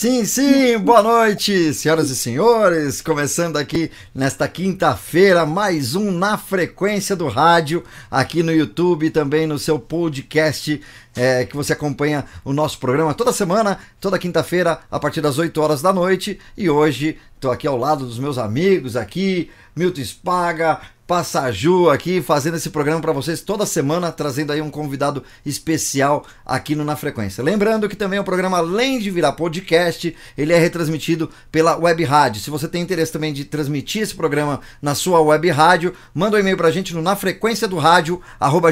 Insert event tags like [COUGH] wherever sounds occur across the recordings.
Sim, sim, boa noite, senhoras e senhores. Começando aqui nesta quinta-feira, mais um Na Frequência do Rádio, aqui no YouTube também no seu podcast, é, que você acompanha o nosso programa toda semana, toda quinta-feira, a partir das 8 horas da noite. E hoje estou aqui ao lado dos meus amigos aqui, Milton Spaga, Passaju aqui fazendo esse programa para vocês toda semana, trazendo aí um convidado especial aqui no Na Frequência. Lembrando que também o programa, além de virar podcast, ele é retransmitido pela web rádio. Se você tem interesse também de transmitir esse programa na sua web rádio, manda um e-mail para a gente no na frequência do rádio,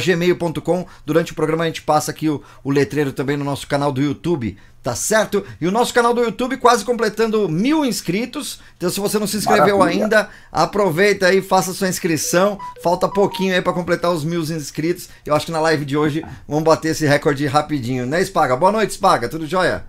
gmail.com. Durante o programa a gente passa aqui o, o letreiro também no nosso canal do YouTube tá certo? E o nosso canal do YouTube quase completando mil inscritos. Então, se você não se inscreveu Maravilha. ainda, aproveita aí, faça sua inscrição. Falta pouquinho aí para completar os mil inscritos. Eu acho que na live de hoje vamos bater esse recorde rapidinho, né, Spaga? Boa noite, Spaga. Tudo jóia?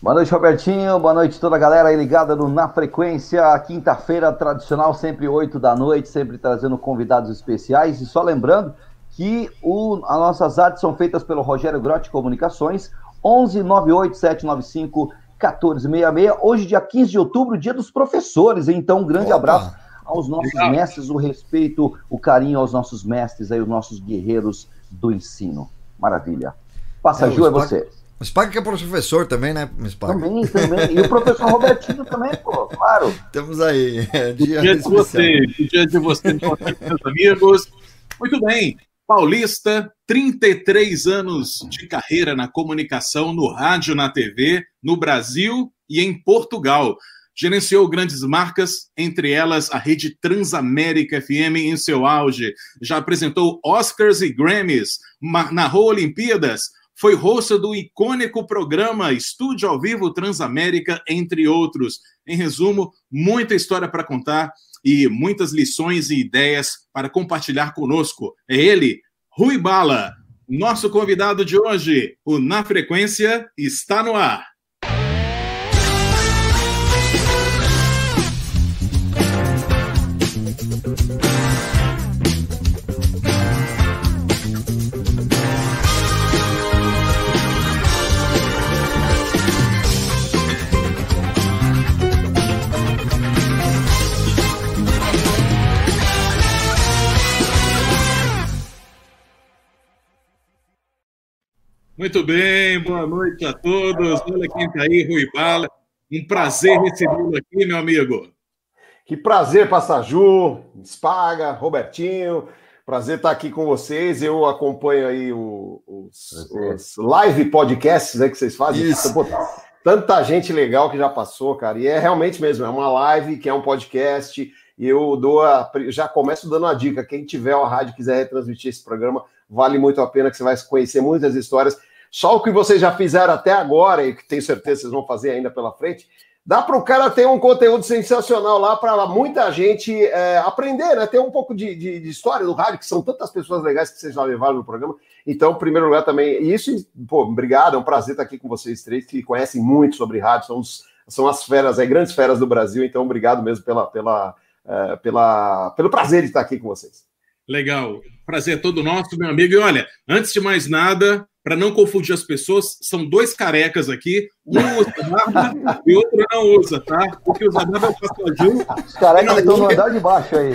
Boa noite, Robertinho. Boa noite toda a galera aí ligada no Na Frequência. Quinta-feira tradicional, sempre 8 da noite, sempre trazendo convidados especiais. E só lembrando que o, as nossas artes são feitas pelo Rogério Grotti Comunicações. 11 98 795 1466. Hoje, dia 15 de outubro, dia dos professores. Então, um grande Opa. abraço aos nossos Legal. mestres, o respeito, o carinho aos nossos mestres, aí, os nossos guerreiros do ensino. Maravilha. Passa, é, Ju, é você. O Spaga que é professor também, né, Spaga? Também, também. E o professor [LAUGHS] Robertinho também, pô, claro. Estamos aí. [LAUGHS] É dia, dia de você, dia de você, meus amigos. Muito bem. Paulista, 33 anos de carreira na comunicação, no rádio, na TV, no Brasil e em Portugal. Gerenciou grandes marcas, entre elas a rede Transamérica FM em seu auge. Já apresentou Oscars e Grammys, narrou Olimpíadas, foi host do icônico programa Estúdio ao Vivo Transamérica, entre outros. Em resumo, muita história para contar e muitas lições e ideias para compartilhar conosco. É ele, Rui Bala, nosso convidado de hoje. O Na Frequência está no ar. Muito bem, boa noite a todos. Olha quem está aí, Rui Bala. Um prazer recebê-lo aqui, meu amigo. Que prazer, Passaju, Spaga, Robertinho. Prazer estar aqui com vocês. Eu acompanho aí o, os, os, live podcasts né, que vocês fazem. Isso. Pô, tanta gente legal que já passou, cara. E é realmente mesmo, é uma live que é um podcast. E eu dou a, já começo dando a dica. Quem tiver a rádio quiser retransmitir esse programa, vale muito a pena que você vai conhecer muitas histórias só o que vocês já fizeram até agora, e que tenho certeza vocês vão fazer ainda pela frente, dá para o cara ter um conteúdo sensacional lá para muita gente é, aprender, né? Ter um pouco de, de, de, história do rádio, que são tantas pessoas legais que vocês já levaram no programa. Então, em primeiro lugar, também, isso, pô, obrigado, é um prazer estar aqui com vocês três, que conhecem muito sobre rádio, são, os, são as feras, aí, grandes feras do Brasil, então obrigado mesmo pela, pela, é, pela, pelo prazer de estar aqui com vocês. Legal, prazer é todo nosso, meu amigo. E olha, antes de mais nada, para não confundir as pessoas, são dois carecas aqui, um usa barba [LAUGHS] e outro não usa, tá? Porque usa barba é o Pastor Os carecas estão no andar de baixo aí.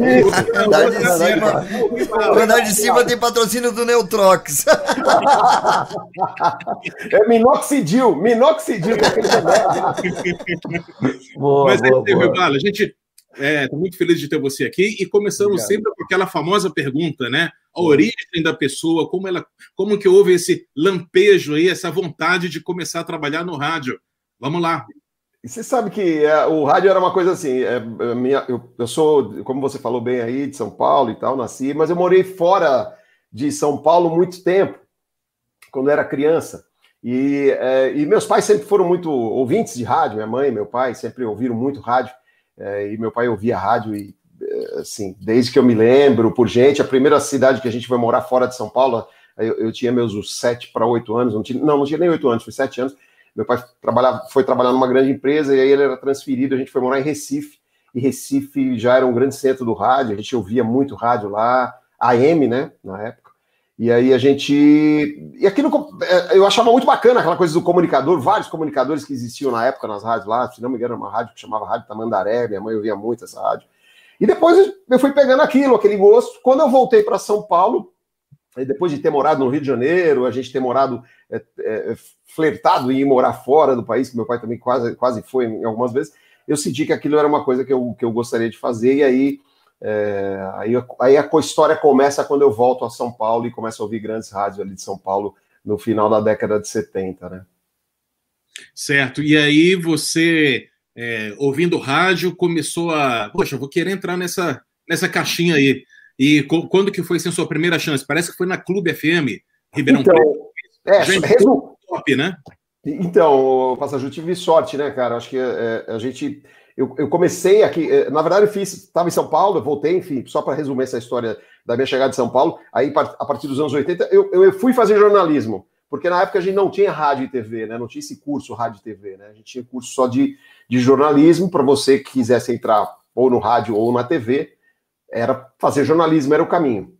[LAUGHS] Andar de cima, no andar de cima tem patrocínio do Neutrox. [LAUGHS] É minoxidil, minoxidil. boa, Mas boa, é, boa. a gente Estou é, muito feliz de ter você aqui e começamos Obrigado. sempre com aquela famosa pergunta, né? A origem da pessoa, como ela, como que houve esse lampejo aí, essa vontade de começar a trabalhar no rádio. Vamos lá. E você sabe que é, o rádio era uma coisa assim. É, é minha, eu, eu sou, como você falou bem aí, de São Paulo e tal, nasci, mas eu morei fora de São Paulo muito tempo, quando era criança. E, é, e meus pais sempre foram muito ouvintes de rádio, minha mãe e meu pai sempre ouviram muito rádio. É, e meu pai ouvia rádio e é, assim, desde que eu me lembro, por gente, a primeira cidade que a gente foi morar fora de São Paulo, eu, eu tinha meus sete para oito anos, não, tinha, não, não tinha nem oito anos, foi sete anos. Meu pai trabalhava, foi trabalhar numa grande empresa e aí ele era transferido, a gente foi morar em Recife, e Recife já era um grande centro do rádio, a gente ouvia muito rádio lá, AM, né, na época. E aí a gente. E aquilo é, eu achava muito bacana aquela coisa do comunicador, vários comunicadores que existiam na época nas rádios lá, se não me engano, uma rádio que chamava Rádio Tamandaré, minha mãe ouvia muito essa rádio. E depois eu fui pegando aquilo, aquele gosto. Quando eu voltei para São Paulo, depois de ter morado no Rio de Janeiro, a gente ter morado, é, é, flertado em ir morar fora do país, que meu pai também quase, quase foi algumas vezes, eu senti que aquilo era uma coisa que eu, que eu gostaria de fazer, e aí, é, aí, aí a história começa quando eu volto a São Paulo e começo a ouvir grandes rádios ali de São Paulo no final da década de 70, né? Certo, e aí você é, ouvindo rádio, começou a. Poxa, vou querer entrar nessa, nessa caixinha aí. E quando que foi assim, a sua primeira chance? Parece que foi na Clube FM, Ribeirão então, Preto. É, gente, resu... top, né? Então, Passagem, tive sorte, né, cara? Acho que é, a gente. Eu, eu, comecei aqui, é, na verdade, eu fiz, estava em São Paulo, eu voltei, enfim, só para resumir essa história da minha chegada de São Paulo. Aí, a partir dos anos 80, eu, eu fui fazer jornalismo, porque na época a gente não tinha rádio e TV, né? Não tinha esse curso rádio e TV, né? A gente tinha curso só de de jornalismo para você que quisesse entrar ou no rádio ou na TV, era fazer jornalismo, era o caminho.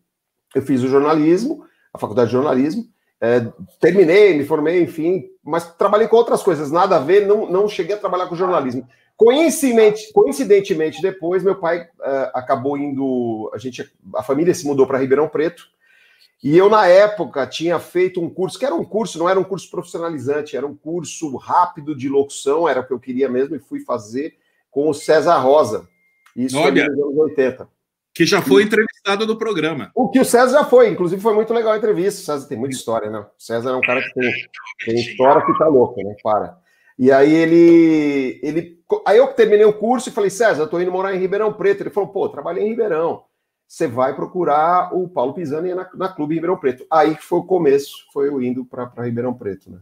Eu fiz o jornalismo, a faculdade de jornalismo, é, terminei, me formei, enfim, mas trabalhei com outras coisas, nada a ver, não, não cheguei a trabalhar com jornalismo. Coincidentemente, coincidentemente depois, meu pai é, acabou indo, a gente, a família se mudou para Ribeirão Preto, e eu, na época, tinha feito um curso, que era um curso, não era um curso profissionalizante, era um curso rápido de locução, era o que eu queria mesmo, e fui fazer com o César Rosa. Isso Olha, nos anos 80. Que já foi entrevistado no programa. O que o César já foi, inclusive foi muito legal a entrevista. O César tem muita história, né? O César é um cara que tem, [LAUGHS] tem história que tá louca, né? Para. E aí ele, ele. Aí eu terminei o curso e falei, César, eu tô indo morar em Ribeirão Preto. Ele falou, pô, trabalhei em Ribeirão você vai procurar o Paulo Pisani na, na Clube Ribeirão Preto. Aí que foi o começo, foi eu indo para Ribeirão Preto, né?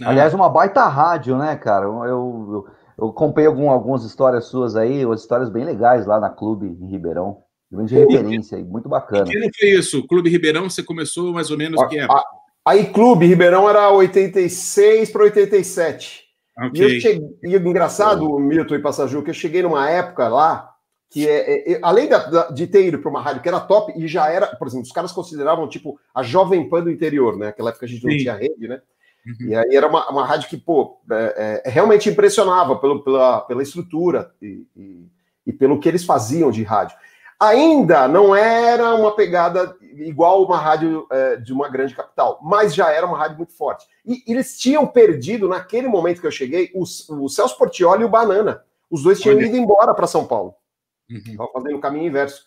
Aliás, uma baita rádio, né, cara? Eu, eu, eu acompanhei algum, algumas histórias suas aí, umas histórias bem legais lá na Clube em Ribeirão. De referência aí, muito bacana. E que foi isso? Clube Ribeirão, você começou mais ou menos a, que época? Aí, Clube Ribeirão era 86 para 87. Okay. E eu cheguei, e engraçado, Milton e Passaju, que eu cheguei numa época lá que é, é, é além da, da, de ter ido para uma rádio que era top e já era, por exemplo, os caras consideravam tipo a Jovem Pan do interior, né? Aquela época a gente não Sim. tinha rede, né? Uhum. E aí era uma, uma rádio que, pô, é, é, realmente impressionava pelo, pela, pela estrutura e, e, e, pelo que eles faziam de rádio. Ainda não era uma pegada igual uma rádio é, de uma grande capital, mas já era uma rádio muito forte. E, e eles tinham perdido, naquele momento que eu cheguei, os, o Celso Portioli e o Banana. Os dois tinham Olha. ido embora para São Paulo. Uhum. Fazendo o caminho inverso.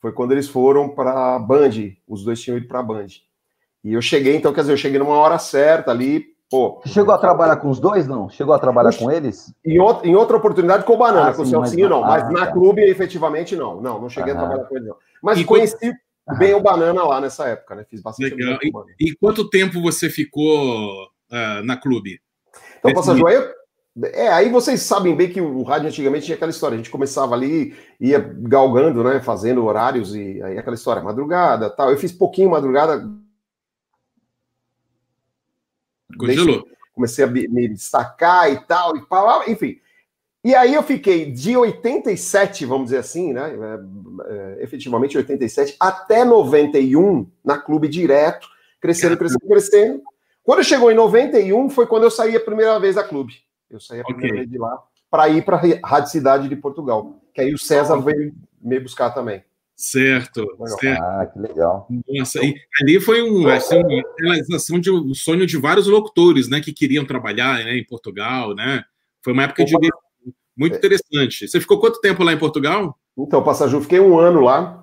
Foi quando eles foram para a Band, os dois tinham ido para a Band. E eu cheguei, então, quer dizer, eu cheguei numa hora certa ali, pô. Chegou a trabalhar com os dois, não? Chegou a trabalhar com eles? Em, outra, em outra oportunidade com o Banana, ah, com sim, o Celcinho, não. Mas ah, na tá. clube, efetivamente, não. Não, não cheguei a trabalhar com ele, não. Mas e conheci bem o Banana lá nessa época, né? Fiz bastante. Legal. E, e, quanto tempo você ficou uh, na clube? Então, Passa Joia, é, aí vocês sabem bem que o rádio antigamente tinha aquela história, a gente começava ali, ia galgando, né, fazendo horários e aí aquela história, madrugada, tal. Eu fiz pouquinho madrugada. Congelou. Comecei a me destacar e tal, e pau, enfim. E aí eu fiquei de 87, vamos dizer assim, né, é, é, efetivamente 87, até 91 na clube direto, crescendo, crescendo, crescendo. Quando chegou em 91 foi quando eu saí a primeira vez da clube. Eu saí a primeira okay. vez de lá para ir para a Rádio Cidade de Portugal. Que aí o César veio me buscar também. Certo, certo. Ah, que legal. Nossa, e ali foi um, assim, uma realização de um sonho de vários locutores, né, que queriam trabalhar né, em Portugal, né? Foi uma época de muito é. interessante. Você ficou quanto tempo lá em Portugal? Então, Passaju, fiquei um ano lá.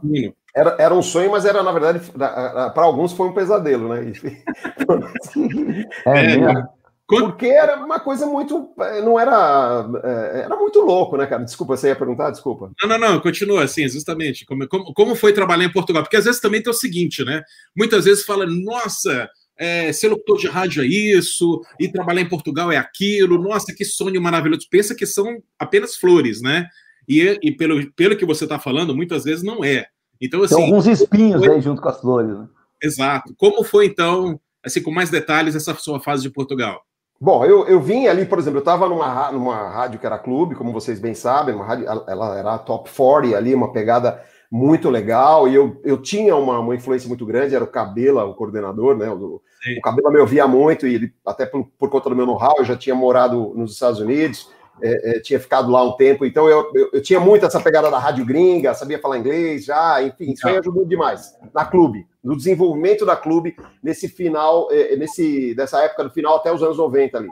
Era, era um sonho, mas era, na verdade, para alguns foi um pesadelo, né? [LAUGHS] é, é, porque era uma coisa muito. Eh, não era. Eh, era muito louco, né, cara? Desculpa, você ia perguntar? Desculpa. Não, não, não, continua assim, justamente. Como, como, como foi trabalhar em Portugal? Porque às vezes também tem o seguinte, né? Muitas vezes fala, nossa, é, ser locutor de rádio é isso, e trabalhar em Portugal é aquilo, nossa, que sonho maravilhoso. Pensa que são apenas flores, né? E, e pelo, pelo que você está falando, muitas vezes não é. Então, assim. Tem alguns espinhos foi... aí junto com as flores, né? Exato. Como foi, então, assim, com mais detalhes, essa sua fase de Portugal? Bom, eu, eu vim ali, por exemplo, eu estava numa, numa rádio que era clube, como vocês bem sabem, uma rádio, ela era top 40 ali, uma pegada muito legal, e eu, eu tinha uma, uma influência muito grande, era o Cabela, o coordenador, né? O, o Cabela me ouvia muito, e ele, até por, por conta do meu know-how, eu já tinha morado nos Estados Unidos, é, é, tinha ficado lá um tempo, então eu, eu, eu, tinha muito essa pegada da rádio gringa, sabia falar inglês já, enfim, isso aí ajudou demais na clube, no desenvolvimento da clube, nesse final, é, nesse, dessa época do final até os anos 90 ali.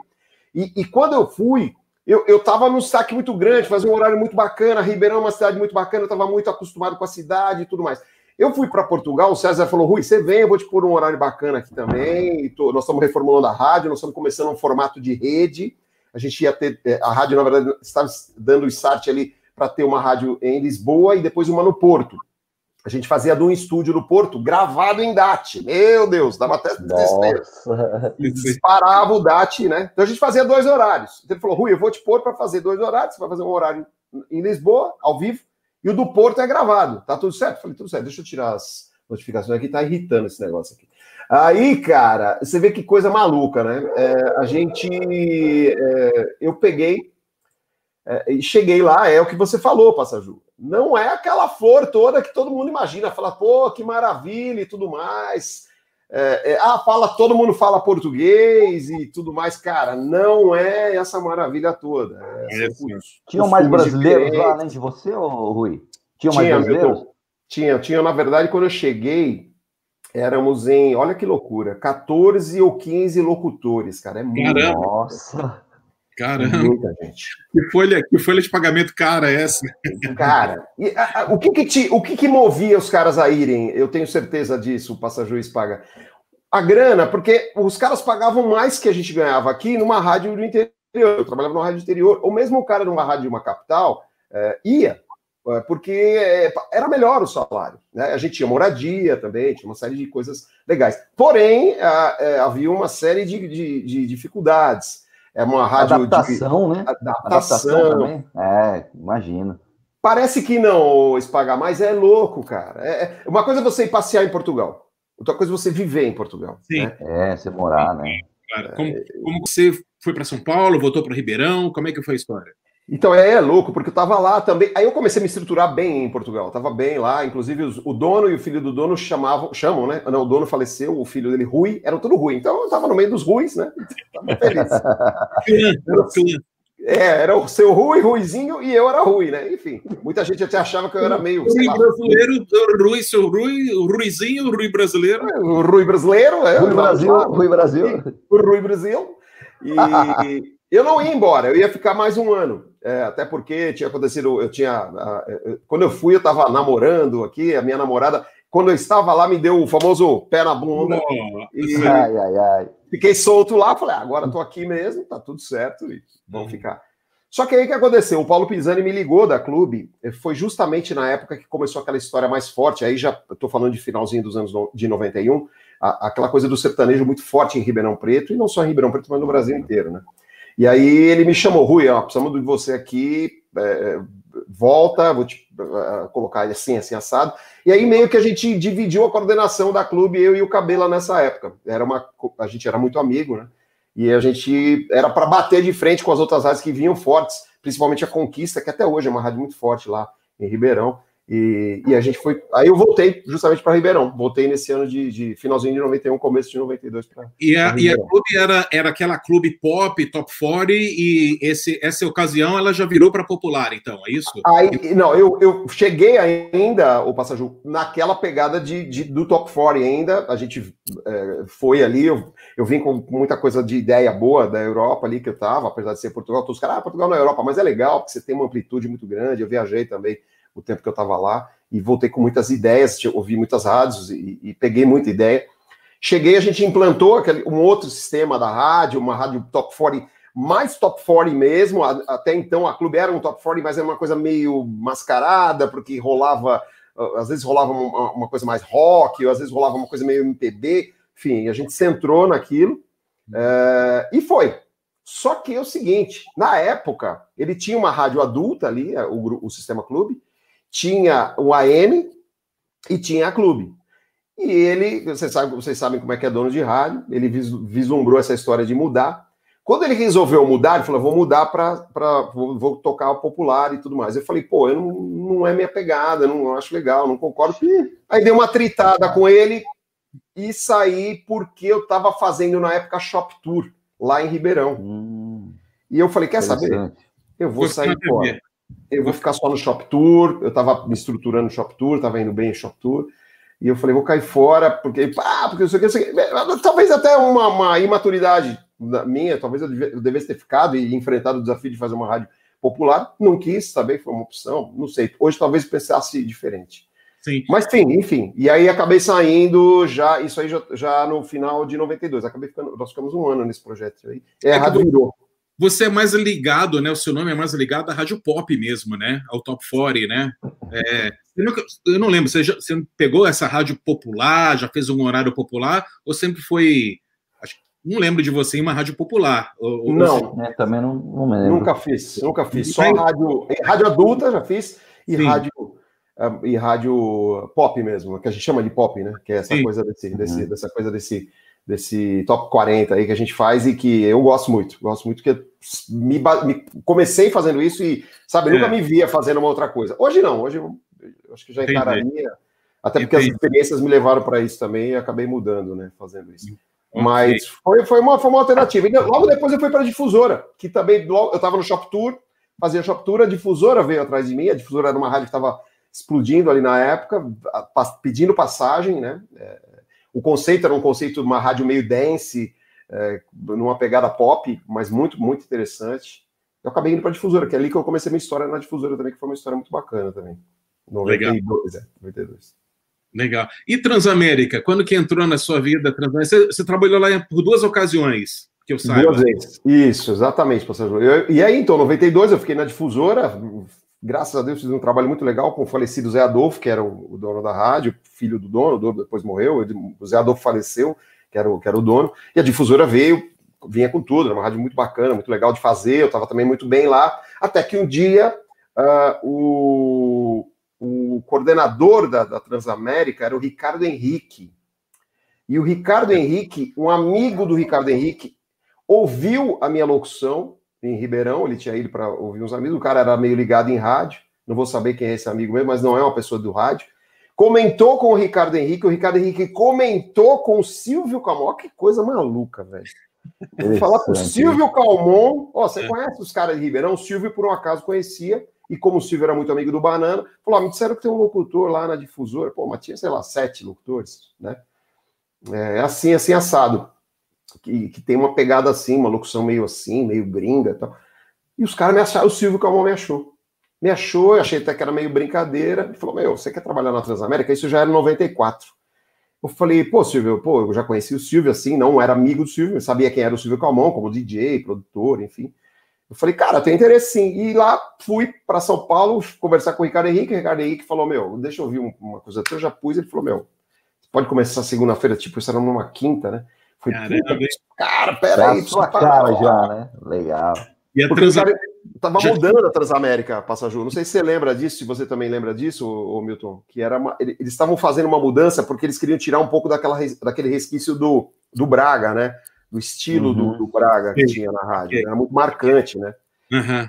E, e quando eu fui, eu, eu tava num saque muito grande, fazia um horário muito bacana, Ribeirão é uma cidade muito bacana, eu tava muito acostumado com a cidade e tudo mais. Eu fui para Portugal, o César falou: Rui, você vem, eu vou te pôr um horário bacana aqui também. Tô, nós estamos reformulando a rádio, nós estamos começando um formato de rede a gente ia ter. É, a rádio, na verdade, estava dando o start ali para ter uma rádio em Lisboa e depois uma no Porto. A gente fazia de um estúdio no Porto, gravado em DAT. Meu Deus, dava até desespero. Disparava o DAT, né? Então a gente fazia dois horários. Então ele falou: Rui, eu vou te pôr para fazer dois horários. Você vai fazer um horário em Lisboa, ao vivo, e o do Porto é gravado. Tá tudo certo? Eu falei: tudo certo, deixa eu tirar as notificações aqui, tá irritando esse negócio aqui. Aí, cara, você vê que coisa maluca, né? É, a gente. É, eu peguei é, e cheguei lá, é o que você falou, Passaju. Não é aquela flor toda que todo mundo imagina, fala, pô, que maravilha e tudo mais. É, é, ah, fala, todo mundo fala português e tudo mais, cara, não é essa maravilha toda. É, Tinham mais brasileiros lá além de você, ou Rui? Tinham mais tinha, brasileiros? tinha, tinha, na verdade, quando eu cheguei, éramos em, olha que loucura, 14 ou 15 locutores, cara. É muito. Caramba. Nossa. Caramba. Muita gente. Que folha, que folha de pagamento cara é essa? Cara, e, a, a, o, que que, te, o que que movia os caras a irem? Eu tenho certeza disso, o Passajuiz paga. A grana, porque os caras pagavam mais que a gente ganhava aqui numa rádio do interior. Eu trabalhava numa rádio interior. Ou mesmo o cara numa rádio de uma capital é, ia. É, porque é, era melhor o salário. Né? A gente tinha moradia também, tinha uma série de coisas legais. Porém, é, havia uma série de, de, de, dificuldades. É uma rádio adaptação, de... né? Adaptação. adaptação também. É, imagino. Parece que não, Espagar, mas é louco, cara. É, uma coisa é você ir passear em Portugal, outra coisa é você viver em Portugal. Sim. Né? É, você morar, né? Como, como você foi para São Paulo, voltou para Ribeirão? Como é que foi a história? Então é, é, louco, porque eu tava lá também. Aí eu comecei a me estruturar bem em Portugal, eu tava bem lá. Inclusive, os, o dono e o filho do dono chamavam, chamam, né? Não, o dono faleceu, o filho dele, Rui, eram tudo Rui. Então eu tava no meio dos Ruis, né? Feliz. é, era o seu Rui, Ruizinho e eu era Rui, né? Enfim, muita gente até achava que eu era meio. Rui brasileiro, Rui, seu Rui, o Ruizinho, o Rui brasileiro. É, o Rui brasileiro, é. Rui Brasil, Rui Brasil. O Rui Brasil. E [LAUGHS] eu não ia embora, eu ia ficar mais um ano. É, até porque tinha acontecido, eu tinha. Quando eu fui, eu estava namorando aqui, a minha namorada, quando eu estava lá, me deu o famoso pé na bunda. e ai, ai, ai. Fiquei solto lá, falei, ah, agora estou aqui mesmo, tá tudo certo, e vamos uhum. ficar. Só que aí o que aconteceu? O Paulo Pisani me ligou da clube, foi justamente na época que começou aquela história mais forte, aí já estou falando de finalzinho dos anos de 91, a, aquela coisa do sertanejo muito forte em Ribeirão Preto, e não só em Ribeirão Preto, mas no Brasil inteiro, né? E aí ele me chamou, Rui, ó, precisamos de você aqui, é, volta, vou te uh, colocar assim, assim, assado. E aí meio que a gente dividiu a coordenação da clube, eu e o Cabela nessa época. Era uma, a gente era muito amigo, né? E a gente era para bater de frente com as outras rádios que vinham fortes, principalmente a Conquista, que até hoje é uma rádio muito forte lá em Ribeirão. E, e, a gente foi. Aí eu voltei justamente para Ribeirão. Voltei nesse ano de, de, finalzinho de 91, começo de 92 para. E, a, e a clube era, era aquela clube pop, top 40, e esse, essa ocasião ela já virou para popular, então, é isso? Aí, não, eu, eu cheguei ainda, o Passaju, naquela pegada de, de, do top 40 ainda. A gente é, foi ali, eu, eu vim com muita coisa de ideia boa da Europa ali que eu tava, apesar de ser Portugal. Todos os caras, ah, Portugal na é Europa, mas é legal, porque você tem uma amplitude muito grande. Eu viajei também o tempo que eu estava lá, e voltei com muitas ideias, ouvi muitas rádios e, e, peguei muita ideia. Cheguei, a gente implantou aquele, um outro sistema da rádio, uma rádio top 40, mais top 40 mesmo. Até então a clube era um top 40, mas era uma coisa meio mascarada, porque rolava, às vezes rolava uma, uma coisa mais rock, às vezes rolava uma coisa meio MPB. Enfim, a gente centrou naquilo é, e foi. Só que é o seguinte, na época, ele tinha uma rádio adulta ali, o, o Sistema Clube, tinha o AM e tinha a clube. E ele, vocês sabem, vocês sabem como é que é dono de rádio, ele vislumbrou essa história de mudar. Quando ele resolveu mudar, ele falou: vou mudar para. Vou, vou tocar o popular e tudo mais. Eu falei: pô, eu não, não é minha pegada, não, não acho legal, não concordo. Aí dei uma tritada com ele e saí porque eu estava fazendo na época Shop Tour lá em Ribeirão. Hum, e eu falei: quer saber? Eu vou sair fora. Eu vou ficar só no Shop Tour. Eu estava me estruturando no Shop Tour, estava indo bem em Shop Tour. E eu falei, vou cair fora, porque, ah, porque eu sei o que, talvez até uma, uma imaturidade minha, talvez eu, eu devesse ter ficado e enfrentado o desafio de fazer uma rádio popular, não quis, também foi uma opção, não sei. Hoje talvez pensasse diferente. Sim. Mas sim, enfim. E aí acabei saindo já, isso aí já, já no final de 92. Acabei ficando, nós ficamos um ano nesse projeto aí. É, é a rádio virou. Você é mais ligado, né? O seu nome é mais ligado à rádio pop mesmo, né? Ao Top 40, né? É, eu não lembro, você, já, você pegou essa rádio popular, já fez um horário popular, ou sempre foi não lembro de você em uma rádio popular. Ou, não, é, também não, não lembro. Nunca fiz, nunca fiz. Só rádio, rádio adulta já fiz e rádio ah, e rádio pop mesmo, que a gente chama de pop, né? Que é essa Sim. coisa desse, desse, uhum. dessa coisa desse, desse top 40 aí que a gente faz e que eu gosto muito. Gosto muito que me, me comecei fazendo isso e, sabe, é. nunca me via fazendo uma outra coisa. Hoje não, hoje eu, eu acho que já encararia. Até porque Entendi. as experiências me levaram para isso também e acabei mudando, né? Fazendo isso. Mas foi, foi, uma, foi uma alternativa. E logo depois eu fui para a difusora, que também logo, eu estava no Shop Tour, fazia Shop Tour, a difusora veio atrás de mim. A difusora era uma rádio que estava explodindo ali na época, pedindo passagem, né? É, o conceito era um conceito de uma rádio meio dance, é, numa pegada pop, mas muito, muito interessante. Eu acabei indo para a difusora, que é ali que eu comecei minha história na difusora também, que foi uma história muito bacana também. 92, Legal. é, 92. Legal. E Transamérica? Quando que entrou na sua vida Transamérica? Você, você trabalhou lá por duas ocasiões, que eu saiba. Duas vezes. Isso, exatamente, professor. Eu, e aí, então, em 92, eu fiquei na difusora. Graças a Deus, fiz um trabalho muito legal com o falecido Zé Adolfo, que era o, dono da rádio, filho do dono, o dono depois morreu, ele, o Zé Adolfo faleceu, que era, o, que era o dono, e a difusora veio, vinha com tudo, era uma rádio muito bacana, muito legal de fazer, eu estava também muito bem lá, até que um dia uh, o, o coordenador da, da, Transamérica era o Ricardo Henrique. E o Ricardo Henrique, um amigo do Ricardo Henrique, ouviu a minha locução em Ribeirão, ele tinha ido para ouvir uns amigos, o cara era meio ligado em rádio, não vou saber quem é esse amigo mesmo, mas não é uma pessoa do rádio. Comentou com o Ricardo Henrique, o Ricardo Henrique comentou com o Silvio Calmon, que coisa maluca, velho. Falar com o Silvio Calmon, ó, você é. conhece os caras de Ribeirão? O Silvio, por um acaso, conhecia, e como o Silvio era muito amigo do Banana, falou: ah, me disseram que tem um locutor lá na difusora. Pô, mas tinha, sei lá, sete locutores, né? É assim, assim, assado. Que, que tem uma pegada assim, uma locução meio assim, meio gringa e tal. E os caras me acharam, o Silvio Calmon me achou. Me achou, eu achei até que era meio brincadeira. Ele falou: Meu, você quer trabalhar na Transamérica? Isso já era em 94. Eu falei, pô, Silvio, pô, eu já conheci o Silvio assim, não era amigo do Silvio, sabia quem era o Silvio Calmon, como DJ, produtor, enfim. Eu falei, cara, tem interesse sim. E lá fui para São Paulo conversar com o Ricardo Henrique. O Ricardo Henrique falou: Meu, deixa eu ouvir uma coisa. Eu já pus. Ele falou: Meu, pode começar segunda-feira. Tipo, isso era numa quinta, né? Foi, Caramba, cara, peraí. Sua cara já, né? Legal. E a Transamérica. Tava já... mudando a Transamérica, Passaju. Não sei se você lembra disso, se você também lembra disso, ô, Milton. Que era uma... Eles estavam fazendo uma mudança porque eles queriam tirar um pouco daquela, daquele resquício do, do Braga, né? do estilo uhum. do, do, Braga que Sim. tinha na rádio. Era muito marcante, né? Uhum.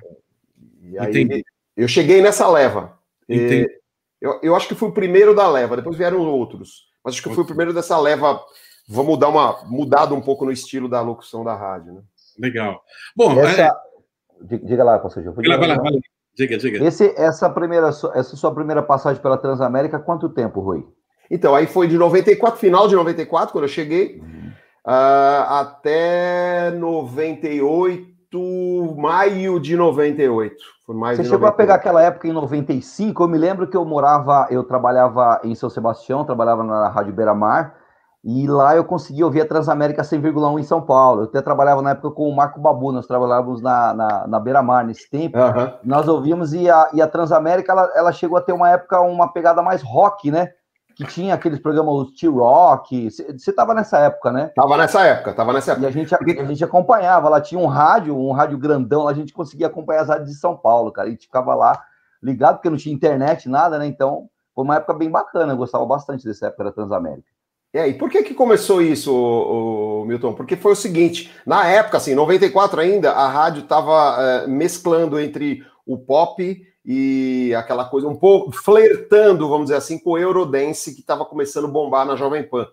E aí Entendi. eu cheguei nessa leva. Eu, eu acho que fui o primeiro da leva, depois vieram outros. Mas acho que eu fui o primeiro dessa leva. Vamos dar uma mudada um pouco no estilo da locução da rádio, né? Legal. Bom, essa... é... diga lá, pastor. Diga, vai lá, vai lá. Diga, diga. Esse, essa, primeira, essa sua primeira passagem pela Transamérica, quanto tempo, Rui? Então, aí foi de 94, final de 94, quando eu cheguei. Uhum uh, até 98, maio de 98. Foi mais Você chegou 98. a pegar aquela época em 95? Eu me lembro que eu morava, eu trabalhava em São Sebastião, trabalhava na Rádio Beira Mar, e lá eu consegui ouvir a Transamérica 100,1 em São Paulo. Eu até trabalhava na época com o Marco Babu, nós trabalhávamos na, na, na Beira Mar nesse tempo. Uhum. Nós ouvíamos e a, e a Transamérica ela, ela chegou a ter uma época, uma pegada mais rock, né? que tinha aqueles programas T-Rock. Você estava nessa época, né? Tava nessa época, tava nessa época. E a gente, a, gente acompanhava, lá tinha um rádio, um rádio grandão, a gente conseguia acompanhar as rádios de São Paulo, cara. A gente ficava lá ligado, porque não tinha internet, nada, né? Então, foi uma época bem bacana, eu gostava bastante dessa época da Transamérica. É, e por que que começou isso, o, o Milton? Porque foi o seguinte, na época, assim, 94 ainda, a rádio estava é, mesclando entre o pop e aquela coisa um pouco flertando, vamos dizer assim, com o Eurodance que estava começando a bombar na Jovem Pan.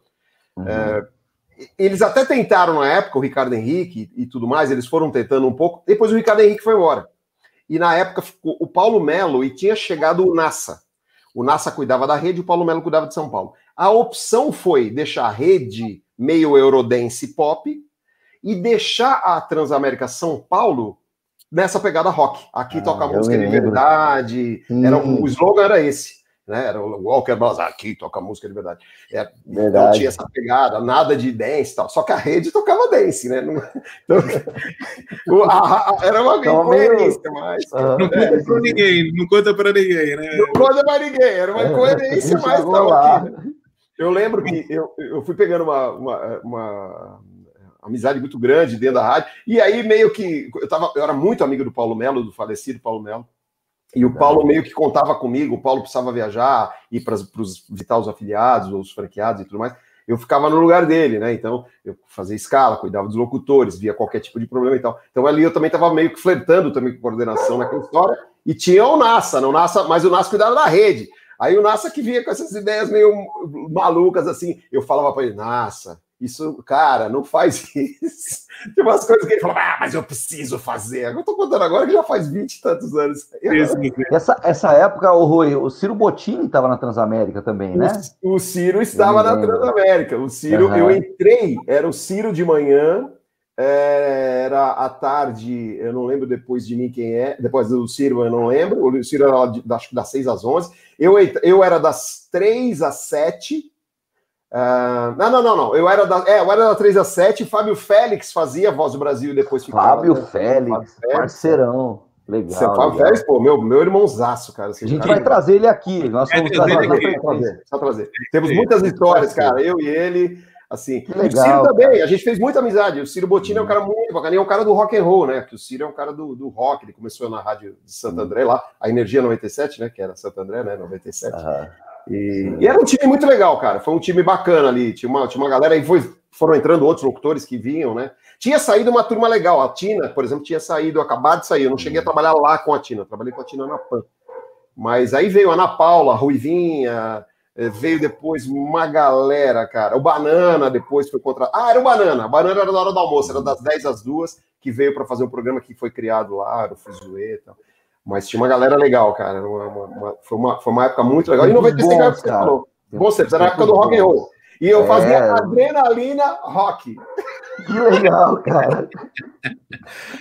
Uhum. É, eles até tentaram na época, o Ricardo Henrique e tudo mais, eles foram tentando um pouco, depois o Ricardo Henrique foi embora. E na época ficou o Paulo Melo e tinha chegado o NASA. O NASA cuidava da rede, o Paulo Melo cuidava de São Paulo. A opção foi deixar a rede meio Eurodance pop e deixar a Transamérica São Paulo nessa pegada rock. Aqui ah, toca música de verdade. Era, o slogan era esse. Né? Era o Walker Bros. Aqui toca música de verdade. É, então tinha essa pegada, nada de dance e tal. Só que a rede tocava dance, né? Não, então, [LAUGHS] a, a, era uma incoerência, mas. Uhum. Não conta é, pra ninguém, não conta pra ninguém, né? Não conta pra ninguém, era uma incoerência, mas tava aqui. Eu lembro que eu, eu fui pegando uma, uma, uma amizade muito grande dentro da rádio. E aí, meio que. Eu, tava, eu era muito amigo do Paulo Melo, do falecido Paulo Melo. E o Paulo meio que contava comigo, o Paulo precisava viajar, ir para visitar os afiliados, os franqueados e tudo mais. Eu ficava no lugar dele, né? Então, eu fazia escala, cuidava dos locutores, via qualquer tipo de problema e tal. Então, ali eu também estava meio que flertando também com coordenação naquela história. E tinha o NASA, não NASA, mas o NASA cuidava da rede. Aí o NASA que vinha com essas ideias meio malucas assim, eu falava para ele, NASA, isso, cara, não faz [LAUGHS] isso. Tem umas coisas que ele fala, ah, mas eu preciso fazer. Eu tô contando agora que já faz 20 e tantos anos. [LAUGHS] Essa, essa época, o Rui, o Ciro Bottini estava na Transamérica também, né? O, o Ciro estava na Transamérica. O Ciro, uhum. eu entrei, era o Ciro de manhã, era à tarde, eu não lembro depois de mim quem é, depois do Ciro eu não lembro, o Ciro era de, acho que das 6 às 11, eu, eu era das 3 às 7, Uh, não, não, não, não. Eu era da, é, eu era da 3 a 7, Fábio Félix fazia Voz do Brasil e depois ficava. Fábio né? Félix, Fábio parceirão. Legal. Você, Fábio legal. Félix, pô, meu, meu irmãozaço, cara. Assim, a gente cara, vai trazer ele aqui. Nós vamos é, trazer, trazer, trazer. Temos muitas histórias, cara. Eu e ele. Assim, legal, o Ciro também, cara. a gente fez muita amizade. O Ciro Bottini é um cara muito bacana, é um cara do rock and roll, né? Que o Ciro é um cara do, do rock, ele começou na rádio de Santo André lá, a Energia 97, né? Que era Santo André, né? 97. Aham. E, e, era um time muito legal, cara. Foi um time bacana ali. Tinha uma, tinha uma galera e foi, foram entrando outros locutores que vinham, né? Tinha saído uma turma legal. A Tina, por exemplo, tinha saído, acabado de sair. Eu não cheguei a trabalhar lá com a Tina, trabalhei com a Tina na PAN. Mas aí veio a Ana Paula, a Ruivinha, veio depois uma galera, cara. O Banana depois foi contra. Ah, era o Banana. O Banana era da hora do almoço, era das 10 às 2, que veio para fazer um programa que foi criado lá, o Fuzuê e tal. Mas tinha uma galera legal, cara. Uma, uma, foi, uma, foi uma época muito legal. E 95 bom, você falou. Bom, você era a época do rock and roll. E eu fazia é. adrenalina rock. [LAUGHS] Que legal, cara.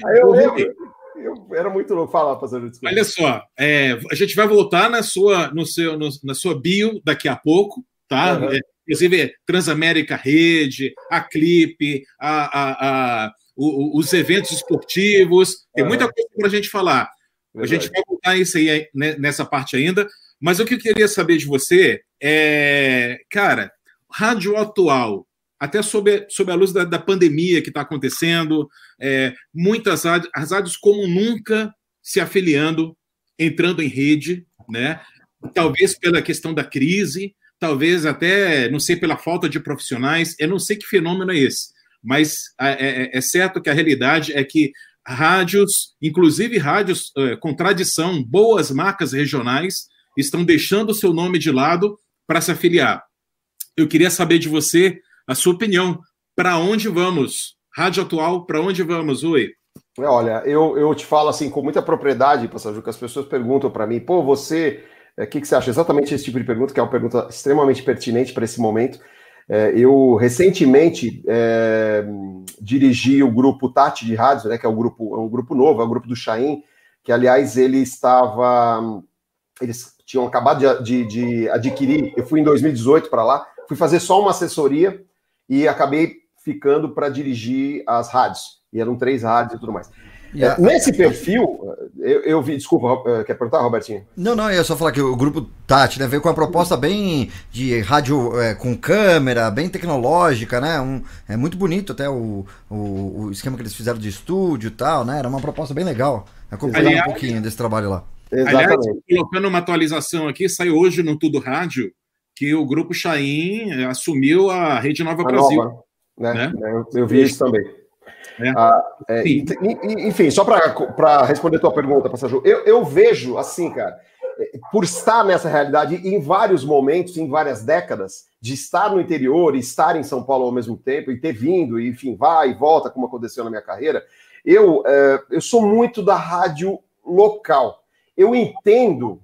Aí eu lembro. Eu era muito louco falar, pastor. Desculpa. Olha só, é, a gente vai voltar na sua, no seu, no, na sua bio daqui a pouco, tá? Uhum. É, inclusive, Transamérica Rede, a Clipe, a, a, a, o, os eventos esportivos, tem uhum. muita coisa para a gente falar. Verdade. A gente vai voltar isso aí né, nessa parte ainda. Mas o que eu queria saber de você é, cara, rádio atual, até sob, sob a luz da, da pandemia que está acontecendo, é, muitas rádios, as rádios como nunca se afiliando, entrando em rede, né? Talvez pela questão da crise, talvez até, não sei, pela falta de profissionais, eu não sei que fenômeno é esse, mas é, é, é certo que a realidade é que rádios, inclusive rádios é, com tradição, boas marcas regionais, estão deixando o seu nome de lado para se afiliar. Eu queria saber de você a sua opinião. Para onde vamos? Rádio atual, para onde vamos, Oi? É, olha, eu, eu te falo assim com muita propriedade, Passageiro, que as pessoas perguntam para mim, pô, você, o é, que, que você acha? Exatamente esse tipo de pergunta, que é uma pergunta extremamente pertinente para esse momento. É, eu recentemente é, dirigi o grupo Tati de Rádios, né, que é um grupo, é um grupo novo, é um grupo do Chaim, que aliás ele estava. Eles tinham acabado de, de, de adquirir. Eu fui em 2018 para lá, fui fazer só uma assessoria e acabei ficando para dirigir as rádios. E eram três rádios e tudo mais. Yeah. É, nesse perfil, eu, eu, vi, desculpa, eh, quer perguntar, Robertinho? Não, não, eu ia só falar que o grupo Tati né, veio com uma proposta bem de rádio é, com câmera, bem tecnológica, né? Um, é muito bonito até o, o, o, esquema que eles fizeram de estúdio e tal, né? Era uma proposta bem legal. Acompanhar um pouquinho desse trabalho lá. Exatamente. Aliás, colocando uma atualização aqui, saiu hoje no Tudo Rádio que o Grupo Chaim assumiu a Rede Nova a Brasil. Nova, né? né? Eu, eu, vi isso também. É. Ah, é, enfim, só para responder a tua pergunta, Passajou, eu, eu vejo assim, cara, por estar nessa realidade em vários momentos, em várias décadas, de estar no interior e estar em São Paulo ao mesmo tempo e ter vindo, e, enfim, vai e volta, como aconteceu na minha carreira, eu, é, eu sou muito da rádio local. Eu entendo,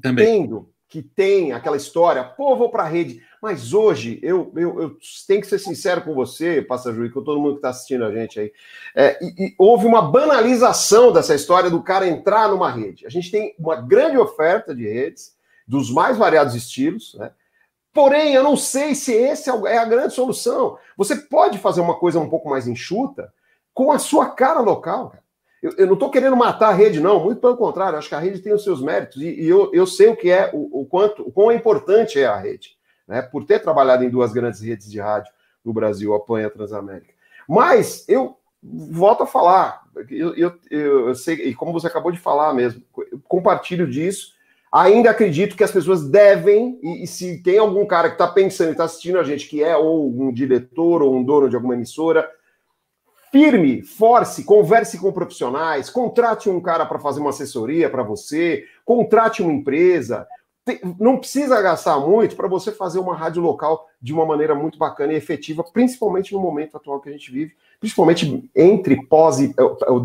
Também. entendo que tem aquela história, pô, vou para a rede. Mas hoje, eu, eu, eu, tenho que ser sincero com você, Passajuí, e com todo mundo que está assistindo a gente aí. É, e, e houve uma banalização dessa história do cara entrar numa rede. A gente tem uma grande oferta de redes, dos mais variados estilos, né? Porém, eu não sei se esse é, é a grande solução. Você pode fazer uma coisa um pouco mais enxuta com a sua cara local, cara. Eu, eu não estou querendo matar a rede, não, muito pelo contrário, acho que a rede tem os seus méritos e, e eu, eu sei o que é, o, o, quanto, o quão importante é a rede, né? Por ter trabalhado em duas grandes redes de rádio no Brasil, a PAN Transamérica. Mas eu volto a falar, eu, eu, eu, sei, e como você acabou de falar mesmo, compartilho disso. Ainda acredito que as pessoas devem, e, e se tem algum cara que está pensando e está assistindo a gente, que é ou um diretor ou um dono de alguma emissora, firme, force, converse com profissionais, contrate um cara para fazer uma assessoria para você, contrate uma empresa. Não precisa gastar muito para você fazer uma rádio local de uma maneira muito bacana e efetiva, principalmente no momento atual que a gente vive, principalmente entre pós e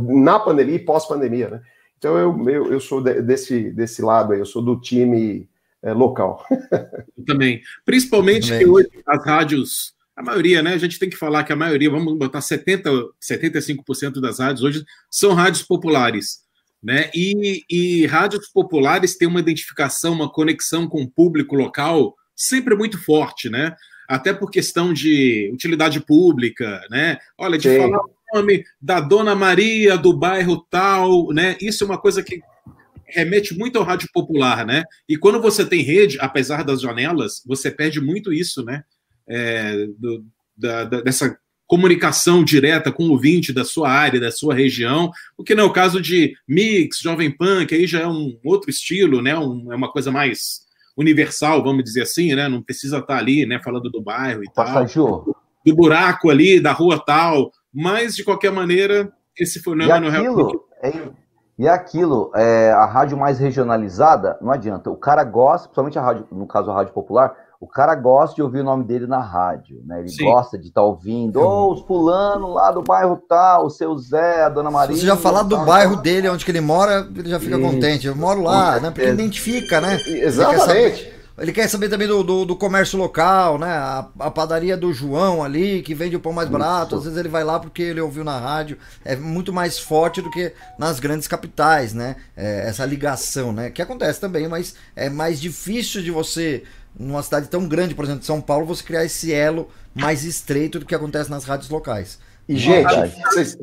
na pandemia e pós-pandemia, né? Então eu, eu, eu sou desse, desse lado aí, eu sou do time é, local. [LAUGHS] Eu também. Principalmente também. que hoje as rádios a maioria, né? A gente tem que falar que a maioria, vamos botar 70, 75% das rádios hoje são rádios populares. Né? E, e rádios populares têm uma identificação, uma conexão com o público local sempre muito forte, né? Até por questão de utilidade pública, né? Olha, de Sim. falar o nome da Dona Maria do bairro tal, né? Isso é uma coisa que remete muito ao rádio popular, né? E quando você tem rede, apesar das janelas, você perde muito isso, né? É, do, da, da, dessa comunicação direta com o ouvinte da sua área, da sua região, o que não é o caso de mix, jovem que aí já é um outro estilo, né? Um, é uma coisa mais universal, vamos dizer assim, né? Não precisa estar ali, né? Falando do bairro e Passagio. tal, do buraco ali, da rua tal, mas de qualquer maneira esse fenômeno e aquilo, é, e aquilo, é, a rádio mais regionalizada, não adianta. O cara gosta, principalmente a rádio, no caso a rádio popular, o cara gosta de ouvir o nome dele na rádio, né? Ele Sim. gosta de estar tá ouvindo, ô, oh, os fulano lá do bairro tal, o seu Zé, a dona Maria. Se você já falar do bairro dele, onde que ele mora, ele já fica Isso. contente. Eu moro lá, né? Porque identifica, né? Exatamente. Ele quer saber também do, do, do, comércio local, né? A, a, padaria do João ali, que vende o pão mais barato. Às vezes ele vai lá porque ele ouviu na rádio. É muito mais forte do que nas grandes capitais, né? É, essa ligação, né? Que acontece também, mas é mais difícil de você numa cidade tão grande, por exemplo, de São Paulo, você criar esse elo mais estreito do que acontece nas rádios locais. E, gente, vocês,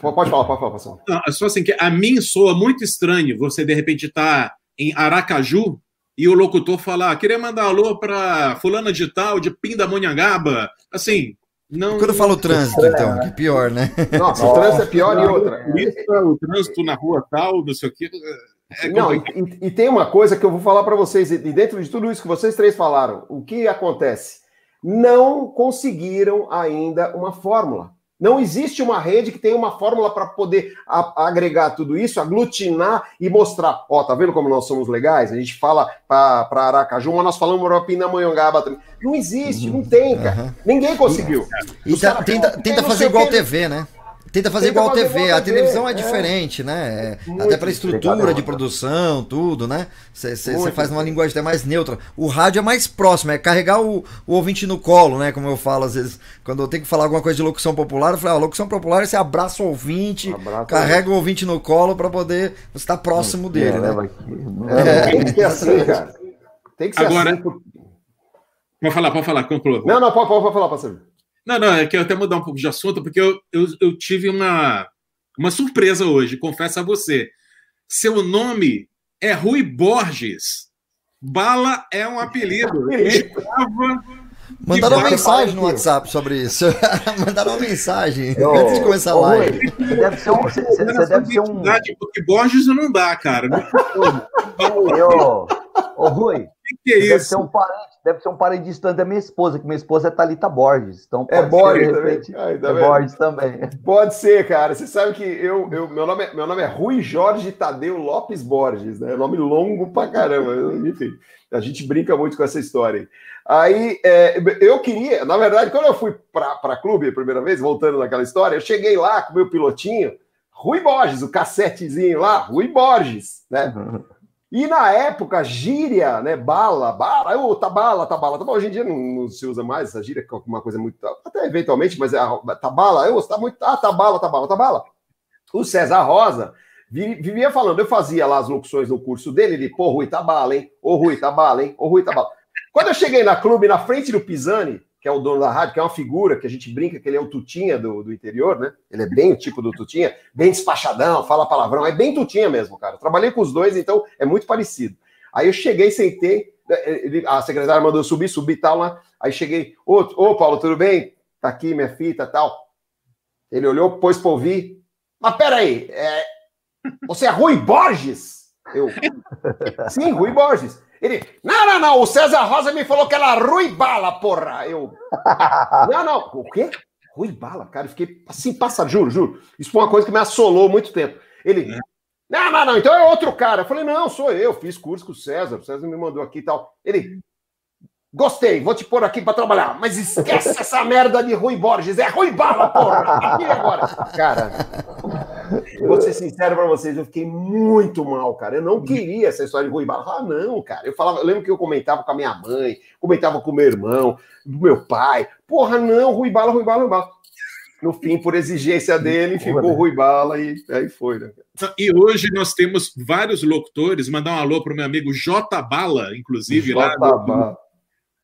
pode falar, pode falar. Não, é só assim, que a mim soa muito estranho você, de repente, estar tá em Aracaju e o locutor falar, ah, queria mandar alô para fulana de tal, de Pindamonhangaba, assim, não... Quando eu falo trânsito, então, que pior, né? Nossa, o trânsito é pior e outra. Isso, o trânsito na rua tal, não sei o quê... É não, e, e, tem uma coisa que eu vou falar para vocês, e dentro de tudo isso que vocês três falaram, o que acontece? Não conseguiram ainda uma fórmula. Não existe uma rede que tenha uma fórmula para poder a, agregar tudo isso, aglutinar e mostrar. Ó, tá vendo como nós somos legais? A gente fala para Aracaju, mas nós falamos para Pindamonhangaba também. Não existe, não tem, cara. Uhum. Ninguém conseguiu. E, e tá, tenta, tenta fazer igual a TV, né? Tenta fazer Tenta igual a TV. A televisão é, é diferente, né? É, até pela estrutura de produção, tudo, né? Você faz uma linguagem até mais neutra. O rádio é mais próximo, é carregar o, o ouvinte no colo, né? Como eu falo às vezes, quando eu tenho que falar alguma coisa de locução popular, eu falo, ah, locução popular você abraça o ouvinte, abraça carrega o ouvinte no colo para poder você estar tá próximo dele, né? É, tem que ser assim, cara. Tem que ser Agora, assim. Pode falar, pode falar, conclua. Não, não, pode, pode falar, parceiro. Não, não, é que eu até mudar um pouco de assunto, porque eu, eu, eu tive uma, uma surpresa hoje, confesso a você. Seu nome é Rui Borges. Bala é um apelido. [LAUGHS] Mandaram uma mensagem no WhatsApp sobre isso. [LAUGHS] Mandaram uma mensagem oh, antes de começar a live. Você deve ser um. Você, você deve ser um. Porque Borges não dá, cara. [LAUGHS] Não ô, ô, Rui. Que que é isso? Deve ser um parente deve ser um parente distante da minha esposa, que minha esposa é Thalita Borges. Então é Borges ser, repente, também. Ai, é Borges também. Pode ser, cara. Você sabe que eu, eu meu, nome é, meu nome é Rui Jorge Tadeu Lopes Borges, né? Nome longo pra caramba. Enfim, a gente brinca muito com essa história. Aí é, eu queria, na verdade, quando eu fui para clube a primeira vez, voltando naquela história, eu cheguei lá com meu pilotinho, Rui Borges, o cassetezinho lá, Rui Borges, né? [LAUGHS] E na época, gíria, né? Bala, bala, oh, tá bala, tá bala, tá. Hoje em dia não, não, se usa mais essa gíria, que é uma coisa muito. Até eventualmente, mas é, tá bala, eu, tá muito. Ah, tá bala, tá bala, tá. O César Rosa vivia falando, eu fazia lá as locuções no curso dele, ele, pô, Rui, tá bala, hein? Ô, Rui, tá bala, hein? Ô, Rui, tá bala. Quando eu cheguei na clube, na frente do Pisani, que é o dono da rádio, que é uma figura que a gente brinca que ele é o Tutinha do, do interior, né? Ele é bem o tipo do Tutinha, bem despachadão, fala palavrão, é bem Tutinha mesmo, cara. trabalhei com os dois, então é muito parecido. Aí eu cheguei, sentei, né, a secretária mandou subir, subir tal lá. Aí cheguei, ô, ô Paulo, tudo bem? Tá aqui minha fita tal. Ele olhou, pôs pra ouvir. Mas peraí, é... você é Rui Borges? Eu, [LAUGHS] sim, Rui Borges. Ele, não, não, não, o César Rosa me falou que era Rui Bala, porra. Eu, [LAUGHS] não, não, o quê? Rui Bala, cara, eu fiquei assim, passa, juro, juro. Isso foi uma coisa que me assolou muito tempo. Ele, é. não, não, não, então é outro cara. Eu falei, não, sou eu, fiz curso com o César, o César me mandou aqui e tal. Ele, Gostei, vou te pôr aqui para trabalhar. Mas esquece [LAUGHS] essa merda de Rui Borges. É Rui Bala, porra! Aqui agora. Cara, [LAUGHS] vou ser sincero para vocês, eu fiquei muito mal, cara. Eu não queria essa história de Rui Bala. Ah, não, cara. Eu falava, eu lembro que eu comentava com a minha mãe, comentava com o meu irmão, do meu pai. Porra, não, Rui Bala, Rui Bala, Rui Bala. No fim, por exigência dele, ficou Rui Bala e aí foi, né? E hoje nós temos vários locutores. Mandar um alô para o meu amigo J Bala, inclusive, J. lá do,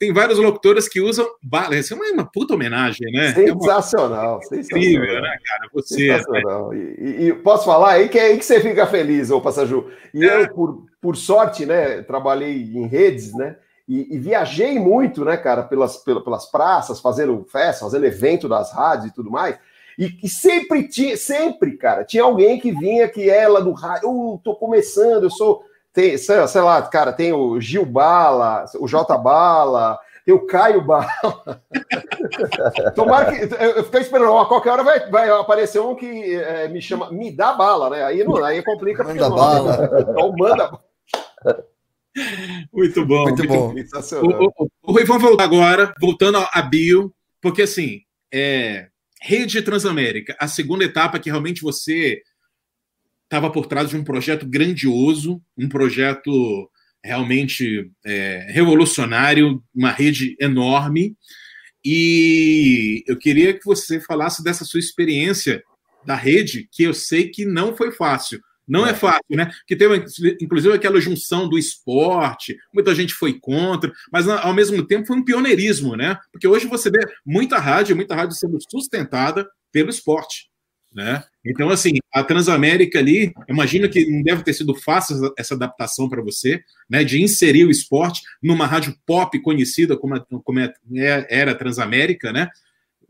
tem vários locutores que usam bala. Isso é uma, puta homenagem, né? Sensacional, é uma... sensacional. Incrível, né, cara? Você. Né? Sensacional. Né? E, e, posso falar aí que é aí que você fica feliz, ô Passaju. E é. eu, por, por sorte, né, trabalhei em redes, né? E, e, viajei muito, né, cara, pelas, pelas praças, fazendo festa, fazendo evento das rádios e tudo mais. E, e, sempre tinha, sempre, cara, tinha alguém que vinha que ela do rádio, eu tô começando, eu sou tem, sei, sei lá, cara, tem o Gil Bala, o J Bala, tem o Caio Bala. [LAUGHS] Tomara que. Eu fiquei esperando, a qualquer hora vai, vai aparecer um que é, me chama, me dá bala, né? Aí, não, aí complica. Manda bala. Então, manda Muito bom. Muito, muito bom. O, o, o, Rui, vamos voltar agora, voltando à bio, porque assim, é, Rede Transamérica, a segunda etapa que realmente você estava por trás de um projeto grandioso, um projeto realmente é, revolucionário, uma rede enorme. E eu queria que você falasse dessa sua experiência da rede, que eu sei que não foi fácil. Não é, é fácil, né? Que teve, inclusive, aquela junção do esporte, muita gente foi contra, mas ao mesmo tempo foi um pioneirismo, né? Porque hoje você vê muita rádio, muita rádio sendo sustentada pelo esporte. Né? Então, assim, a Transamérica ali, imagino que não deve ter sido fácil essa adaptação para você, né, de inserir o esporte numa rádio pop conhecida como, a, como é, é era a Transamérica, né?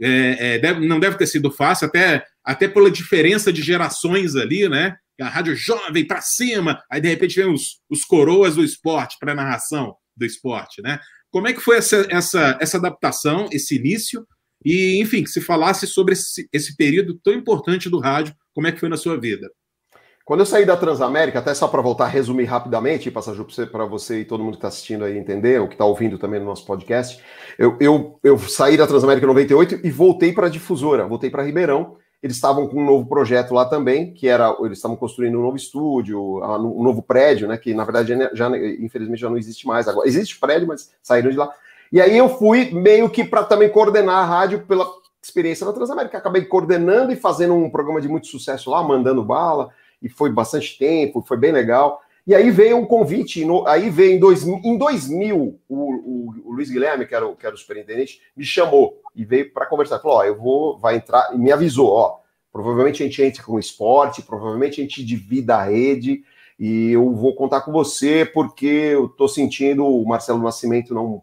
É, é, deve, não deve ter sido fácil, até, até pela diferença de gerações ali, né? A rádio jovem para cima, aí de repente vem os, os coroas do esporte para narração do esporte, né? Como é que foi essa, essa, essa adaptação, esse início? E, enfim, que se falasse sobre esse, esse período tão importante do rádio, como é que foi na sua vida? Quando eu saí da Transamérica, até só para voltar a resumir rapidamente, passar para você e todo mundo que está assistindo aí entender, ou que está ouvindo também no nosso podcast, eu, eu, eu saí da Transamérica em 98 e voltei para a difusora, voltei para Ribeirão. Eles estavam com um novo projeto lá também, que era, eles estavam construindo um novo estúdio, um novo prédio, né? Que na verdade já infelizmente já não existe mais agora. Existe prédio, mas saíram de lá. E aí eu fui meio que para também coordenar a rádio pela experiência na Transamérica. Acabei coordenando e fazendo um programa de muito sucesso lá, mandando bala, e foi bastante tempo, foi bem legal. E aí veio um convite, no, aí veio em, dois, em 2000, o, o, o, Luiz Guilherme, que era, o, que era o superintendente, me chamou e veio para conversar. Falou: Ó, eu vou, vai entrar, e me avisou: Ó, provavelmente a gente entra com esporte, provavelmente a gente divida a rede, e eu vou contar com você, porque eu tô sentindo o Marcelo Nascimento não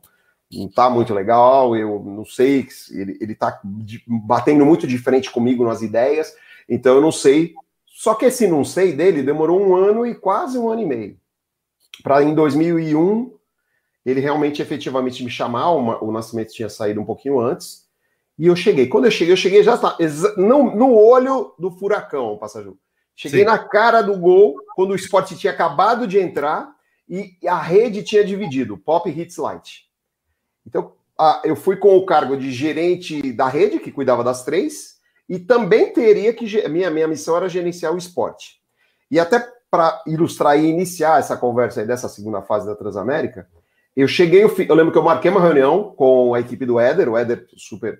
não tá muito legal, eu não sei, ele, ele tá batendo muito diferente comigo nas ideias, então eu não sei. Só que esse não sei dele demorou um ano e quase um ano e meio. Para em 2001 ele realmente, efetivamente, me chamar, uma, o Nascimento tinha saído um pouquinho antes, e eu cheguei. Quando eu cheguei, eu cheguei já no, no olho do furacão, Passaju. Cheguei Sim. na cara do gol, quando o esporte tinha acabado de entrar, e a rede tinha dividido, Pop Hits Light. Então, eu fui com o cargo de gerente da rede, que cuidava das três, e também teria que. Minha, minha missão era gerenciar o esporte. E até para ilustrar e iniciar essa conversa aí dessa segunda fase da Transamérica, eu cheguei, eu, lembro que eu marquei uma reunião com a equipe do Éder, o Éder super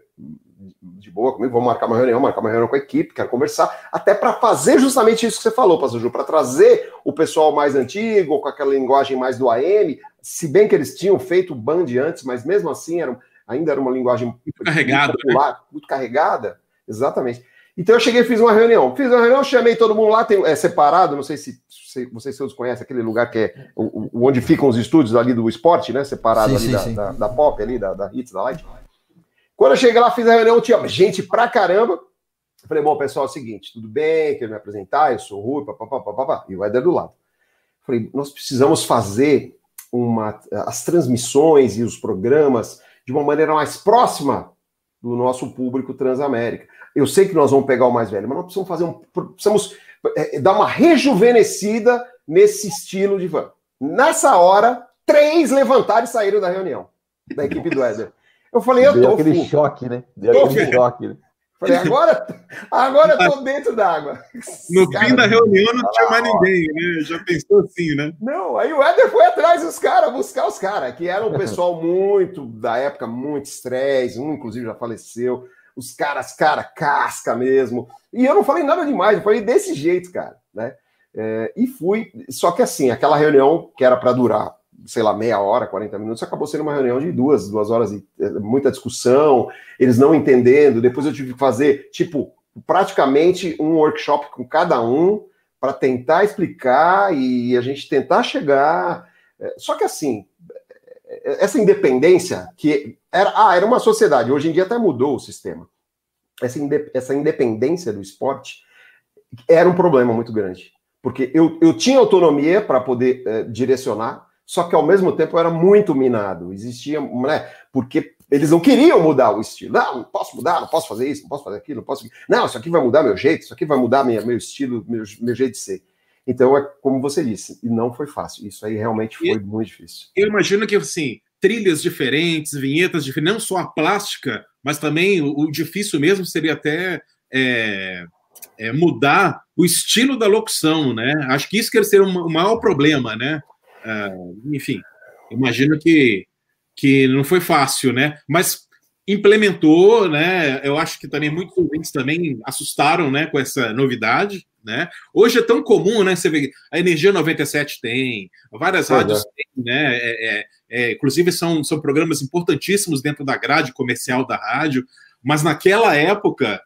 de boa comigo, vamos marcar uma reunião, marcar uma reunião com a equipe, quero conversar, até para fazer justamente isso que você falou, Pastor Ju, para trazer o pessoal mais antigo, com aquela linguagem mais do AM, se bem que eles tinham feito Band antes, mas mesmo assim era, ainda era uma linguagem muito carregada, muito, popular, né? muito carregada, exatamente. Então eu cheguei e fiz uma reunião. Fiz uma reunião, chamei todo mundo lá, tem, é separado, não sei se, se vocês todos conhecem aquele lugar que é o, o, onde ficam os estúdios ali do esporte, né? Separado sim, ali sim, da, sim. Da, da, Pop, ali, da, da Hits, da Light. Quando eu cheguei lá, fiz a reunião, tinha gente pra caramba. Falei, bom, pessoal, é o seguinte, tudo bem, quero me apresentar, eu sou o Rui, papapá, papapá, e o Éder do lado. Falei, nós precisamos fazer uma, as transmissões e os programas de uma maneira mais próxima do nosso público Transamérica. Eu sei que nós vamos pegar o mais velho, mas nós precisamos fazer um. Precisamos é, dar uma rejuvenescida nesse estilo de van. Nessa hora, três levantaram e saíram da reunião da equipe do Éder. Eu falei, eu Deu tô. aquele full. choque, né? Deu aquele choque, né? Falei, agora, agora eu tô [LAUGHS] dentro d'água. No cara, fim da reunião não tinha mais ninguém, né? Já pensou assim, né? Não, aí o Éder foi atrás dos caras, buscar os caras, que eram um pessoal [LAUGHS] muito, da época, muito estresse, um inclusive já faleceu os caras, cara, casca mesmo. E eu não falei nada demais, eu falei desse jeito, cara, né? É, e fui, só que assim, aquela reunião que era para durar, sei lá, meia hora, 40 minutos, acabou sendo uma reunião de duas, duas horas e é, muita discussão, eles não entendendo. Depois eu tive que fazer, tipo, praticamente um workshop com cada um para tentar explicar e a gente tentar chegar. É, só que assim, essa independência que era, ah, era uma sociedade, hoje em dia até mudou o sistema. Essa, inde, essa independência do esporte era um problema muito grande. Porque eu, eu tinha autonomia para poder eh, direcionar, só que ao mesmo tempo era muito minado. Existia, né? Porque eles não queriam mudar o estilo. Não, não posso mudar, não posso fazer isso, não posso fazer aquilo, não posso. Não, isso aqui vai mudar meu jeito, isso aqui vai mudar minha, meu estilo, meu, meu jeito de ser. Então, é como você disse, e não foi fácil. Isso aí realmente foi muito difícil. Eu imagino que, assim, trilhas diferentes, vinhetas diferentes, não só a plástica, mas também o, o difícil mesmo seria até é, é, mudar o estilo da locução, né? Acho que isso que ser um, o maior problema, né? Uh, enfim, imagino que, que não foi fácil, né? Mas implementou, né? Eu acho que também muitos ouvintes também assustaram, né, com essa novidade, né? Hoje é tão comum, né? Você vê, a Energia 97 tem, várias rádios é. têm, né? É, é, é, inclusive são, são programas importantíssimos dentro da grade comercial da rádio, mas naquela época,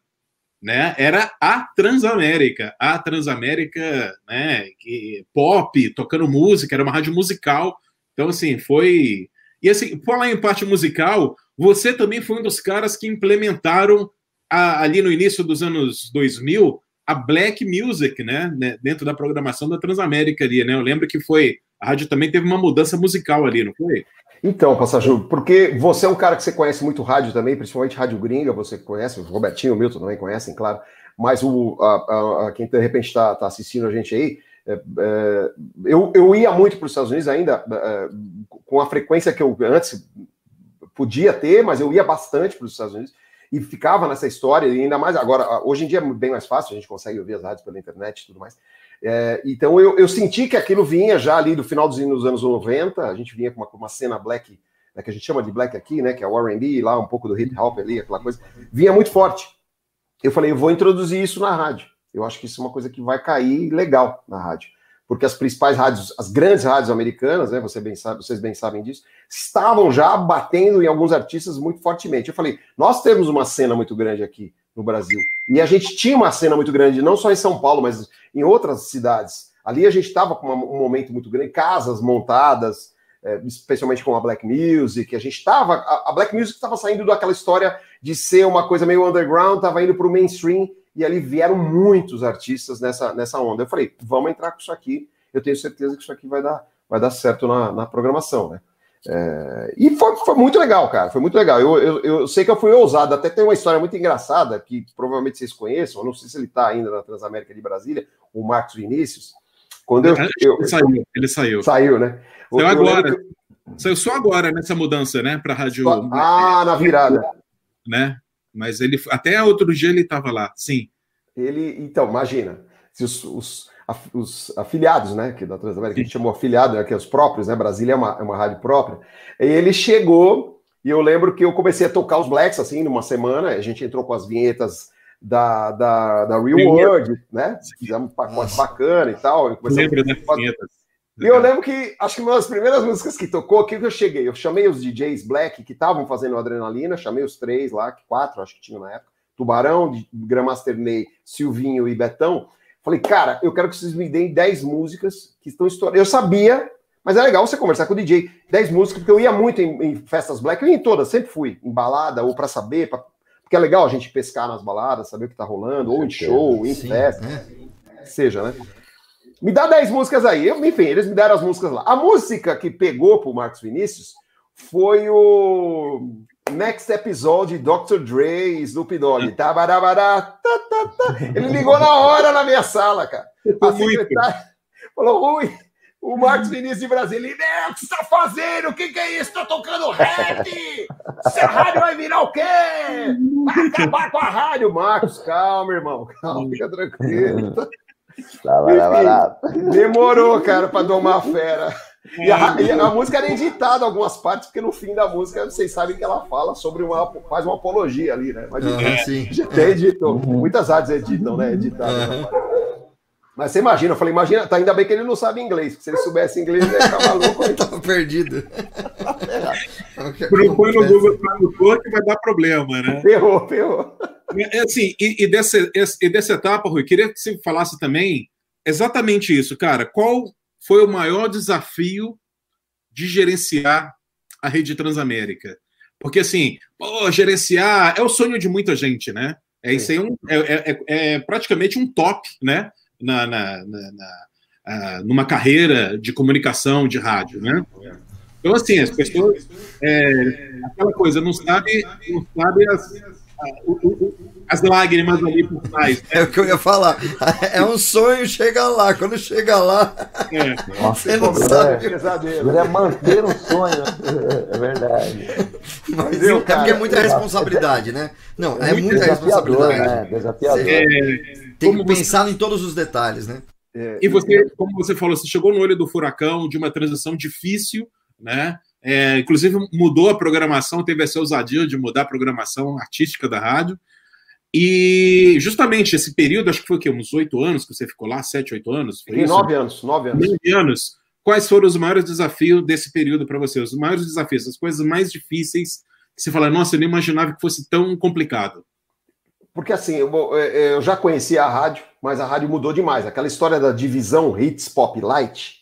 né? Era a Transamérica, a Transamérica, né? Que, pop, tocando música, era uma rádio musical. Então, assim, foi. E assim, falar em parte musical, você também foi um dos caras que implementaram a, ali no início dos anos 2000 a black music, né, né, dentro da programação da Transamérica ali, né? Eu lembro que foi a rádio também teve uma mudança musical ali, não foi? Então, Passageiro, porque você é um cara que você conhece muito rádio também, principalmente rádio gringa, você conhece, o Robertinho, o Milton também conhecem, claro, mas o, a, a quem de repente está tá assistindo a gente aí, é, é, eu, eu ia muito para os Estados Unidos ainda, é, com a frequência que eu antes podia ter, mas eu ia bastante para os Estados Unidos, e ficava nessa história, e ainda mais agora, hoje em dia é bem mais fácil, a gente consegue ouvir as rádios pela internet e tudo mais. É, então eu, eu, senti que aquilo vinha já ali do final dos anos 90, a gente vinha com uma, uma cena black, né, que a gente chama de black aqui, né, que é o R&B, lá um pouco do hip hop ali, aquela coisa, vinha muito forte. Eu falei, eu vou introduzir isso na rádio. Eu acho que isso é uma coisa que vai cair legal na rádio porque as principais rádios, as grandes rádios americanas, né, você bem sabe, vocês bem sabem disso, estavam já batendo em alguns artistas muito fortemente. Eu falei, nós temos uma cena muito grande aqui no Brasil. E a gente tinha uma cena muito grande, não só em São Paulo, mas em outras cidades. Ali a gente estava com um momento muito grande, casas montadas, é, especialmente com a Black Music. A gente estava. A, Black Music estava saindo daquela história de ser uma coisa meio underground, estava indo para o mainstream e ali vieram muitos artistas nessa, nessa onda. Eu falei, vamos entrar com isso aqui, eu tenho certeza que isso aqui vai dar, vai dar certo na, na programação, né? É, e foi, foi, muito legal, cara. Foi muito legal. Eu, eu, eu, sei que eu fui ousado. Até tem uma história muito engraçada que provavelmente vocês conheçam. Eu não sei se ele está ainda na Transamérica de Brasília, o Marcos Vinícius. Quando eu, eu ele saiu, ele saiu. Saiu, né? Saiu agora. Saiu só agora nessa mudança, né? Para rádio. Ah, na virada. Né? Mas ele até outro dia ele estava lá, sim. Ele, então, imagina, se os, os os afiliados, né, que da Transamérica, a gente chamou afiliado, né, que é os próprios, né, Brasília é uma, é uma rádio própria, e ele chegou, e eu lembro que eu comecei a tocar os Blacks, assim, numa semana, a gente entrou com as vinhetas da, da, da Real World, né, fizemos um pacote bacana e tal. Eu lembro das vinhetas. E eu lembro que, acho que uma das primeiras músicas que tocou, que eu cheguei, eu chamei os DJs Black que estavam fazendo Adrenalina, chamei os três lá, quatro acho que tinham na época, Tubarão, Grandmaster Ney, Silvinho e Betão, Falei, cara, eu quero que vocês me deem 10 músicas que estão estourando. Eu sabia, mas é legal você conversar com o DJ. 10 músicas, porque eu ia muito em, em festas black, eu ia em todas, sempre fui, em balada, ou para saber, pra... porque é legal a gente pescar nas baladas, saber o que tá rolando, ou em show, em Sim, festa, né? seja, né? Me dá 10 músicas aí. Eu, enfim, eles me deram as músicas lá. A música que pegou pro Marcos Vinícius foi o Next Episode Dr. Dre, Snoop Dogg. Tá, tá, tá, Ele ligou na hora na minha sala, cara. A secretária falou, Rui, o Marcos Vinícius de Brasília, o que você tá fazendo? O que, que é isso? Tá tocando rap! Essa rádio vai virar o quê? Vai acabar com a rádio, Marcos. Calma, irmão. Calma, fica tranquilo. Enfim, demorou, cara, para domar a fera. E a, e a, música era editada algumas partes, porque no fim da música vocês sabem que ela fala sobre uma. faz uma apologia ali, né? Mas uhum, sim. até editou. Uhum. Muitas rádios editam, né? Editaram. Uhum. Mas você imagina, eu falei, imagina, tá, ainda bem que ele não sabe inglês, porque se ele soubesse inglês, ele ia ficar maluco. ele [LAUGHS] tava perdido. Põe no Google Tradutor que vai dar problema, né? Ferrou, ferrou. É, assim, e, e, desse, e dessa etapa, Rui, queria que você falasse também exatamente isso, cara. Qual foi o maior desafio de gerenciar a rede Transamérica. Porque, assim, pô, gerenciar é o sonho de muita gente, né? É, isso aí é, um, é, é, é, é praticamente um top, né? Na, na, na, na, numa carreira de comunicação de rádio, né? Então, assim, as pessoas. É, aquela coisa, não sabe, não sabe as, as lágrimas ali por trás. Né? [LAUGHS] É o que eu ia falar. É um sonho chegar lá. Quando chega lá, é. [LAUGHS] Nossa, você não sabe. É, é manter um sonho. É verdade. Mas é porque é muita responsabilidade, né? Não, é, muita responsabilidade. Né? Desafiador. É, tem que pensar você... em todos os detalhes, né? É, e você, como você falou, você chegou no olho do furacão de uma transição difícil, né? É, inclusive mudou a programação, teve essa ousadia de mudar a programação artística da rádio. E justamente esse período, acho que foi o quê? Uns oito anos que você ficou lá? Sete, oito anos? Foi nove anos, nove anos. Nove anos. Quais foram os maiores desafios desse período para você? Os maiores desafios, as coisas mais difíceis que você fala, nossa, eu não imaginava que fosse tão complicado. Porque assim, eu, eu já conhecia a rádio, mas a rádio mudou demais. Aquela história da divisão Hits Pop Light,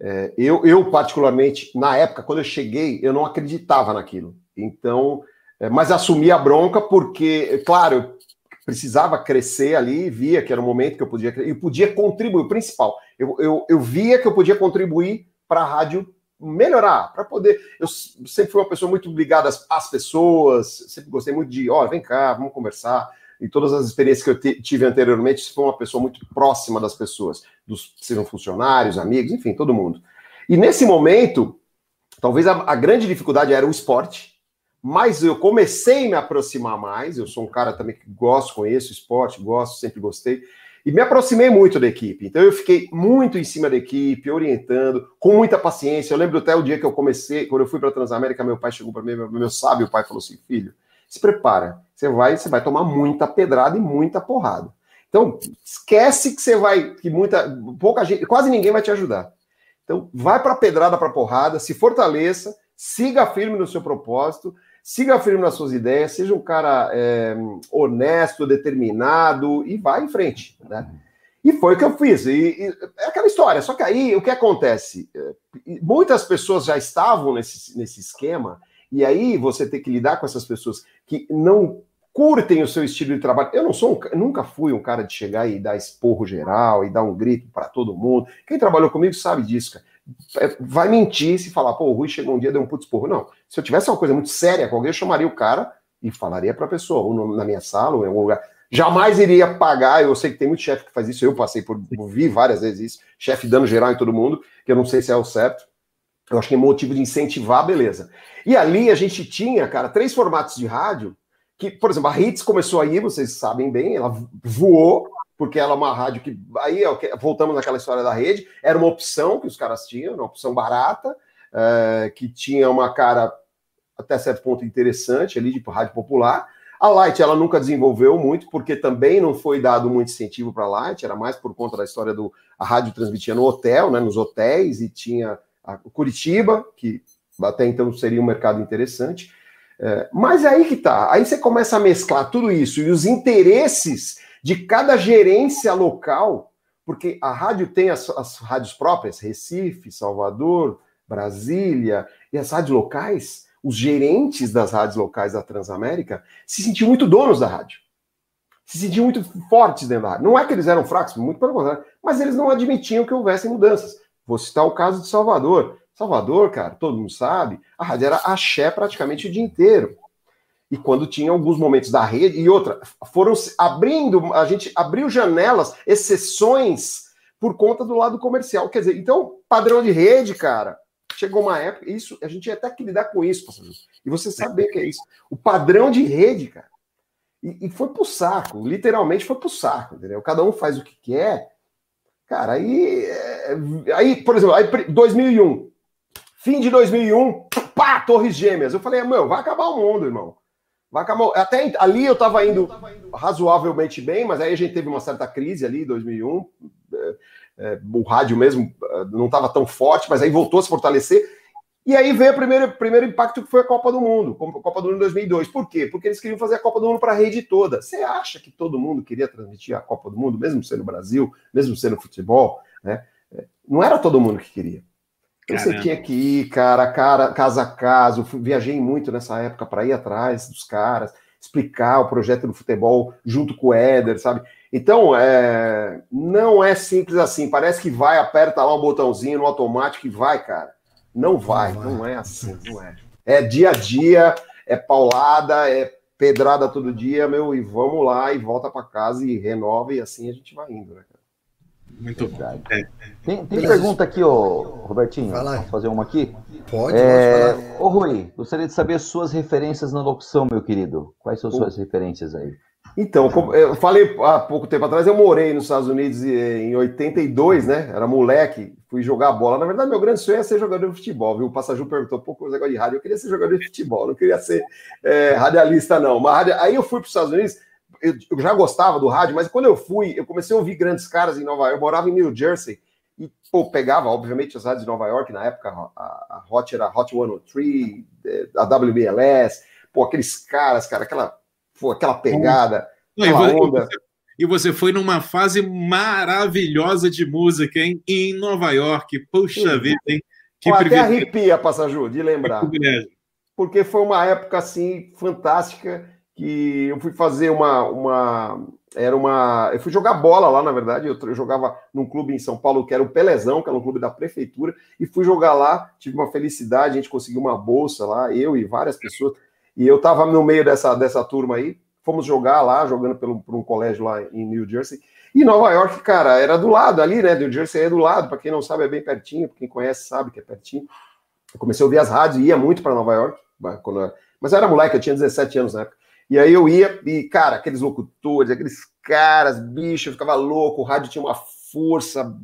é, eu, eu, particularmente, na época, quando eu cheguei, eu não acreditava naquilo. Então, é, mas assumi a bronca porque, claro, eu precisava crescer ali, via que era o momento que eu podia e podia contribuir. O principal, eu, eu, eu via que eu podia contribuir para a rádio melhorar, para poder. Eu sempre fui uma pessoa muito ligada às, às pessoas, sempre gostei muito de, ó, vem cá, vamos conversar e todas as experiências que eu tive anteriormente, foi uma pessoa muito próxima das pessoas, dos sejam funcionários, amigos, enfim, todo mundo. E nesse momento, talvez a, a, grande dificuldade era o esporte, mas eu comecei a me aproximar mais. Eu sou um cara também que gosto, conheço esporte, gosto, sempre gostei. E me aproximei muito da equipe. Então eu fiquei muito em cima da equipe, orientando, com muita paciência. Eu lembro até o dia que eu comecei, quando eu fui para a Transamérica, meu pai chegou para mim, meu, meu sábio pai falou assim: filho, se prepara. Você vai, você vai tomar muita pedrada e muita porrada. Então, esquece que você vai, que muita, pouca gente, quase ninguém vai te ajudar. Então, vai para pedrada, para porrada, se fortaleça, siga firme no seu propósito, siga firme nas suas ideias, seja um cara é, honesto, determinado e vá em frente, né? E foi o que eu fiz. E, e, é aquela história. Só que aí o que acontece? É, muitas pessoas já estavam nesse, nesse esquema e aí você tem que lidar com essas pessoas que não curtem o seu estilo de trabalho. Eu não sou um, nunca fui um cara de chegar e dar esporro geral e dar um grito para todo mundo. Quem trabalhou comigo sabe disso, cara. é, vai mentir se falar, pô, o Rui chegou um dia deu um putz porro. Não. Se eu tivesse uma coisa muito séria com alguém, eu chamaria o cara e falaria para a pessoa, ou na minha sala, ou em algum lugar. Jamais iria pagar, eu sei que tem muito chefe que faz isso, eu passei por, vi várias vezes isso, chefe dando geral em todo mundo, que eu não sei se é o certo. Eu acho que é motivo de incentivar, beleza. E ali a gente tinha, cara, três formatos de rádio, que, por exemplo, a Hits começou aí, vocês sabem bem, ela voou, porque ela é uma rádio que. Aí voltamos naquela história da rede, era uma opção que os caras tinham, uma opção barata, é, que tinha uma cara até certo ponto interessante ali, tipo rádio popular. A Light ela nunca desenvolveu muito, porque também não foi dado muito incentivo para a Light, era mais por conta da história do. A rádio transmitia no hotel, né, nos hotéis, e tinha a Curitiba, que até então seria um mercado interessante. É, mas é aí que tá. Aí você começa a mesclar tudo isso e os interesses de cada gerência local, porque a rádio tem as, as rádios próprias, Recife, Salvador, Brasília, e as rádios locais os gerentes das rádios locais da Transamérica se sentiam muito donos da rádio. Se sentiam muito fortes dentro da rádio. Não é que eles eram fracos, muito pelo contrário, mas eles não admitiam que houvessem mudanças. Vou citar o caso de Salvador. Salvador, cara, todo mundo sabe, a rádio era axé praticamente o dia inteiro. E quando tinha alguns momentos da rede, e outra, foram abrindo, a gente abriu janelas, exceções, por conta do lado comercial. Quer dizer, então, padrão de rede, cara, chegou uma época, isso, a gente ia até que lidar com isso. E você saber que é isso. O padrão de rede, cara. E, e foi pro saco, literalmente foi pro saco, entendeu? Cada um faz o que quer. Cara, aí, é, aí por exemplo, aí 2001, fim de 2001, pá, Torres Gêmeas. Eu falei, meu, vai acabar o mundo, irmão. Vai acabar. Até ali eu tava indo razoavelmente bem, mas aí a gente teve uma certa crise ali em 2001 é, o rádio mesmo é, não estava tão forte, mas aí voltou a se fortalecer. E aí veio o primeiro, primeiro impacto que foi a Copa do Mundo, a Copa do Mundo 2002. Por quê? Porque eles queriam fazer a Copa do Mundo para a rede toda. Você acha que todo mundo queria transmitir a Copa do Mundo, mesmo sendo Brasil, mesmo sendo futebol? Né? Não era todo mundo que queria. Então você tinha que ir, cara, cara, casa a casa. Eu viajei muito nessa época para ir atrás dos caras, explicar o projeto do futebol junto com o Éder, sabe? Então, é, não é simples assim. Parece que vai, aperta lá um botãozinho no automático e vai, cara. Não vai, não, vai. não é assim, não é. É dia a dia, é paulada, é pedrada todo dia, meu, e vamos lá e volta para casa e renova e assim a gente vai indo, né, cara? Muito Verdade. bom. É. Tem, tem pergunta aqui, ô, Robertinho. Posso fazer uma aqui? Pode, é... pode Ô, Rui, gostaria de saber suas referências na locução, meu querido. Quais são suas referências aí? Então, eu falei há pouco tempo atrás, eu morei nos Estados Unidos em 82, né? Era moleque, fui jogar bola. Na verdade, meu grande sonho é ser jogador de futebol, viu? O Passaju perguntou, pouco coisa negócio de rádio. Eu queria ser jogador de futebol, não queria ser é, radialista, não. Mas aí eu fui para os Estados Unidos, eu, eu, já gostava do rádio, mas quando eu fui, eu comecei a ouvir grandes caras em Nova York. Eu morava em New Jersey e, pô, pegava, obviamente, as rádios de Nova York. Na época, a, a Hot era Hot 103, a WBLS. Pô, aqueles caras, cara, aquela Pô, aquela pegada, Não, aquela onda. E você foi numa fase maravilhosa de música, hein? Em Nova York. Puxa Sim. vida, hein? Que Pô, até arrepia, Passaju, de lembrar. Porque foi uma época, assim, fantástica, que eu fui fazer uma... uma era uma. Eu fui jogar bola lá, na verdade. Eu, jogava num clube em São Paulo que era o Pelezão, que era um clube da prefeitura, e fui jogar lá. Tive uma felicidade, a gente conseguiu uma bolsa lá, eu e várias pessoas. E eu estava no meio dessa, dessa turma aí, fomos jogar lá, jogando pelo, por um colégio lá em New Jersey. E Nova York, cara, era do lado ali, né? New Jersey é do lado, para quem não sabe, é bem pertinho, quem conhece sabe que é pertinho. Eu comecei a ouvir as rádios, ia muito para Nova York, quando eu... mas eu era moleque, eu tinha 17 anos na época. E aí eu ia, e, cara, aqueles locutores, aqueles caras, bicho, eu ficava louco, o rádio tinha uma força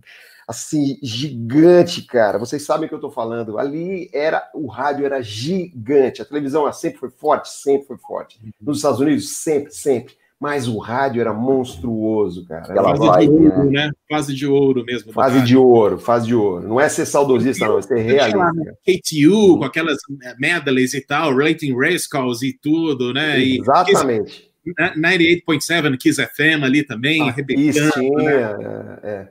assim, gigante, cara. Vocês sabem o que eu tô falando. Ali era o rádio era gigante. A televisão sempre foi forte, sempre foi forte. Nos Estados Unidos sempre, sempre. Mas o rádio era monstruoso, cara. Aquela fase de ouro, né? Fase de ouro mesmo. Fase de ouro, fase de ouro. Não é ser saudosista, não, é ser realista. KTU, com aquelas eh, medleys e tal, Rating Race Calls e tudo, né? E Exatamente. 98.7 Kiss FM ali também, ah, rebentando. Né? É, é.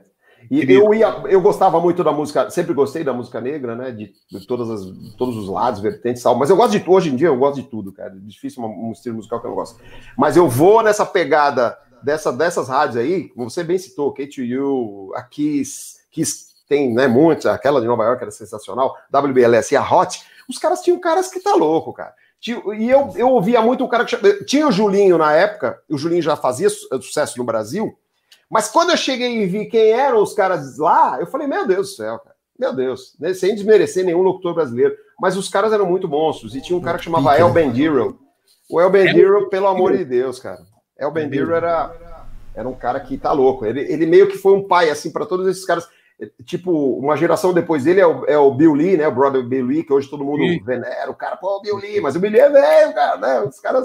E eu ia, eu gostava muito da música, sempre gostei da música negra, né? De, de todas as, todos os lados, vertentes, tal. Mas eu gosto de hoje em dia, eu gosto de tudo, cara. É difícil um, um estilo musical que eu não gosto. Mas eu vou nessa pegada dessa, dessas rádios aí, como você bem citou, K2U, a Kiss, Kiss tem né, muitas, aquela de Nova York era sensacional, WBLS e a Hot, os caras tinham caras que tá louco, cara. E eu, eu ouvia muito o cara que. Tinha o Julinho na época, o Julinho já fazia sucesso no Brasil, mas quando eu cheguei e vi quem eram os caras lá, eu falei, meu Deus do céu, cara. Meu Deus, né? sem desmerecer nenhum locutor brasileiro. Mas os caras eram muito monstros. E tinha um cara que chamava El Bendiro. O El Bendiro, pelo amor de Deus, cara. El Bendiro era, era um cara que tá louco. Ele, ele meio que foi um pai, assim, para todos esses caras. Tipo, uma geração depois dele é o, é o Bill Lee, né? O brother Bill Lee, que hoje todo mundo venera. O cara, pô, o Bill Lee, mas o Bill Lee é velho, cara, né? Os caras.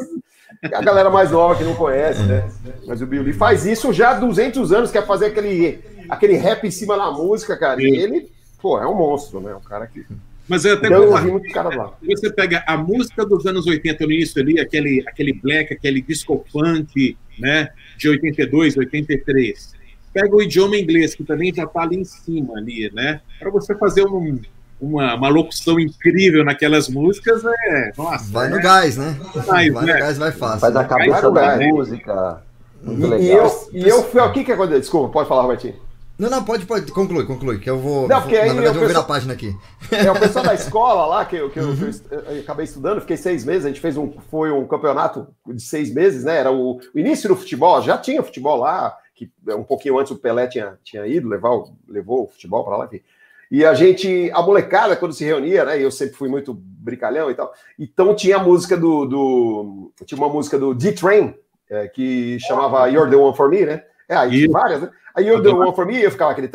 A galera mais nova que não conhece, né? Mas o Lee faz isso já há 200 anos, quer fazer aquele, aquele rap em cima da música, cara. E ele, pô, é um monstro, né? Um cara que. Mas é até então, eu muito cara lá. Você pega a música dos anos 80 no início ali, aquele, aquele black, aquele disco funk, né? De 82, 83 pega o idioma inglês, que também já está ali em cima, ali, né? Para você fazer um, uma, uma locução incrível naquelas músicas, é. Nossa, vai é, no gás, né? vai no gás, vai fácil. Faz a cabeça da música. Muito legal. E eu, e eu fui. O que que aconteceu? Desculpa, pode falar, Martim. Não, não, pode, pode, conclui, conclui, que eu vou. Não, porque aí. Na verdade, eu vou virar a página aqui. É, o pessoal da escola lá, que, eu, que uhum. eu, eu, acabei estudando, fiquei seis meses, a gente fez um. Foi um campeonato de seis meses, né? Era o, o início do futebol, já tinha futebol lá, que um pouquinho antes o Pelé tinha, tinha ido, levar, levou o futebol para lá, enfim. E a gente, a molecada, quando se reunia, né? Eu sempre fui muito brincalhão e tal. Então tinha a música do. do tinha uma música do D-Train, é, que chamava You're the One for Me, né? É, aí várias, né? Aí You're the One for Me, eu ficava aquele.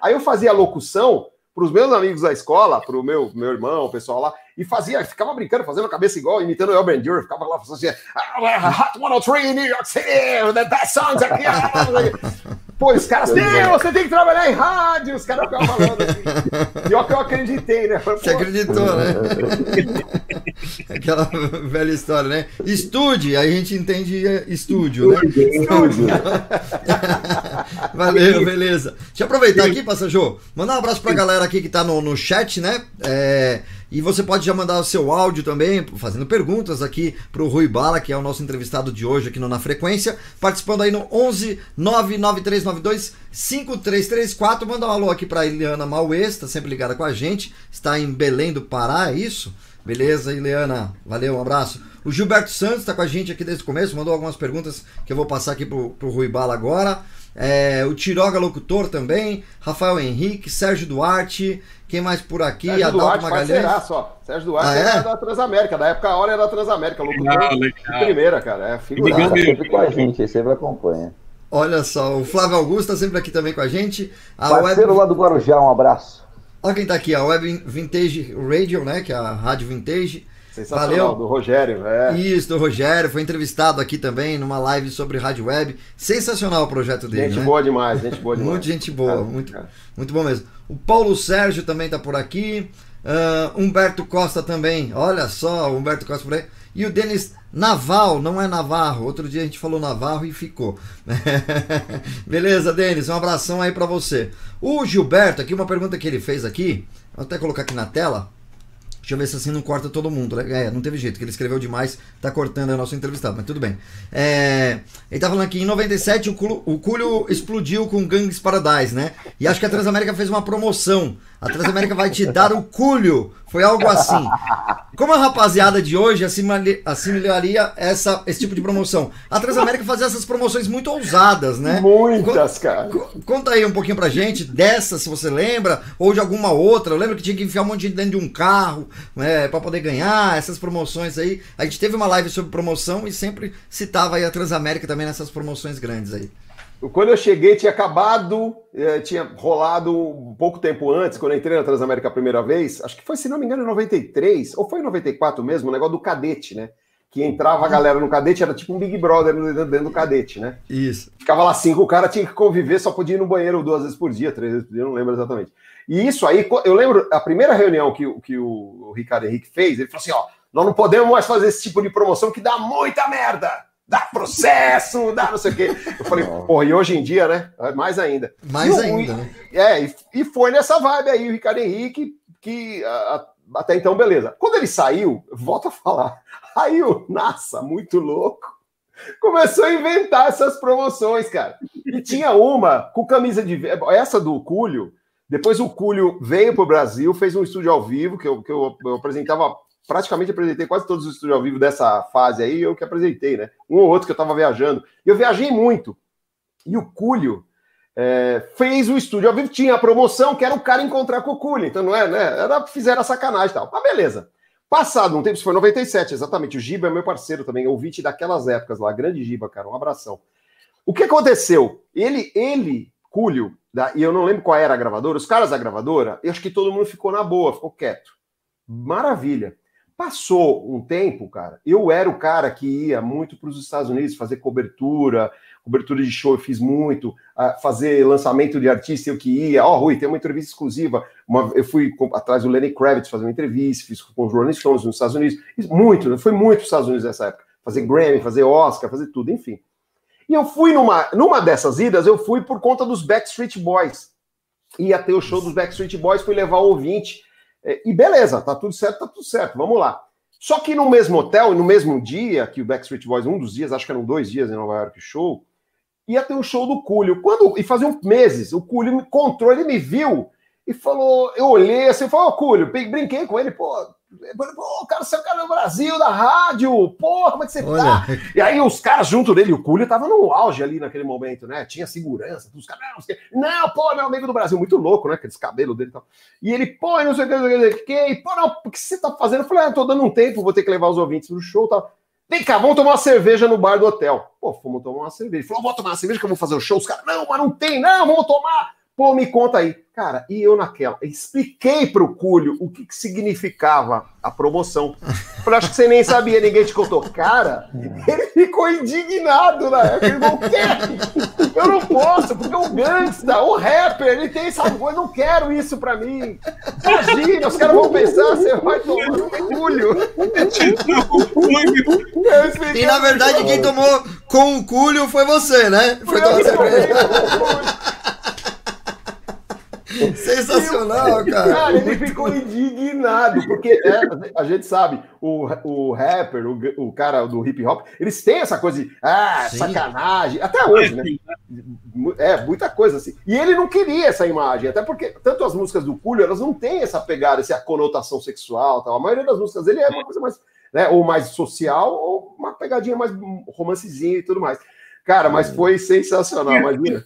Aí eu fazia a locução para os meus amigos da escola, para o meu, meu irmão, o pessoal lá, e fazia, ficava brincando, fazendo a cabeça igual, imitando o Elben Dur, ficava lá fazendo assim, ah, Hot 103 New York City, the best songs aqui. Pô, os caras, você tem que trabalhar em rádio, os caras ficavam falando assim. Pior que eu acreditei, né? Você acreditou, né? [LAUGHS] Aquela velha história, né? Estude, aí a gente entende estúdio, né? Estúdio. [LAUGHS] Valeu, beleza. Deixa eu aproveitar aqui, Passajô, mandar um abraço pra galera aqui que tá no, no chat, né? É, e você pode já mandar o seu áudio também, fazendo perguntas aqui para o Rui Bala, que é o nosso entrevistado de hoje aqui no Na Frequência, participando aí no 11 99392 5334. Manda um alô aqui para Ileana Mauê, está sempre ligada com a gente, está em Belém do Pará, é isso? Beleza, Ileana, valeu, um abraço. O Gilberto Santos está com a gente aqui desde o começo, mandou algumas perguntas que eu vou passar aqui pro, pro Rui Bala agora. É, o Tiroga Locutor também, Rafael Henrique, Sérgio Duarte, quem mais por aqui? Sérgio Adalto Duarte Magalhães. Será, só. Sérgio Duarte ah, é? da Transamérica, da época a hora era da Transamérica, locutor legal, legal. primeira, cara. É figurado. Tá sempre com a gente, sempre acompanha. Olha só, o Flávio Augusto está sempre aqui também com a gente. A Parceiro web... lá do Guarujá, um abraço. Olha quem está aqui, a Web Vintage Radio, né? Que é a Rádio Vintage. Sensacional, Valeu. do Rogério, é. Isso, do Rogério, foi entrevistado aqui também numa live sobre rádio web. Sensacional o projeto dele. Gente né? boa demais, gente boa [LAUGHS] demais. muito gente boa, é, muito, é. muito bom mesmo. O Paulo Sérgio também está por aqui. Uh, Humberto Costa também, olha só, o Humberto Costa por aí. E o Denis Naval, não é Navarro. Outro dia a gente falou Navarro e ficou. [LAUGHS] Beleza, Denis, um abração aí para você. O Gilberto, aqui uma pergunta que ele fez aqui, vou até colocar aqui na tela. Deixa eu ver se assim não corta todo mundo. É, não teve jeito, que ele escreveu demais, tá cortando o nosso entrevistado, mas tudo bem. É, ele tá falando aqui, em 97 o Cúlio, o Cúlio explodiu com Gangs Paradise, né? E acho que a Transamérica fez uma promoção. A Transamérica vai te dar o Cúlio. Foi algo assim. Como a rapaziada de hoje assimilaria essa, esse tipo de promoção? A Transamérica fazia essas promoções muito ousadas, né? Muitas, cara. Conta aí um pouquinho pra gente dessa, se você lembra, ou de alguma outra. Eu lembro que tinha que enfiar um monte de dentro de um carro né, para poder ganhar essas promoções aí. A gente teve uma live sobre promoção e sempre citava aí a Transamérica também nessas promoções grandes aí. Quando eu cheguei, tinha acabado, eh, tinha rolado um pouco tempo antes, quando eu entrei na Transamérica a primeira vez, acho que foi, se não me engano, em 93, ou foi em 94 mesmo, o negócio do cadete, né? Que entrava a galera no cadete, era tipo um Big Brother dentro do cadete, né? Isso. Ficava lá cinco, o cara tinha que conviver, só podia ir no banheiro duas vezes por dia, três vezes por dia, não lembro exatamente. E isso aí, eu lembro, a primeira reunião que, que o Ricardo Henrique fez, ele falou assim: ó, nós não podemos mais fazer esse tipo de promoção que dá muita merda dá processo, dá não sei o quê. Eu falei, porra, e hoje em dia, né? Mais ainda. Mais ainda, né? É, e, e, foi nessa vibe aí o Ricardo Henrique, que a, até então, beleza. Quando ele saiu, volto a falar, aí o Nassa, muito louco, começou a inventar essas promoções, cara. E tinha uma com camisa de. Essa do Cúlio. Depois o Cúlio veio para o Brasil, fez um estúdio ao vivo, que eu, que eu, eu apresentava, praticamente apresentei quase todos os estúdios ao vivo dessa fase aí, eu que apresentei, né? Um ou outro que eu estava viajando. Eu viajei muito. E o Cúlio é, fez o estúdio ao vivo, tinha a promoção que era o cara encontrar com o Cúlio. Então não é, né? Era, fizeram a sacanagem e tal. Mas beleza. Passado um tempo, isso foi 97, exatamente. O Giba é meu parceiro também, ouvinte daquelas épocas lá. Grande Giba, cara, um abração. O que aconteceu? Ele, ele, Cúlio, da, e eu não lembro qual era a gravadora, os caras da gravadora, eu acho que todo mundo ficou na boa, ficou quieto. Maravilha. Passou um tempo, cara, eu era o cara que ia muito para os Estados Unidos fazer cobertura, cobertura de show eu fiz muito, fazer lançamento de artista eu que ia. Ó, oh, Rui, tem uma entrevista exclusiva. Uma, eu fui atrás do Lenny Kravitz fazer uma entrevista, fiz com os Rolling Stones nos Estados Unidos. Muito, foi muito nos Estados Unidos nessa época. Fazer Grammy, fazer Oscar, fazer tudo, enfim. E eu fui numa, numa dessas idas, eu fui por conta dos Backstreet Boys. Ia ter o show dos Backstreet Boys, fui levar o ouvinte. É, e beleza, tá tudo certo, tá tudo certo, vamos lá. Só que no mesmo hotel, no mesmo dia que o Backstreet Boys, um dos dias, acho que eram dois dias em Nova York, show, ia ter um show do Cúlio. Quando, e faziam meses, o Cúlio me encontrou, ele me viu e falou, eu olhei assim, falou, oh, Cúlio, brinquei com ele, pô, pô, cara, você é o cara do Brasil, da rádio, pô, como é que você Olha. tá? E aí os caras junto dele, o Cúlio tava no auge ali naquele momento, né? Tinha segurança, os caras, não, não, pô, meu amigo do Brasil, muito louco, né? Aqueles cabelos dele e tal. E ele, pô, não sei o que, não sei o que, pô, não, o que você tá fazendo? Eu falei, ah, tô dando um tempo, vou ter que levar os ouvintes pro show e tal. Vem cá, vamos tomar uma cerveja no bar do hotel. Pô, fomos tomar uma cerveja. Ele falou, vou tomar uma cerveja que eu vou fazer o show. Os caras, não, mas não tem, não, vamos tomar. Pô, me conta aí. Cara, e eu naquela, expliquei pro Cúlio o que, que significava a promoção. Eu acho que você nem sabia, ninguém te contou. Cara, ele ficou indignado na época. Ele falou, quê? Eu não posso, porque o gangsta, o rapper, ele tem essa coisa, eu não quero isso pra mim. Imagina, os caras vão pensar, você vai tomar no Cúlio. E na verdade, quem tomou com o Cúlio foi você, né? Foi tomar cerveja. Sensacional, cara. Cara, ele ficou indignado, porque é, a gente sabe, o, o rapper, o, o cara do hip hop, eles têm essa coisa de ah, Sim. sacanagem, até hoje, né? É, muita coisa assim. E ele não queria essa imagem, até porque tanto as músicas do Cúlio, elas não têm essa pegada, essa conotação sexual, tal. A maioria das músicas dele é uma coisa mais, né, ou mais social, ou uma pegadinha mais romancezinha e tudo mais. Cara, mas foi sensacional, imagina.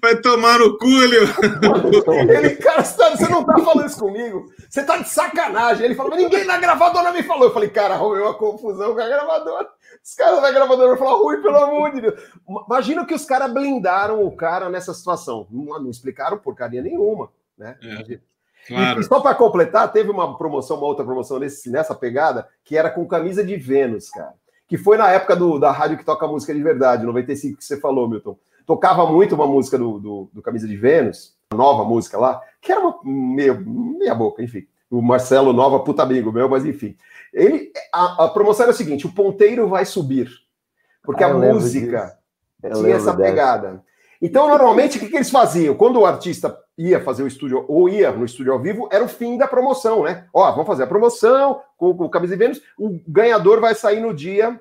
Vai tomar no culho. [LAUGHS] Ele, cara, você não tá falando isso comigo. Você tá de sacanagem. Ele falou, mas ninguém na gravadora me falou. Eu falei, cara, arrumei uma confusão com a gravadora. Os caras da gravadora falaram, Rui, pelo amor de Deus. Imagina que os caras blindaram o cara nessa situação. Não, não explicaram porcaria nenhuma, né? É. Claro. E, só para completar, teve uma promoção, uma outra promoção nesse, nessa pegada, que era com camisa de Vênus, cara. Que foi na época do, da rádio que toca música de verdade, 95, que você falou, Milton tocava muito uma música do, do, do Camisa de Vênus, nova música lá, que era uma meia, meia boca, enfim. O Marcelo Nova, puta amigo meu, mas enfim. Ele, a, a promoção era o seguinte: o ponteiro vai subir. Porque ah, a música tinha essa pegada. Então, normalmente, o que, que, eles faziam? Quando o artista ia fazer o estúdio, ou ia no estúdio ao vivo, era o fim da promoção, né? Ó, vamos fazer a promoção com, com o Camisa de Vênus, o ganhador vai sair no dia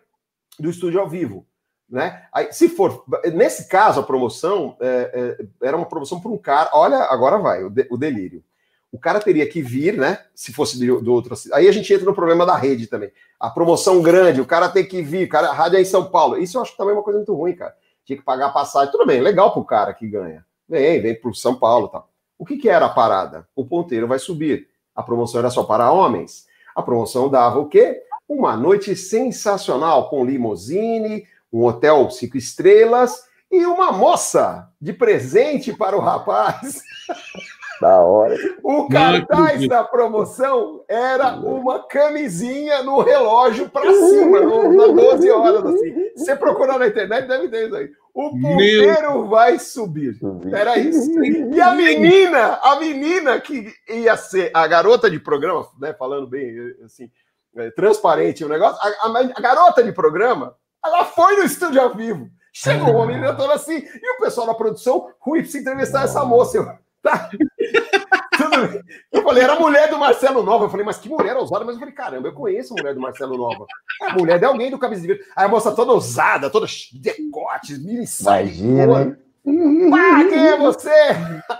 do estúdio ao vivo. Né? Aí, se for, nesse caso, a promoção é, é, era uma promoção para um cara. Olha, agora vai, o, de, o, delírio. O cara teria que vir, né? Se fosse do, do, outro. Aí a gente entra no problema da rede também. A promoção grande, o cara tem que vir, cara, a rádio é em São Paulo. Isso eu acho também uma coisa muito ruim, cara. Tinha que pagar passagem. Tudo bem, legal pro cara que ganha. Vem, vem pro São Paulo tal. O que, que era a parada? O ponteiro vai subir. A promoção era só para homens. A promoção dava o quê? Uma noite sensacional com limousine, um hotel cinco estrelas e uma moça de presente para o rapaz. [LAUGHS] Da hora. O cartaz da promoção era uma camisinha no relógio para cima, no, na [LAUGHS] 12 horas. Assim. Você procurar na internet, deve ter isso aí. O ponteiro Meu... vai subir. Era isso. E a menina, a menina que ia ser a garota de programa, né, falando bem assim, é, transparente o negócio, a, a, a garota de programa ela foi no estúdio ao vivo. Chegou uma menina toda assim, e o pessoal da produção, Rui, precisa entrevistar essa moça. Eu, tá. [LAUGHS] eu falei, era a mulher do Marcelo Nova. Eu falei, mas que mulher ousada. Mas eu falei, caramba, eu conheço a mulher do Marcelo Nova. É a mulher de alguém do camisa de. Aí a moça toda ousada, toda decotes, mini Imagina, Pá, quem é você?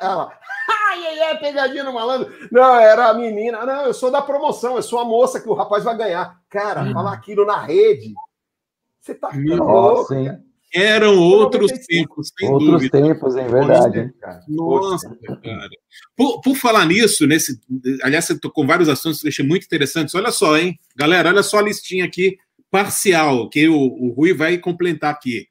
Ela, ai, ai, ai, pegadinha no malandro. Não, era a menina. Não, eu sou da promoção, eu sou a moça que o rapaz vai ganhar. Cara, hum. falar aquilo na rede. Você tá louco, Eram outros tempos, sem outros dúvida. Outros tempos, é verdade. Nossa, cara. Por, por, falar nisso, nesse, aliás, você tocou vários assuntos que eu achei muito interessantes. Olha só, hein? Galera, olha só a listinha aqui, parcial, que o, o Rui vai complementar aqui.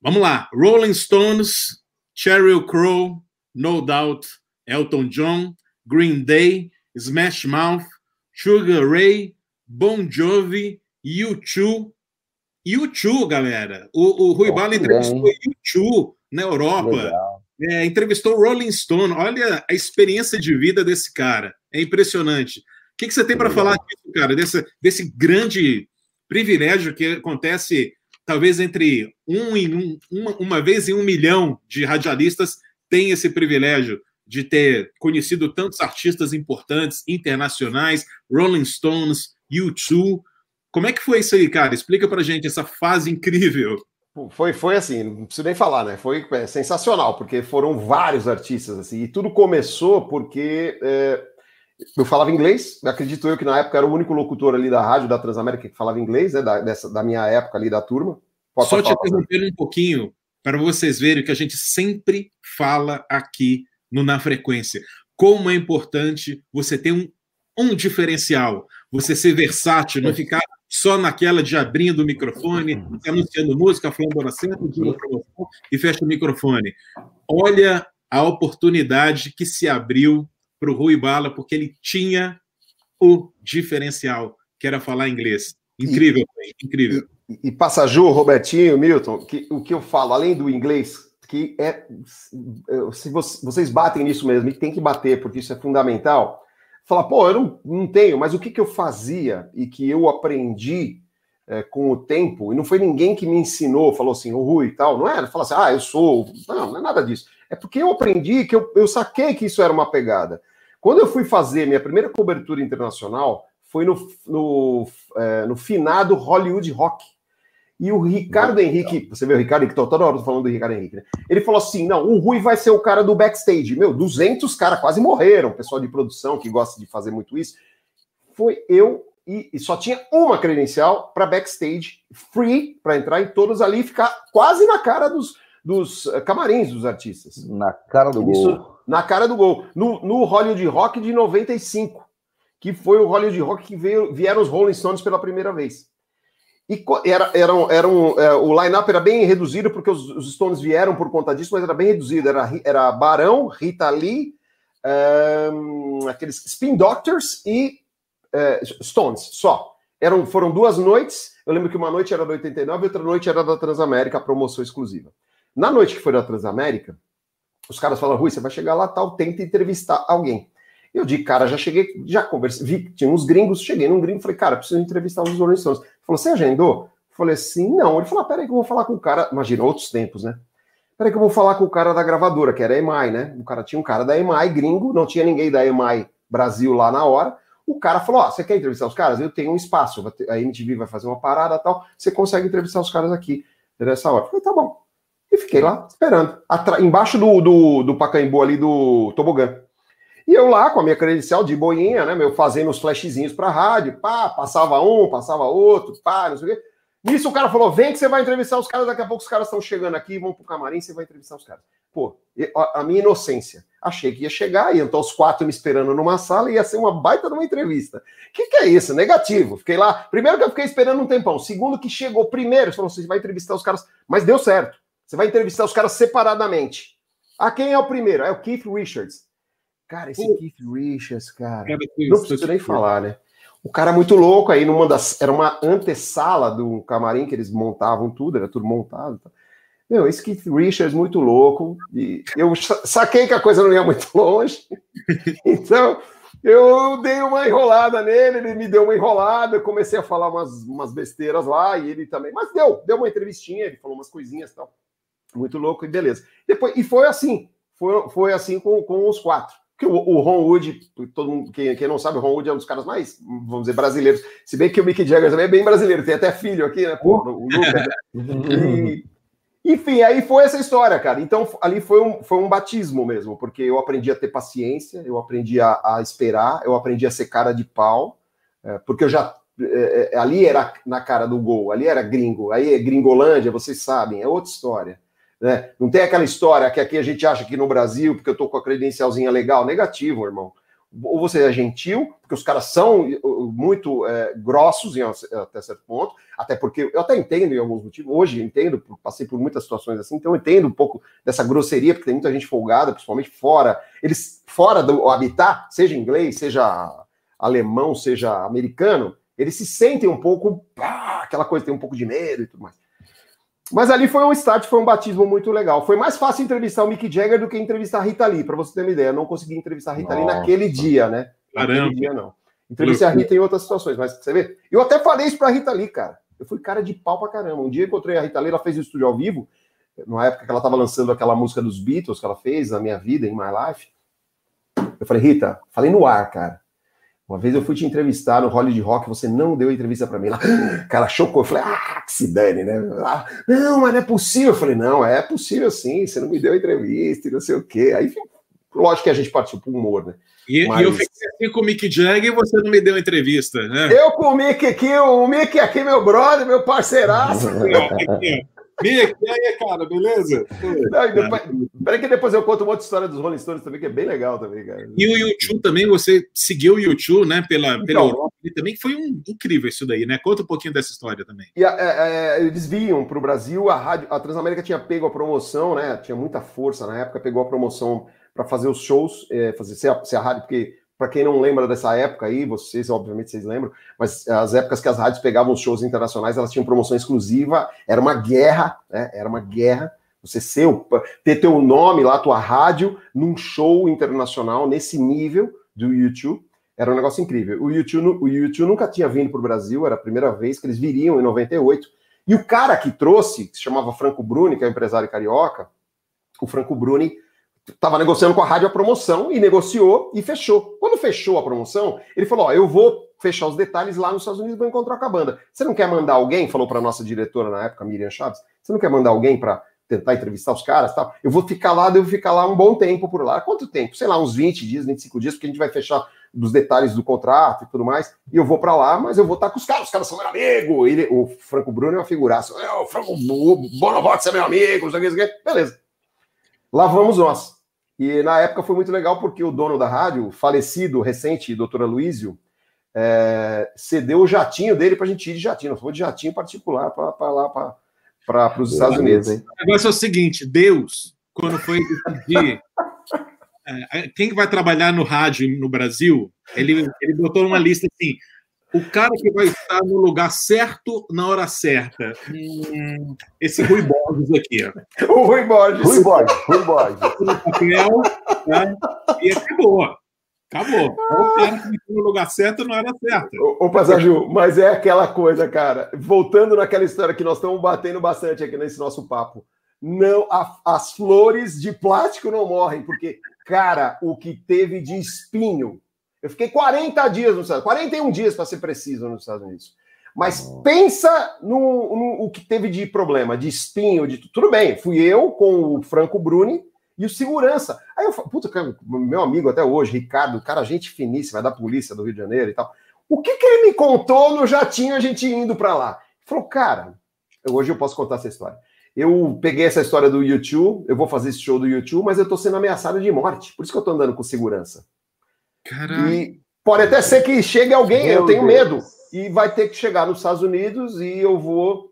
Vamos lá. Rolling Stones, Sheryl Crow, No Doubt, Elton John, Green Day, Smash Mouth, Sugar Ray, Bon Jovi, U2, YouTube, galera. O, o Rui oh, Bala entrevistou YouTube na Europa. É, entrevistou Rolling Stone. Olha a experiência de vida desse cara. É impressionante. O que, que você tem para falar disso, cara? Desse, desse grande privilégio que acontece, talvez, entre um em um, uma, uma vez em um milhão de radialistas tem esse privilégio de ter conhecido tantos artistas importantes, internacionais, Rolling Stones, U2. Como é que foi isso aí, cara? Explica pra gente essa fase incrível. Foi, foi assim, não preciso nem falar, né? Foi é, sensacional, porque foram vários artistas, assim, e tudo começou porque é, eu falava inglês, acredito eu que na época era o único locutor ali da rádio da Transamérica que falava inglês, né? Da, dessa, da minha época ali da turma. Pode Só te interrompendo um pouquinho, para vocês verem que a gente sempre fala aqui no Na Frequência. Como é importante você ter um, um diferencial, você ser versátil, não ficar só naquela de abrindo o microfone, anunciando música, falando hora certa, promoção e fecha o microfone. Olha a oportunidade que se abriu para o Rui Bala, porque ele tinha o diferencial, que era falar inglês. Incrível, e, incrível. E, e Passaju, Robertinho, Milton, que, o que eu falo, além do inglês, que é. Se vocês batem nisso mesmo, e tem que bater, porque isso é fundamental falar, pô, eu não, não tenho, mas o que, que eu fazia e que eu aprendi é, com o tempo, e não foi ninguém que me ensinou, falou assim, o Rui e tal, não era falar assim, ah, eu sou. Não, não é nada disso. É porque eu aprendi que eu, eu saquei que isso era uma pegada. Quando eu fui fazer minha primeira cobertura internacional, foi no, no, é, no finado Hollywood Rock. E o Ricardo Henrique, você vê o Ricardo Henrique, toda hora falando do Ricardo Henrique, né? Ele falou assim: não, o Rui vai ser o cara do backstage. Meu, 200 caras quase morreram, pessoal de produção que gosta de fazer muito isso. Foi eu e, e só tinha uma credencial para backstage, free, para entrar em todos ali e ficar quase na cara dos, dos uh, camarins dos artistas. Na cara do isso, gol. Na cara do gol. No, no Hollywood Rock de 95, que foi o Hollywood Rock que veio, vieram os Rolling Stones pela primeira vez. E era, era, era um, é, o line-up era bem reduzido, porque os, os, Stones vieram por conta disso, mas era bem reduzido. Era, era Barão, Rita Lee, um, aqueles Spin Doctors e uh, Stones, só. Eram, foram duas noites. Eu lembro que uma noite era da 89 e outra noite era da Transamérica, a promoção exclusiva. Na noite que foi da Transamérica, os caras falaram: Rui, você vai chegar lá, tal, tenta entrevistar alguém. Eu de cara já cheguei, já conversei, vi que tinha uns gringos, cheguei num gringo, falei, cara, preciso entrevistar os Rolling Stones. Ele falou, você agendou? Eu falei assim, não. Ele falou, ah, peraí que eu vou falar com o cara, imagina, outros tempos, né? Peraí que eu vou falar com o cara da gravadora, que era a EMI, né? O cara tinha um cara da EMI, gringo, não tinha ninguém da EMI Brasil lá na hora. O cara falou, ó, oh, você quer entrevistar os caras? Eu tenho um espaço, a MTV vai fazer uma parada tal, você consegue entrevistar os caras aqui nessa hora. Eu falei, tá bom. E fiquei lá esperando, embaixo do, do, do Pacaembu ali do tobogã. E eu lá com a minha credencial de boinha, né, meu, fazendo os flashzinhos para rádio, pá, passava um, passava outro, pá, não sei o quê. Nisso o cara falou: vem que você vai entrevistar os caras, daqui a pouco os caras estão chegando aqui, vão pro camarim, você vai entrevistar os caras. Pô, a minha inocência. Achei que ia chegar, iam então os quatro me esperando numa sala e ia ser uma baita de uma entrevista. O que, que é isso? Negativo. Fiquei lá. Primeiro que eu fiquei esperando um tempão. Segundo que chegou primeiro, falou: você vai entrevistar os caras, mas deu certo. Você vai entrevistar os caras separadamente. Ah, quem é o primeiro? É o Keith Richards. Cara, esse Pô. Keith Richards, cara. cara não preciso nem falar, né? O cara é muito louco aí, numa das. Era uma antessala do camarim que eles montavam tudo, era tudo montado. Meu, esse Keith Richards muito louco. E eu saquei que a coisa não ia muito [LAUGHS] longe. então, eu dei uma enrolada nele, ele me deu uma enrolada, eu comecei a falar umas, umas besteiras lá, e ele também. Mas deu, deu uma entrevistinha, ele falou umas coisinhas e tal. Muito louco, e beleza. Depois, e foi assim, foi, foi assim com, com os quatro Porque o, o Ron Wood, todo mundo, quem, quem, não sabe, o Ron Wood é um dos caras mais, vamos dizer, brasileiros. Se bem que o Mick Jagger também é bem brasileiro, tem até filho aqui, né? Pô, o Lucas. Né? e, enfim, aí foi essa história, cara. Então, ali foi um, foi um batismo mesmo, porque eu aprendi a ter paciência, eu aprendi a, a esperar, eu aprendi a ser cara de pau, é, porque eu já. É, é ali era na cara do gol, ali era gringo, aí é gringolândia, vocês sabem, é outra história. Né? Não tem aquela história que aqui a gente acha que no Brasil, porque eu tô com a credencialzinha legal, negativo, irmão. Ou você é gentil, porque os caras são uh, muito é, grossos em, até certo ponto, até porque eu até entendo em alguns motivos, hoje entendo, passei por muitas situações assim, então eu entendo um pouco dessa grosseria, porque tem muita gente folgada, principalmente fora, eles fora do habitat, seja inglês, seja alemão, seja americano, eles se sentem um pouco, pá, aquela coisa, tem um pouco de medo e tudo mais. Mas ali foi um start, foi um batismo muito legal. Foi mais fácil entrevistar o Mick Jagger do que entrevistar a Rita Lee, para você ter uma ideia. Eu não consegui entrevistar a Rita Nossa. Lee naquele dia, né? Caramba. Naquele dia, não. Entrevistei a Rita em outras situações, mas você vê? Eu até falei isso para a Rita Lee, cara. Eu fui cara de pau pra caramba. Um dia encontrei a Rita Lee, ela fez o estúdio ao vivo, na época que ela estava lançando aquela música dos Beatles que ela fez, A Minha Vida, em My Life. Eu falei, Rita, falei no ar, cara. Uma vez eu fui te entrevistar no Hollywood Rock, você não deu entrevista para mim lá. Cara, chocou. Eu falei, ah, que se dane, né? Ah, não, mas não é possível. Eu falei, não, é possível sim, você não me deu entrevista e não sei o quê. Aí, lógico que a gente partiu pro humor, né? E, mas... e eu fiquei assim com o Mick Jagger e você não me deu entrevista, né? Eu com o Mick aqui, o Mick aqui, meu brother, meu parceiraço. Mick, e aí, cara, beleza? peraí que depois eu conto uma outra história dos Rolling Stones também, que é bem legal também, cara. E o YouTube também, você seguiu o YouTube, né, pela, pela então, Europa, e também foi um, incrível isso daí, né? Conta um pouquinho dessa história também. E a, é, é, eles vinham para o Brasil, a, rádio, a Transamérica tinha pego a promoção, né, tinha muita força na época, pegou a promoção para fazer os shows, é, fazer ser a, ser a rádio, porque para quem não lembra dessa época aí, vocês, obviamente, vocês lembram, mas as épocas que as rádios pegavam shows internacionais, elas tinham promoção exclusiva, era uma guerra, né? Era uma guerra. Você ser, ter teu nome lá, tua rádio, num show internacional, nesse nível do YouTube, era um negócio incrível. O YouTube, o YouTube nunca tinha vindo para o Brasil, era a primeira vez que eles viriam em 98. E o cara que trouxe, que se chamava Franco Bruni, que é um empresário carioca, o Franco Bruni estava negociando com a rádio a promoção e negociou e fechou. Quando fechou a promoção, ele falou: Ó, eu vou fechar os detalhes lá nos Estados Unidos, vou encontrar com a banda. Você não quer mandar alguém? Falou para nossa diretora na época, Miriam Chaves. Você não quer mandar alguém para tentar entrevistar os caras tal? Eu vou ficar lá, devo ficar lá um bom tempo por lá. Quanto tempo? Sei lá, uns 20 dias, 25 dias, porque a gente vai fechar dos detalhes do contrato e tudo mais. E eu vou para lá, mas eu vou estar com os caras. Os caras são meu amigo. Ele, o Franco Bruno é uma figuraça. É, o Franco Bonovox é meu amigo. Beleza. Lá vamos nós. E na época foi muito legal porque o dono da rádio, falecido, recente, doutor Luísio, é, cedeu o jatinho dele para a gente ir de jatinho. Fomos de jatinho particular para lá, para os Estados Unidos. Hein? O negócio é o seguinte: Deus, quando foi decidir [LAUGHS] é, quem vai trabalhar no rádio no Brasil, ele, ele botou uma lista assim: o cara que vai estar no lugar certo na hora certa. Hum, esse Rui Borges aqui, ó. O Rui Borges. Rui Borges, Rui Borges. Papel, né? E acabou. Acabou. O cara que no lugar certo na hora certa. Ô, ô Passaju, mas é aquela coisa, cara. Voltando naquela história que nós estamos batendo bastante aqui nesse nosso papo. Não, a, as flores de plástico não morrem, porque, cara, o que teve de espinho eu fiquei 40 dias nos Estados 41 dias para ser preciso nos Estados Unidos. Mas pensa no, no, o que teve de problema, de espinho, de tudo bem. Fui eu com o Franco Bruni e o segurança. Aí eu falo, puta, meu amigo até hoje, Ricardo, cara, gente finíssima, é da polícia do Rio de Janeiro e tal. O que, que ele me contou no jatinho a gente indo para lá? Ele falou, cara, hoje eu posso contar essa história. Eu peguei essa história do YouTube, eu vou fazer esse show do YouTube, mas eu tô sendo ameaçado de morte. Por isso que eu tô andando com segurança. Caralho. E pode até ser que chegue alguém, Meu eu tenho Deus. medo. E vai ter que chegar nos Estados Unidos e eu vou.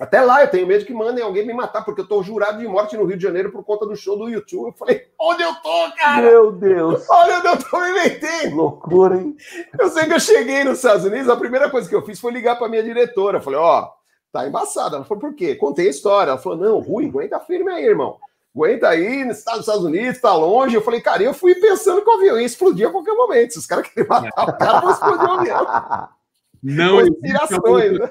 Até lá eu tenho medo que mandem alguém me matar, porque eu tô jurado de morte no Rio de Janeiro por conta do show do YouTube. Eu falei, onde eu tô, cara? Meu Deus! [LAUGHS] Olha onde eu tô me metendo! Loucura, hein? Eu sei que eu cheguei nos Estados Unidos, a primeira coisa que eu fiz foi ligar pra minha diretora. Eu falei, ó, oh, tá embaçada. Ela falou, por quê? Contei a história. Ela falou, não, Rui, aguenta firme aí, irmão aguenta aí, nos Estados Unidos, tá longe. Eu falei, cara, eu fui pensando que o avião ia explodir a qualquer momento. Se os caras querem matar o cara, vão explodir o avião. [LAUGHS] Não existe, almoço, né?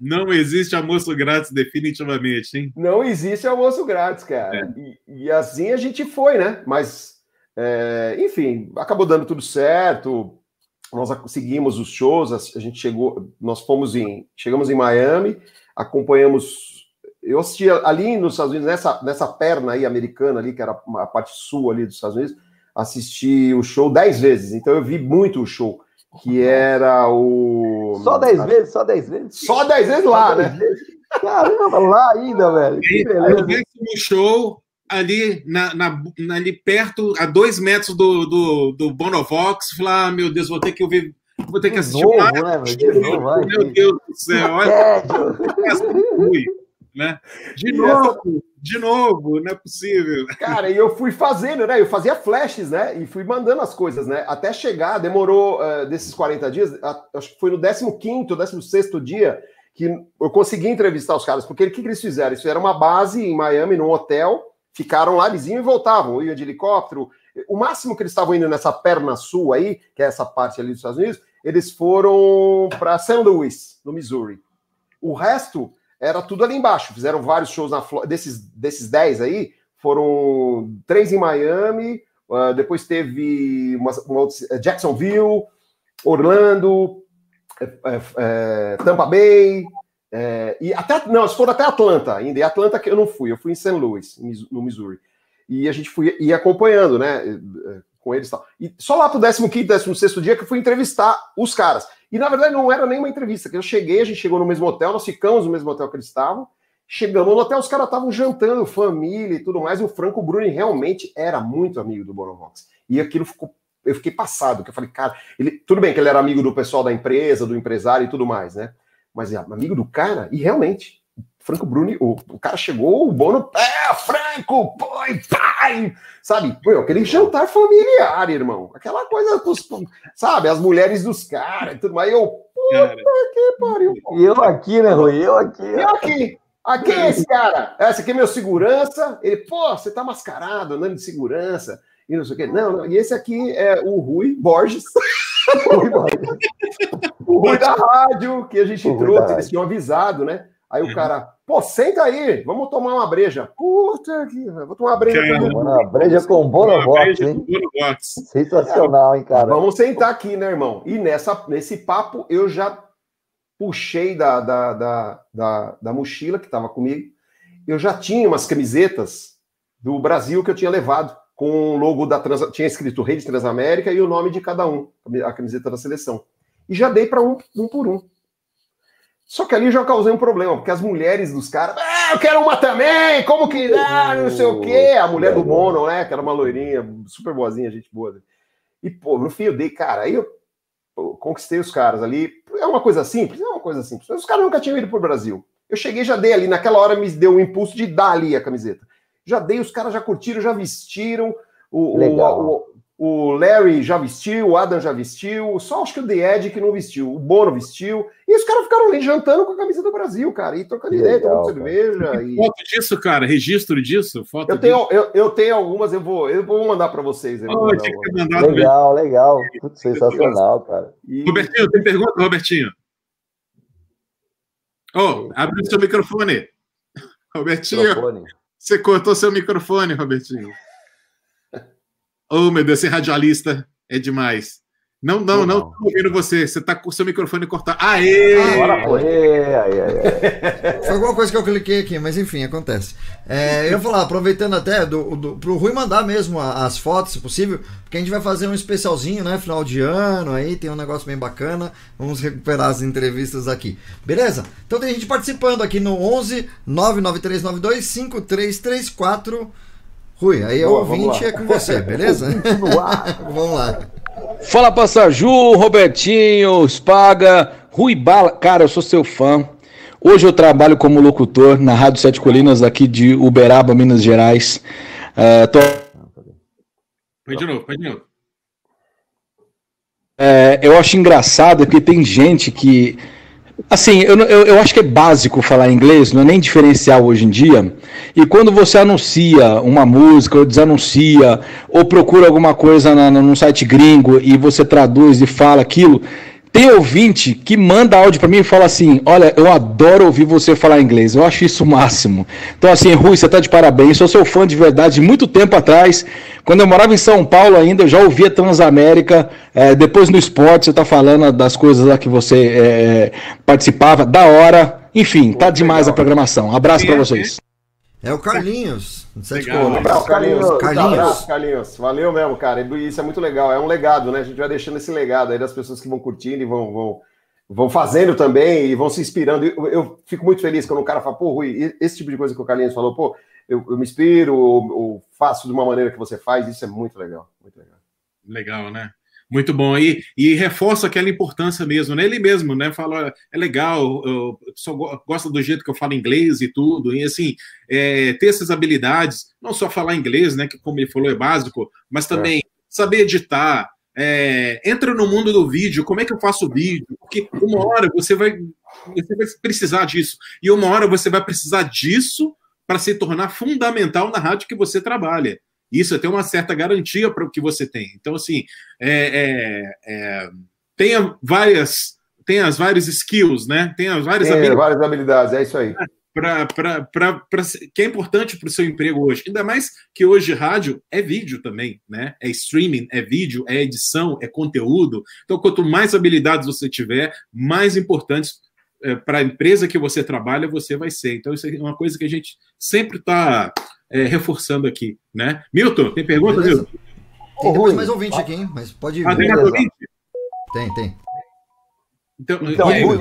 não existe almoço grátis, definitivamente, hein? Não existe almoço grátis, cara. É. E, e, assim a gente foi, né? Mas É, enfim, acabou dando tudo certo. Nós seguimos os shows, a gente chegou, nós fomos em, chegamos em Miami, acompanhamos. Eu assisti ali nos Estados Unidos, nessa, nessa perna aí americana ali, que era a parte sul ali dos Estados Unidos, assisti o show dez vezes, então eu vi muito o show, que era o. Só dez vezes, só dez vezes. Só dez vezes lá, né? Vezes. Caramba, lá ainda, velho. Que beleza. O show ali, na, na, ali perto, a dois metros do, do, do Bonovox, falar, ah, meu Deus, vou ter que ouvir, vou ter que assistir novo, mais. Né, meu Deus do céu, olha. Né? De novo, de novo, não é possível. Cara, e eu fui fazendo, né? Eu fazia flashes, né? E fui mandando as coisas, né? Até chegar, demorou uh, desses 40 dias, acho que foi no 15 ou 16 dia que eu consegui entrevistar os caras, porque o que, que eles fizeram? Eles fizeram uma base em Miami, num hotel, ficaram lá, eles iam e voltavam, iam de helicóptero. O máximo que eles estavam indo nessa perna sul aí, que é essa parte ali dos Estados Unidos, eles foram para St. Louis, no Missouri. O resto era tudo ali embaixo. Fizeram vários shows na Flórida. Desses, desses 10 aí, foram três em Miami, uh, depois teve uma, uma eh, Jacksonville, Orlando, é, é, Tampa Bay, é, e até, não, eles foram até Atlanta ainda. E Atlanta que eu não fui, eu fui em St. Louis, no Missouri. E a gente foi ia acompanhando, né, com eles e tal. E só lá pro 15 16 dia que eu fui entrevistar os caras. E na verdade não era nem uma entrevista, que eu cheguei, a gente chegou no mesmo hotel, nós ficamos no mesmo hotel que eles estavam. Chegamos no hotel, os caras estavam jantando, família e tudo mais, e o Franco Bruni realmente era muito amigo do Bonovox. E aquilo ficou eu fiquei passado, que eu falei, cara, ele, tudo bem que ele era amigo do pessoal da empresa, do empresário e tudo mais, né? mas é amigo do cara, e realmente, Franco Bruni, o, o cara chegou, o Bono, é, Franco, pai, pai, sabe? Meu, aquele jantar familiar, irmão, aquela coisa, sabe, as mulheres dos caras e tudo mais, eu, puta que pariu. E eu aqui, né, Rui, eu aqui. Eu aqui. Aqui é esse cara, esse aqui é meu segurança, ele, pô, você tá mascarado, andando de segurança, e não sei o quê. Não, não, e esse aqui é o Rui Borges. [LAUGHS] o Rui da rádio, que a gente o trouxe, eles tinham avisado, né? Aí o uhum. cara, pô, senta aí, vamos tomar uma breja. Puta que, vou tomar uma breja. Com uma breja com Bonovox, hein? Sensacional, hein, cara? Vamos sentar aqui, né, irmão? E nessa, nesse papo eu já puxei da, da, da, da, da mochila que estava comigo. Eu já tinha umas camisetas do Brasil que eu tinha levado com o logo da Trans, tinha escrito Rede Transamérica e o nome de cada um, a camiseta da seleção. E já dei para um, um por um. Só que ali eu já causei um problema, porque as mulheres dos caras, ah, eu quero uma também, como que ah, não sei o quê. A mulher do Mono, né, que era uma loirinha, super boazinha, gente boa. E, pô, no fim eu dei, cara, aí eu conquistei os caras ali. É uma coisa simples? É uma coisa simples. Os caras nunca tinham ido pro Brasil. Eu cheguei, já dei ali, naquela hora me deu um impulso de dar ali a camiseta já dei, os caras já curtiram, já vestiram. O, o, o, Larry já vestiu, o Adam já vestiu, só acho que o The Ed que não vestiu, o Bono vestiu, e os caras ficaram ali jantando com a camisa do Brasil, cara, e trocando ideia, tomando cerveja. E... Foto disso, cara, registro disso? Foto eu, tenho, eu, eu, tenho algumas, eu vou, eu vou mandar para vocês. Oh, mandar legal, legal, sensacional, cara. E... Robertinho, tem pergunta, Robertinho? Oh, abre o seu microfone. Robertinho. Microfone. Você cortou seu microfone, Robertinho. Oh, meu Deus, ser radialista é demais. Não, não, não estou ouvindo você. Você está com o seu microfone cortado. Aê! Agora foi. [LAUGHS] Foi alguma coisa que eu cliquei aqui, mas enfim, acontece. É, eu ia falar, aproveitando até do, do, pro Rui mandar mesmo as fotos, se possível, porque a gente vai fazer um especialzinho, né? Final de ano, aí tem um negócio bem bacana. Vamos recuperar as entrevistas aqui. Beleza? Então tem gente participando aqui no 11 99392 5334. Rui, aí é o ouvinte é com você, [LAUGHS] beleza? [LAUGHS] vamos lá. Fala Passaju, Robertinho, Spaga, Rui Bala. Cara, eu sou seu fã. Hoje eu trabalho como locutor na Rádio Sete Colinas, aqui de Uberaba, Minas Gerais. Uh, tô... Põe de novo, põe de novo. É, eu acho engraçado que tem gente que Assim, eu, eu, eu, acho que é básico falar inglês, não é nem diferencial hoje em dia. E quando você anuncia uma música, ou desanuncia, ou procura alguma coisa na, num site gringo e você traduz e fala aquilo, Tem ouvinte que manda áudio para mim e fala assim: Olha, eu adoro ouvir você falar inglês, eu acho isso o máximo. Então, assim, Rui, você tá de parabéns, sou seu fã de verdade. Muito tempo atrás, quando eu morava em São Paulo ainda, eu já ouvia Transamérica. É, depois no esporte, você tá falando das coisas lá que você é, participava, da hora. Enfim, tá demais a programação. Abraço para vocês. É o Carlinhos. Legal, um abraço, Carlinhos. Carlinhos. Abraço, Carlinhos. Valeu mesmo, cara. Isso é muito legal. É um legado, né? A gente vai deixando esse legado aí das pessoas que vão curtindo e vão, vão, vão fazendo também e vão se inspirando. Eu, eu, fico muito feliz quando o cara fala, pô, Rui, esse tipo de coisa que o Carlinhos falou, pô, eu, eu me inspiro, ou, ou faço de uma maneira que você faz. Isso é muito legal. Muito legal. Legal, né? Muito bom. E, e reforça aquela importância mesmo, né? Ele mesmo, né? Fala, é legal, eu, só gosta do jeito que eu falo inglês e tudo. E assim, é, ter essas habilidades, não só falar inglês, né? Que como ele falou é básico, mas também é. saber editar. É, entra no mundo do vídeo, como é que eu faço vídeo? Porque uma hora você vai, você vai precisar disso. E uma hora você vai precisar disso para se tornar fundamental na rádio que você trabalha. Isso é ter uma certa garantia para o que você tem. Então, assim, é, é, é, tenha várias, tem as várias skills, né? Tem as várias, tem habilidades. várias habilidades, é isso aí. Pra, pra, pra, pra, que é importante para o seu emprego hoje. Ainda mais que hoje rádio é vídeo também, né? É streaming, é vídeo, é edição, é conteúdo. Então, quanto mais habilidades você tiver, mais importantes é, para a empresa que você trabalha você vai ser. Então, isso é uma coisa que a gente sempre está é, reforçando aqui, né? Milton, tem pergunta, Beleza. Milton? Tem depois mais ouvinte aqui, hein? Mas pode ir. Ah, tem mais ouvinte? Tem, tem. Então, então aí, Rui,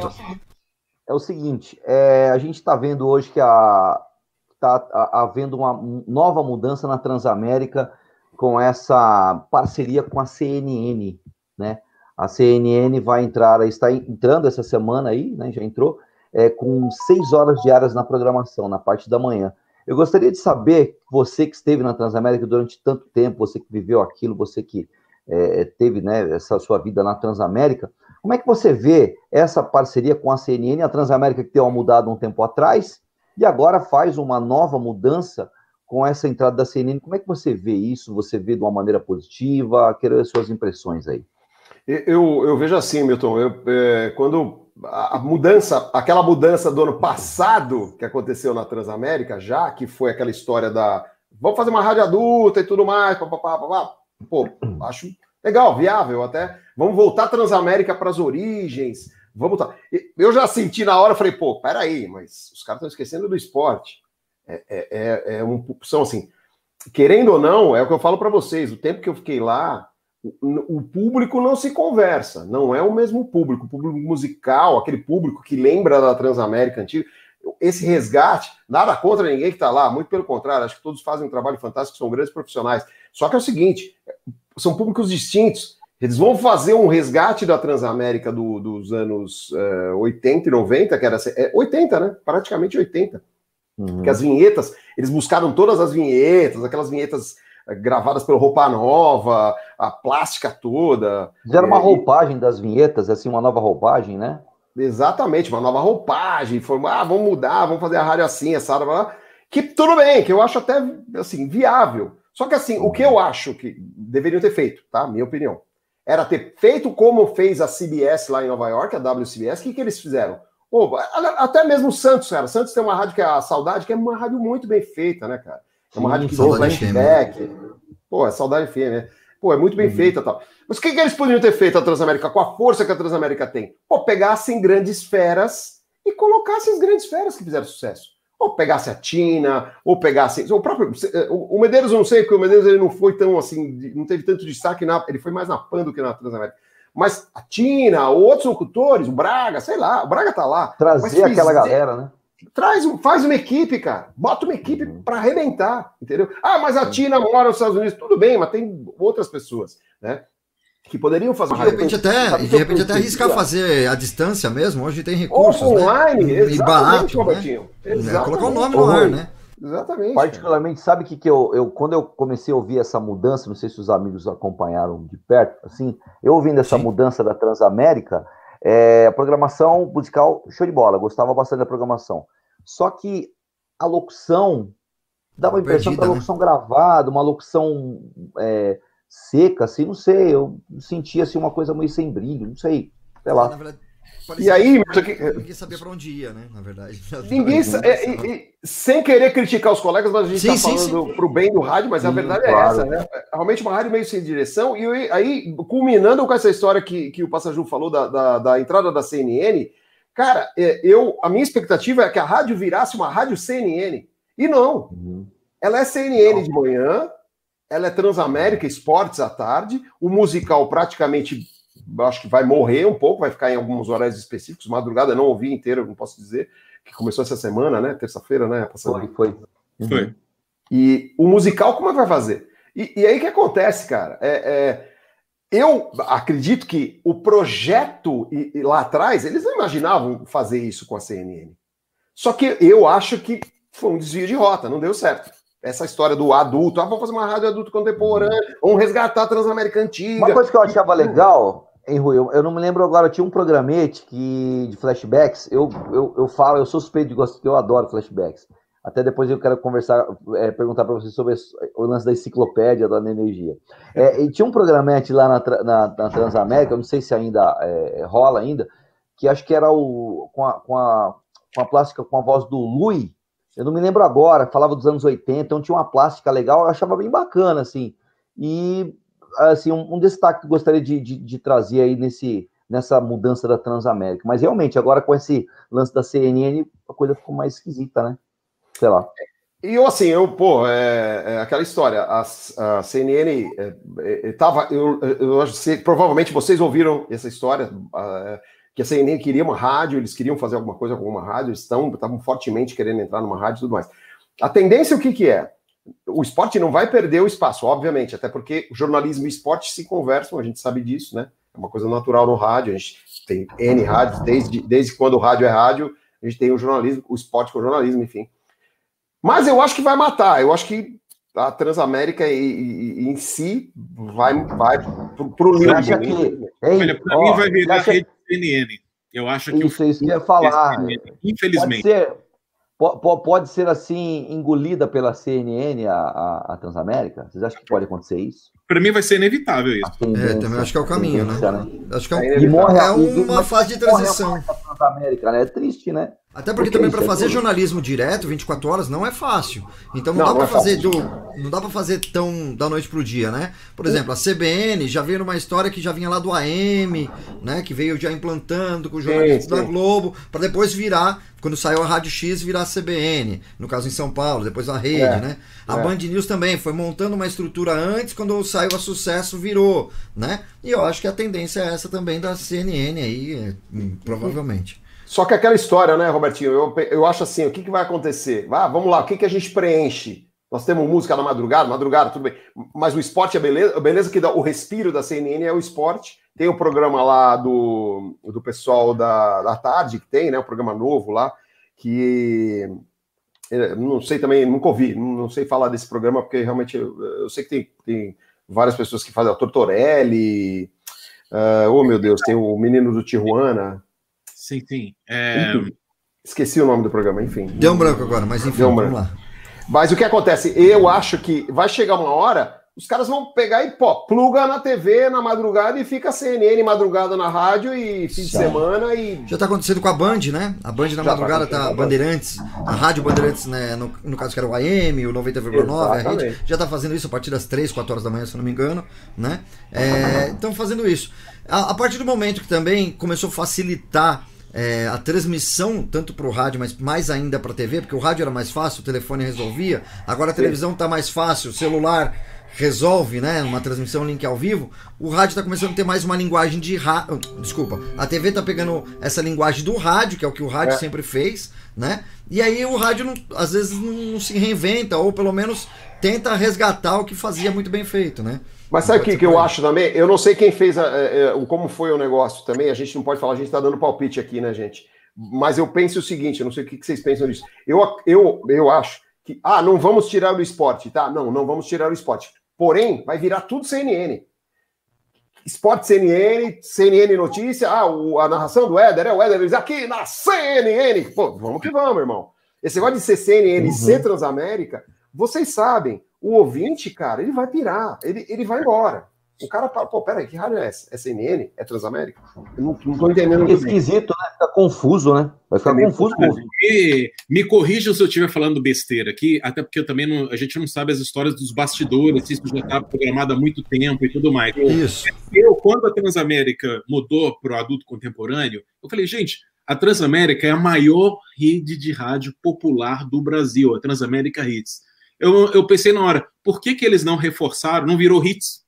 é o seguinte, é, a gente está vendo hoje que está havendo uma nova mudança na Transamérica com essa parceria com a CNN, né? A CNN vai entrar, está entrando essa semana aí, né? Já entrou, é, com seis horas diárias na programação, na parte da manhã. Eu gostaria de saber, você que esteve na Transamérica durante tanto tempo, você que viveu aquilo, você que é, teve né, essa sua vida na Transamérica, como é que você vê essa parceria com a CNN, a Transamérica que deu uma mudada um tempo atrás, e agora faz uma nova mudança com essa entrada da CNN? Como é que você vê isso? Você vê de uma maneira positiva? Quero as suas impressões aí. Eu, eu vejo assim, Milton, eu, é, quando a mudança, aquela mudança do ano passado que aconteceu na Transamérica, já que foi aquela história da vamos fazer uma rádio adulta e tudo mais, papapá, papapá. pô, acho legal, viável até. Vamos voltar a Transamérica para as origens, vamos tá. Eu já senti na hora, falei, pô, peraí, mas os caras estão esquecendo do esporte. É, é, é, é um, são assim, querendo ou não, é o que eu falo para vocês, o tempo que eu fiquei lá, o público não se conversa, não é o mesmo público, o público musical, aquele público que lembra da Transamérica antiga. Esse resgate, nada contra ninguém que está lá, muito pelo contrário, acho que todos fazem um trabalho fantástico, são grandes profissionais. Só que é o seguinte: são públicos distintos. Eles vão fazer um resgate da Transamérica do, dos anos uh, 80 e 90, que era é, 80, né? Praticamente 80. Uhum. Que as vinhetas, eles buscaram todas as vinhetas, aquelas vinhetas gravadas pelo Roupa Nova, a plástica toda. Fizeram uma roupagem das vinhetas, assim, uma nova roupagem, né? Exatamente, uma nova roupagem. Foi, ah, vamos mudar, vamos fazer a rádio assim, essa blá, que tudo bem, que eu acho até assim viável. Só que assim, o que eu acho que deveriam ter feito, tá? Minha opinião, era ter feito como fez a CBS lá em Nova York, a WCBS. O que, que eles fizeram? Pô, até mesmo o Santos, cara. Santos tem uma rádio que é a Saudade, que é uma rádio muito bem feita, né, cara? É uma rádio que tem flashback. Pô, é saudade FM, né? Pô, é muito bem uhum. feita tal. Mas o que, que eles poderiam ter feito a Transamérica com a força que a Transamérica tem? Pô, pegassem grandes feras e colocassem as grandes feras que fizeram sucesso. Ou pegasse a Tina, ou pegasse. O próprio. O Medeiros, não sei, porque o Medeiros ele não foi tão assim, não teve tanto destaque, na, ele foi mais na PAN do que na Transamérica. Mas a Tina, outros locutores, o Braga, sei lá, o Braga tá lá. Trazer aquela galera, né? Traz, faz uma equipe, cara. Bota uma equipe uhum. para arrebentar, entendeu? Ah, mas a Tina mora nos Estados Unidos. Tudo bem, mas tem outras pessoas, né? Que poderiam fazer. De repente até, de repente até arriscar fazer a distância mesmo. Hoje tem recursos, Ou online, né? exatamente, barato, né? É, colocar o nome no ar, né? Exatamente. Particularmente, sabe que, que eu, eu, quando eu comecei a ouvir essa mudança, não sei se os amigos acompanharam de perto, assim, eu ouvindo essa Sim. mudança da Transamérica, é, a programação musical, show de bola, gostava bastante da programação. Só que a locução dava a impressão que a né? locução né? gravada, uma locução é, seca, assim, não sei, eu sentia assim, uma coisa meio sem brilho, não sei. Sei lá. É, e aí, ninguém sabia para onde ia, né? Na verdade. [LAUGHS] Ninguém é, e, e, sem querer criticar os colegas, mas a gente está falando para o bem do rádio, mas sim, a verdade é claro. essa, né? Realmente uma rádio meio sem direção. E aí, culminando com essa história que, que o Passaju falou da, da, da, entrada da CNN, cara, é, eu a minha expectativa é que a rádio virasse uma rádio CNN. E não. Uhum. Ela é CNN não. de manhã, ela é Transamérica Esportes à tarde, o musical praticamente acho que vai morrer um pouco, vai ficar em alguns horários específicos. Madrugada não ouvi inteiro, não posso dizer, que começou essa semana, né? Terça-feira, né? Passando. Foi, foi. Uhum. Foi. E o musical, como é que vai fazer? E, e aí o que acontece, cara? É, é, eu acredito que o projeto e, e lá atrás, eles não imaginavam fazer isso com a CNN. Só que eu acho que foi um desvio de rota, não deu certo essa história do adulto, ah, vamos fazer uma rádio adulto contemporâneo, vamos resgatar a Transamérica Antiga. Uma coisa que eu achava legal Hein, Rui, eu, eu, não me lembro agora, tinha um programete que, de flashbacks, eu, eu, eu falo, eu sou suspeito de que eu adoro flashbacks. Até depois eu quero conversar, é, perguntar para você sobre o lance da enciclopédia da energia. É, e tinha um programete lá na, na, na Transamérica, não sei se ainda é, rola ainda, que acho que era o com a, com a, com a plástica com a voz do Lui, eu não me lembro agora, falava dos anos 80, então tinha uma plástica legal, eu achava bem bacana, assim. E assim, um, um destaque que gostaria de, de, de, trazer aí nesse, nessa mudança da Transamérica. Mas realmente, agora com esse lance da CNN, a coisa ficou mais esquisita, né? Sei lá. E eu, assim, eu, pô, é, é aquela história, a, a CNN é, é, tava, eu, eu, eu provavelmente vocês ouviram essa história, é, que a CNN queria uma rádio, eles queriam fazer alguma coisa com uma rádio, estão, estavam fortemente querendo entrar numa rádio e tudo mais. A tendência, o que que é? O esporte não vai perder o espaço, obviamente, até porque o jornalismo e esporte se conversam, a gente sabe disso, né? É uma coisa natural no rádio, a gente tem N rádios, desde, desde quando o rádio é rádio, a gente tem o jornalismo, o esporte com o jornalismo, enfim. Mas eu acho que vai matar, eu acho que a Transamérica e, e, em si vai, vai pro, pro limbo. Acha que, Olha, para mim vai virar acha... rede CNN. Eu acho que isso, o isso ia falar. infelizmente. Pode ser, Pode ser assim engolida pela CNN a, a, a, Transamérica? Vocês acham que pode acontecer isso? Para mim vai ser inevitável isso. É, também acho que é o caminho, né? né? Acho que é, um, é, morre, é uma fase de transição. Transamérica, né? É triste, né? Até porque, porque também para fazer jornalismo direto, 24 horas, não é fácil. Então não, não dá para é fazer do, não dá para fazer tão da noite pro dia, né? Por exemplo, a CBN já veio numa história que já vinha lá do AM, né, que veio já implantando com o jornalismo da Globo, para depois virar, quando saiu a Rádio X, virar a CBN, no caso em São Paulo, depois a Rede, é, né? A é. Band News também foi montando uma estrutura antes, quando saiu a sucesso virou, né? E eu acho que a tendência é essa também da CNN aí, é, hum, provavelmente. Só que aquela história, né, Robertinho? Eu, eu acho assim: o que, que vai acontecer? Ah, vamos lá, o que, que a gente preenche? Nós temos música na madrugada, madrugada, tudo bem. Mas o esporte é beleza, beleza que dá, o respiro da CNN é o esporte. Tem o programa lá do, do pessoal da, da tarde, que tem, né? O programa novo lá, que é, não sei também, nunca ouvi, não sei falar desse programa, porque realmente eu, eu sei que tem, tem várias pessoas que fazem, o Tortorelli, uh, oh meu Deus, tem o menino do Tijuana, Sim, sim. É... Esqueci o nome do programa, enfim. Deu um branco agora, mas enfim, um vamos lá. Mas o que acontece? Eu acho que vai chegar uma hora, os caras vão pegar e pô, pluga na TV na madrugada e fica CNN madrugada na rádio e fim de semana e. Já tá acontecendo com a Band, né? A Band na Já tá madrugada tá, tá Bandeirantes, a Rádio Bandeirantes, né? No, no caso que era o AM, o 90,9, a rede, já tá fazendo isso a partir das 3, 4 horas da manhã, se não me engano, né? Estão é, fazendo isso. A, a partir do momento que também começou a facilitar é, a transmissão, tanto para o rádio, mas mais ainda para a TV, porque o rádio era mais fácil, o telefone resolvia, agora a televisão está mais fácil, o celular resolve, né? Uma transmissão link ao vivo, o rádio está começando a ter mais uma linguagem de rádio. Desculpa, a TV está pegando essa linguagem do rádio, que é o que o rádio é. sempre fez, né? E aí o rádio não, às vezes não se reinventa, ou pelo menos tenta resgatar o que fazia muito bem feito, né? Mas sabe o que, que eu acho também? Eu não sei quem fez, a, a, é, a, é, como foi o negócio também, a gente não pode falar, a gente está dando palpite aqui, né, gente? Mas eu penso o seguinte, eu não sei o que, que vocês pensam disso. Eu, eu, eu acho que, ah, não vamos tirar o esporte, tá? Não, não vamos tirar o esporte. Porém, vai virar tudo CNN. Esporte CNN, CNN Notícia, ah, o, a narração do Éder, é o Éder, diz aqui na CNN. Pô, vamos que vamos, irmão. Esse negócio de ser CNN uhum. ser Transamérica, vocês sabem, o ouvinte, cara, ele vai pirar, ele, ele vai embora. O cara fala, pô, peraí, que rádio é essa? É CNN? É Transamérica? Eu não, não tô entendendo. É esquisito, né? Fica confuso, né? Vai ficar é confuso. Me, me corrija se eu estiver falando besteira aqui, até porque eu também não, a gente não sabe as histórias dos bastidores, se isso já está programado há muito tempo e tudo mais. Isso. Eu, quando a Transamérica mudou para o adulto contemporâneo, eu falei, gente, a Transamérica é a maior rede de rádio popular do Brasil, a Transamérica Hits. Eu, eu pensei na hora, por que, que eles não reforçaram, não virou hits,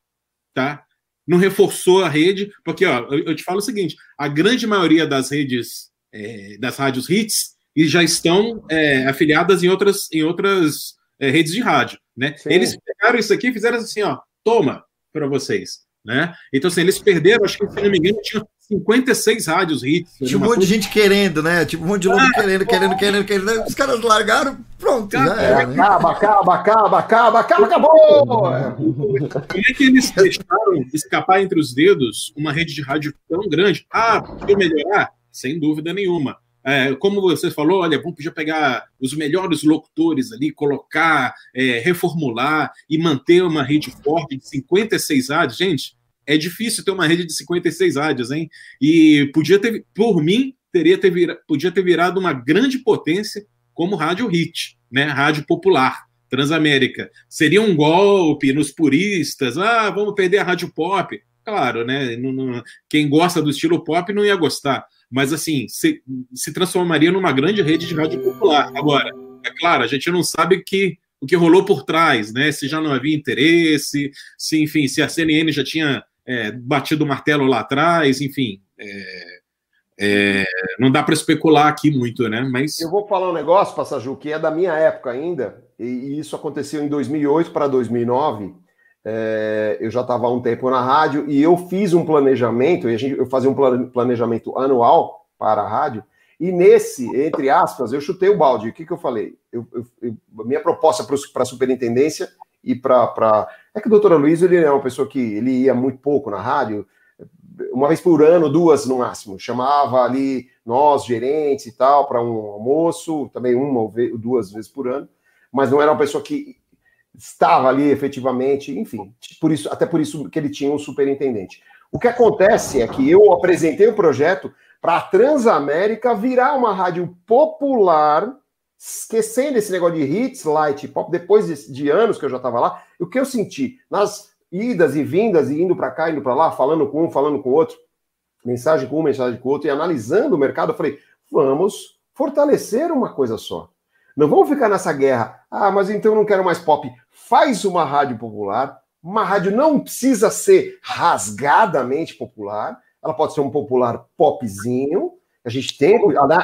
tá? Não reforçou a rede, porque ó, eu, eu te falo o seguinte: a grande maioria das redes, é, das rádios hits, e já estão é, afiliadas em outras, em outras é, redes de rádio, né? Sim. Eles pegaram isso aqui e fizeram assim, ó, toma para vocês, né? Então assim, eles perderam, acho que se não me engano, tinha 56 rádios hits. Tinha um monte de gente querendo, né? Tipo, um monte de louco ah, querendo, querendo, querendo, querendo. Os caras largaram, pronto. já era, né? Acaba, acaba, acaba, acaba, acaba, acabou! Como é que eles deixaram escapar entre os dedos uma rede de rádio tão grande? Ah, podia melhorar? Sem dúvida nenhuma. É, como você falou, olha, vamos podia pegar os melhores locutores ali, colocar, é, reformular e manter uma rede forte de 56 rádios. Gente, é difícil ter uma rede de 56 rádios, hein? E podia ter, por mim, teria ter podia ter virado uma grande potência como rádio hit, né? Rádio popular, Transamérica. Seria um golpe nos puristas, ah, vamos perder a rádio pop. Claro, né? Quem gosta do estilo pop não ia gostar, mas assim, se, se transformaria numa grande rede de rádio popular. Agora, é claro, a gente não sabe que o que rolou por trás, né? Se já não havia interesse, se, enfim, se a CNN já tinha é, batido o martelo lá atrás, enfim. É, é, não dá para especular aqui muito, né? Mas eu vou falar um negócio, Passaju, que é da minha época ainda, e, e isso aconteceu em 2008 para 2009. É, eu já estava há um tempo na rádio e eu fiz um planejamento, e gente, eu fazia um planejamento anual para a rádio, e nesse, entre aspas, eu chutei o balde. O que, que eu falei? Eu, eu, minha proposta para a superintendência e para. É que o doutor Luiz ele é uma pessoa que ele ia muito pouco na rádio, uma vez por ano, duas no máximo. Chamava ali nós, gerentes e tal, para um almoço, também uma ou duas vezes por ano, mas não era uma pessoa que estava ali efetivamente, enfim, por isso, até por isso que ele tinha um superintendente. O que acontece é que eu apresentei o projeto para a Transamérica virar uma rádio popular esquecendo esse negócio de hits, light, pop, depois de, de anos que eu já estava lá, o que eu senti nas idas e vindas, e indo para cá, indo para lá, falando com um, falando com o outro, mensagem com um, mensagem com o outro, e analisando o mercado, eu falei, vamos fortalecer uma coisa só. Não vamos ficar nessa guerra. Ah, mas então não quero mais pop. Faz uma rádio popular. Uma rádio não precisa ser rasgadamente popular. Ela pode ser um popular popzinho, a gente tem,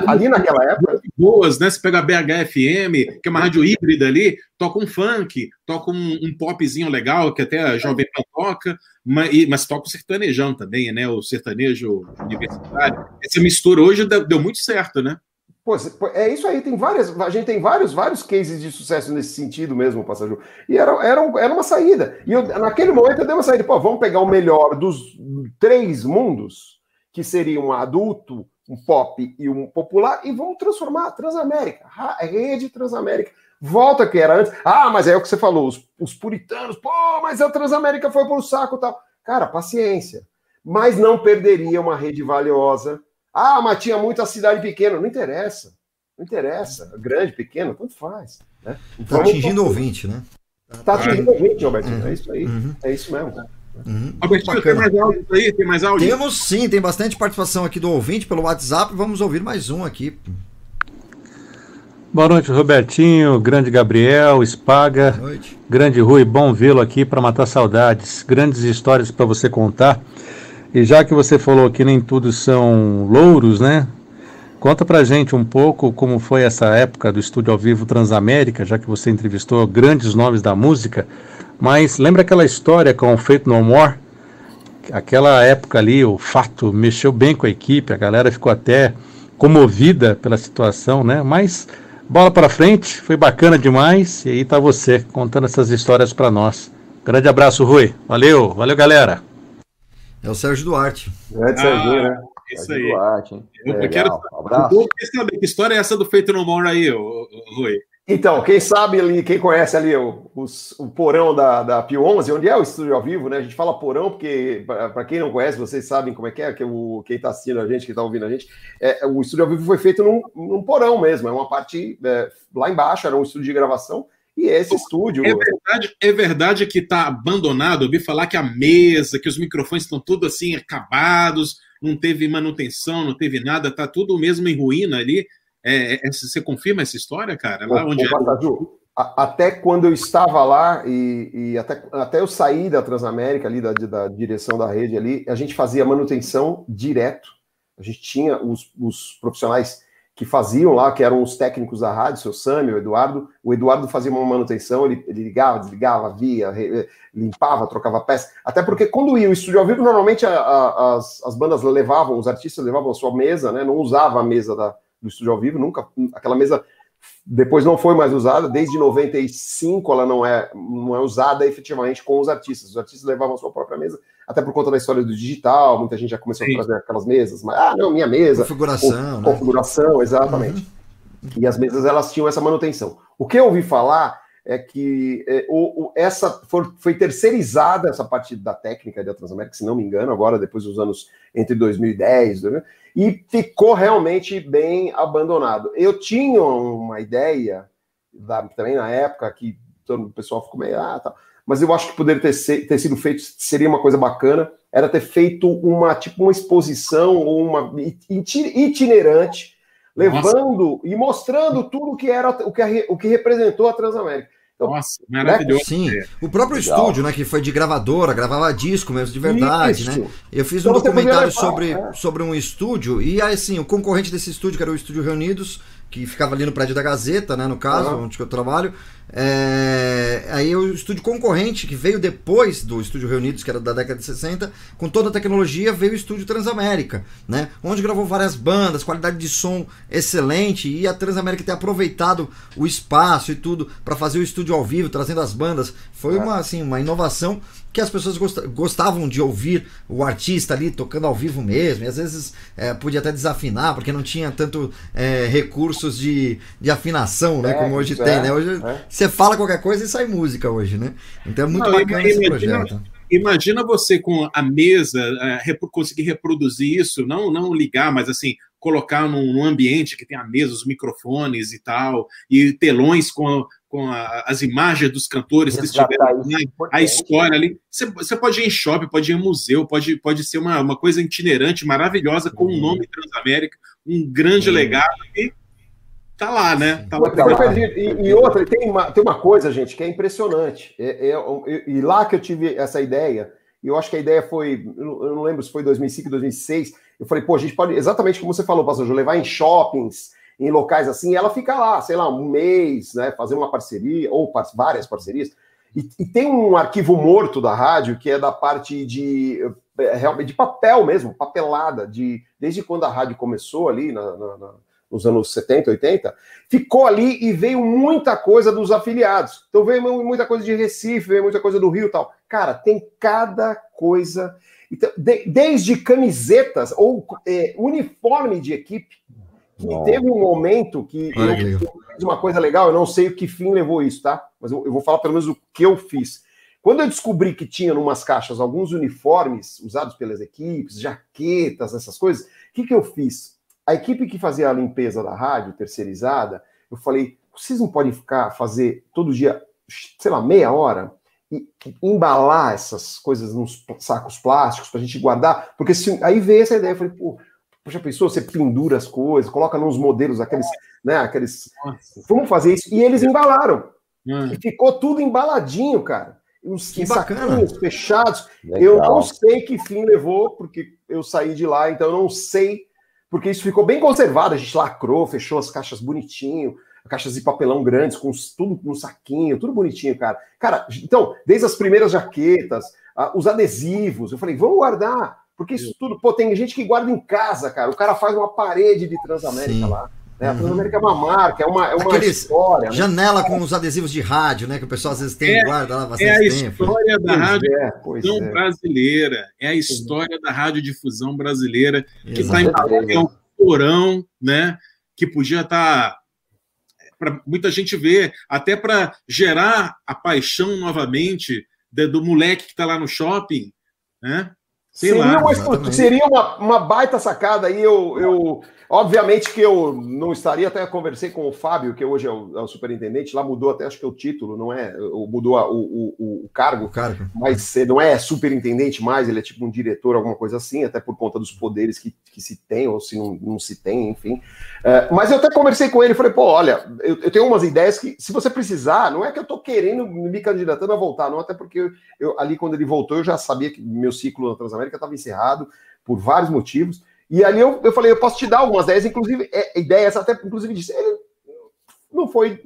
ali naquela época. Boas, né? Você pega a BHFM, que é uma rádio híbrida ali, toca um funk, toca um, um popzinho legal, que até a Jovem Pan toca, mas, mas toca o sertanejão também, né? O sertanejo universitário. Essa mistura hoje deu muito certo, né? Pô, é isso aí, tem várias. A gente tem vários, vários cases de sucesso nesse sentido mesmo, passageiro. E era, era, era uma saída. E eu, naquele momento eu dei uma saída. Pô, vamos pegar o melhor dos três mundos, que seria um adulto, um pop e um popular, e vamos transformar Transamérica, a rede Transamérica. Volta que era antes. Ah, mas é o que você falou, os, os puritanos, pô, mas a Transamérica foi pro saco tal. Cara, paciência. Mas não perderia uma rede valiosa. Ah, mas tinha muita cidade pequena. Não interessa. Não interessa. Grande, pequeno, tanto faz. Né? Então, tá atingindo o ouvinte, né? Tá atingindo o ouvinte, Robertinho. Uhum. É isso aí. Uhum. É isso mesmo. Uhum. Albertinho, tem mais áudio aí? Tem mais áudio? Temos sim, tem bastante participação aqui do ouvinte pelo WhatsApp. Vamos ouvir mais um aqui. Boa noite, Robertinho, grande Gabriel, Espaga, grande Rui, bom vê-lo aqui para matar saudades. Grandes histórias para você contar. E já que você falou que nem tudo são louros, né? Conta pra gente um pouco como foi essa época do estúdio ao vivo Transamérica, já que você entrevistou grandes nomes da música. Mas lembra aquela história com o Feito No More? Aquela época ali, o fato mexeu bem com a equipe, a galera ficou até comovida pela situação, né? Mas bola para frente, foi bacana demais. E aí tá você contando essas histórias para nós. Grande abraço, Rui. Valeu, valeu, galera. É o Sérgio Duarte. É de Sérgio, né? Isso aí. Duarte, hein? Eu, eu quero saber que história é essa do Feito No More aí, Rui? Então, quem sabe ali, quem conhece ali o, os, o porão da, da Pio 11, onde é o estúdio ao vivo, né? A gente fala porão porque, para quem não conhece, vocês sabem como é que é, que o, quem está assistindo a gente, quem está ouvindo a gente, é, o estúdio ao vivo foi feito num, num porão mesmo, é uma parte é, lá embaixo, era um estúdio de gravação, e esse estúdio. É verdade, é verdade que está abandonado. Eu ouvi falar que a mesa, que os microfones estão tudo assim acabados, não teve manutenção, não teve nada, tá tudo mesmo em ruína ali. É, é, você confirma essa história, cara? Lá onde Ô, até quando eu estava lá e, e, até, até eu sair da Transamérica ali, da, da, direção da rede ali, a gente fazia manutenção direto. A gente tinha os, os profissionais que faziam lá, que eram os técnicos da rádio, seu Sami, o Eduardo. O Eduardo fazia uma manutenção, ele, ele ligava, desligava, via, re, limpava, trocava peça. Até porque quando ia o estúdio ao vivo, normalmente a, a, as, as bandas levavam, os artistas levavam a sua mesa, né? Não usava a mesa da, do estúdio ao vivo, nunca. Aquela mesa depois não foi mais usada, desde 95 ela não é, não é usada efetivamente com os artistas. Os artistas levavam a sua própria mesa, até por conta da história do digital, muita gente já começou Sim. a trazer aquelas mesas, mas, ah, não, minha mesa. Configuração. Né? Configuração, exatamente. Uhum. E as mesas elas tinham essa manutenção. O que eu ouvi falar é que é, o, o, essa for, foi terceirizada, essa parte da técnica da Transamérica, se não me engano, agora, depois dos anos entre 2010, né, e ficou realmente bem abandonado. Eu tinha uma ideia, da, também na época, que todo o pessoal ficou meio, ah, tá. Mas eu acho que poderia ter, ter sido feito, seria uma coisa bacana, era ter feito uma, tipo, uma exposição ou uma itinerante, levando Nossa. e mostrando tudo que era o que, o que representou a Transamérica. Então, Nossa, maravilhoso. Sim, o próprio Legal. estúdio, né, que foi de gravadora, gravava disco mesmo, de verdade, Isso. né? Eu fiz então um documentário sobre, é. sobre um estúdio, e aí, assim, o concorrente desse estúdio, que era o Estúdio Reunidos, que ficava ali no prédio da Gazeta, né, no caso, uhum. onde eu trabalho. É... Aí o estúdio concorrente, que veio depois do Estúdio Reunidos, que era da década de 60, com toda a tecnologia, veio o Estúdio Transamérica, né? Onde gravou várias bandas, qualidade de som excelente, e a Transamérica ter aproveitado o espaço e tudo para fazer o estúdio ao vivo, trazendo as bandas. Foi uma, assim, uma inovação que as pessoas gostavam de ouvir o artista ali tocando ao vivo mesmo, e às vezes é, podia até desafinar, porque não tinha tanto é, recursos de, de afinação, né? É, como hoje tem, né? Hoje é. você fala qualquer coisa e sai música hoje, né? Então é muito não, bacana imagina, esse projeto. Imagina você com a mesa é, conseguir reproduzir isso, não, não ligar, mas assim, colocar num, num, ambiente que tem a mesa, os microfones e tal, e telões com, com a, as imagens dos cantores que estiveram lá, a história ali. Você, você, pode ir em shopping, pode ir em museu, pode, pode ser uma, uma coisa itinerante, maravilhosa, com o um nome Transamérica, um grande legado e tá lá, né? Tá lá. E, e, outra, tem uma, tem uma coisa, gente, que é impressionante. É, é, é, e lá que eu tive essa ideia, e eu acho que a ideia foi, eu não lembro se foi 2005, 2006, eu falei, pô, a gente pode, exatamente como você falou, pastor, levar em shoppings, em locais assim, ela fica lá, sei lá, um mês, né, fazer uma parceria, ou par várias parcerias. E, e, tem um arquivo morto da rádio, que é da parte de é, realmente de papel mesmo, papelada, de desde quando a rádio começou ali na, na, na, nos anos 70, 80, ficou ali e veio muita coisa dos afiliados. Então veio muita coisa de Recife, veio muita coisa do Rio e tal. Cara, tem cada coisa então, de, desde camisetas ou é, uniforme de equipe, que teve um momento que eu, eu, fiz uma coisa legal, eu não sei o que fim levou isso, tá? Mas eu, eu vou falar pelo menos o que eu fiz. Quando eu descobri que tinha numas caixas alguns uniformes usados pelas equipes, jaquetas, essas coisas, o que, que eu fiz? A equipe que fazia a limpeza da rádio, terceirizada, eu falei, vocês não podem ficar, fazer todo dia, sei lá, meia hora? e embalar essas coisas nos sacos plásticos para a gente guardar, porque se, aí veio essa ideia, eu falei, pô, já pensou, você pendura as coisas, coloca nos modelos aqueles, né, aqueles, Nossa. vamos fazer isso, e eles embalaram, hum. e ficou tudo embaladinho, cara, os que saquinhos fechados, Legal. eu não sei que fim levou, porque eu saí de lá, então eu não sei, porque isso ficou bem conservado, a gente lacrou, fechou as caixas bonitinho, caixas de papelão grandes, com tudo no saquinho, tudo bonitinho, cara. Cara, então, desde as primeiras jaquetas, os adesivos, eu falei, vamos guardar, porque isso tudo, pô, tem gente que guarda em casa, cara. O cara faz uma parede de Transamérica Sim. lá. Né? A uhum. Transamérica é uma marca, é uma, é uma Aqueles história. Né? Janela né? com os adesivos de rádio, né? Que o pessoal às vezes tem é, guarda lá bastante É a tempo. história da radiodifusão é, brasileira. É a história da radiodifusão brasileira que está em um porão, né? Que podia estar tá para muita gente ver, até para gerar a paixão novamente de, do moleque que está lá no shopping, né? Sei seria, lá, uma, seria uma, uma, baita sacada aí. Eu, eu, obviamente que eu não estaria, até conversei com o Fábio, que hoje é o, é o superintendente, lá mudou até acho que é o título, não é? Mudou o, o, o cargo, o cargo, mas não é superintendente mais, ele é tipo um diretor, alguma coisa assim, até por conta dos poderes que, que se tem, ou se não, não se tem, enfim. É, mas eu até conversei com ele falei, pô, olha, eu, eu, tenho umas ideias que, se você precisar, não é que eu tô querendo me candidatando a voltar, não, até porque eu, eu ali quando ele voltou, eu já sabia que meu ciclo na Transamérica estava encerrado por vários motivos. E ali eu, eu falei, eu posso te dar algumas ideias, inclusive, é, ideias até, inclusive, disse, ele não foi,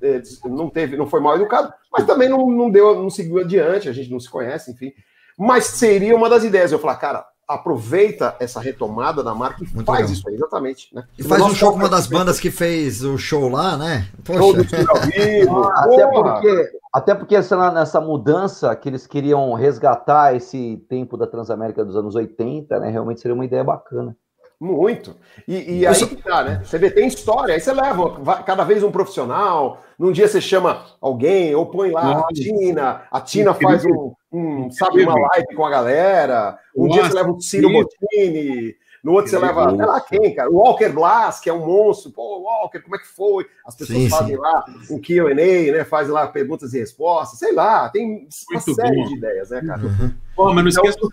é, não teve, não foi mal educado, mas também não, não deu, não seguiu adiante, a gente não se conhece, enfim. Mas seria uma das ideias. Eu falar, cara, aproveita essa retomada da marca e Muito faz legal. isso aí, exatamente. Né? E faz um show com uma das bandas que fez o show lá, né? Poxa. Show do ao vivo. até, porque, até porque essa, nessa mudança que eles queriam resgatar esse tempo da Transamérica dos anos 80, né? Realmente seria uma ideia bacana. Muito. E, e aí que tá, né? Você vê, tem história, aí você leva cada vez um profissional, num dia você chama alguém, ou põe lá Nossa. a Tina, a Tina faz um, um sabe, uma live com a galera, um Nossa, dia você leva o Ciro Bottini, no outro você leva, sei lá quem, cara, o Walker Blas, que é um monstro, pô, Walker, como é que foi? As pessoas sim, fazem sim. lá um Q&A, né, fazem lá perguntas e respostas, sei lá, tem uma Muito série bom. de ideias, né, cara? Uhum. Pô, mas não esqueça do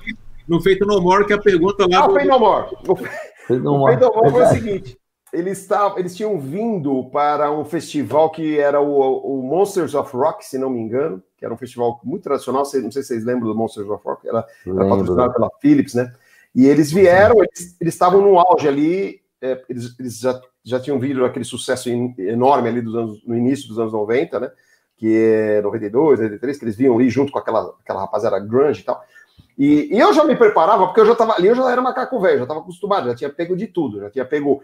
no Feito No More, que a pergunta lá. Ah, do... Feito No More. O Feito No More, foi o seguinte: eles, tavam, eles tinham vindo para um festival que era o, o, Monsters of Rock, se não me engano, que era um festival muito tradicional. Não sei se vocês lembram do Monsters of Rock, era, era patrocinado pela Philips, né? E eles vieram, eles, estavam no auge ali, é, eles, eles já, já tinham vindo aquele sucesso enorme ali dos anos, no início dos anos 90, né? Que é 92, 93, que eles vinham ali junto com aquela, aquela rapaziada grunge e tal. E, e, eu já me preparava, porque eu já estava ali, eu já era macaco velho, já estava acostumado, já tinha pego de tudo, já tinha pego,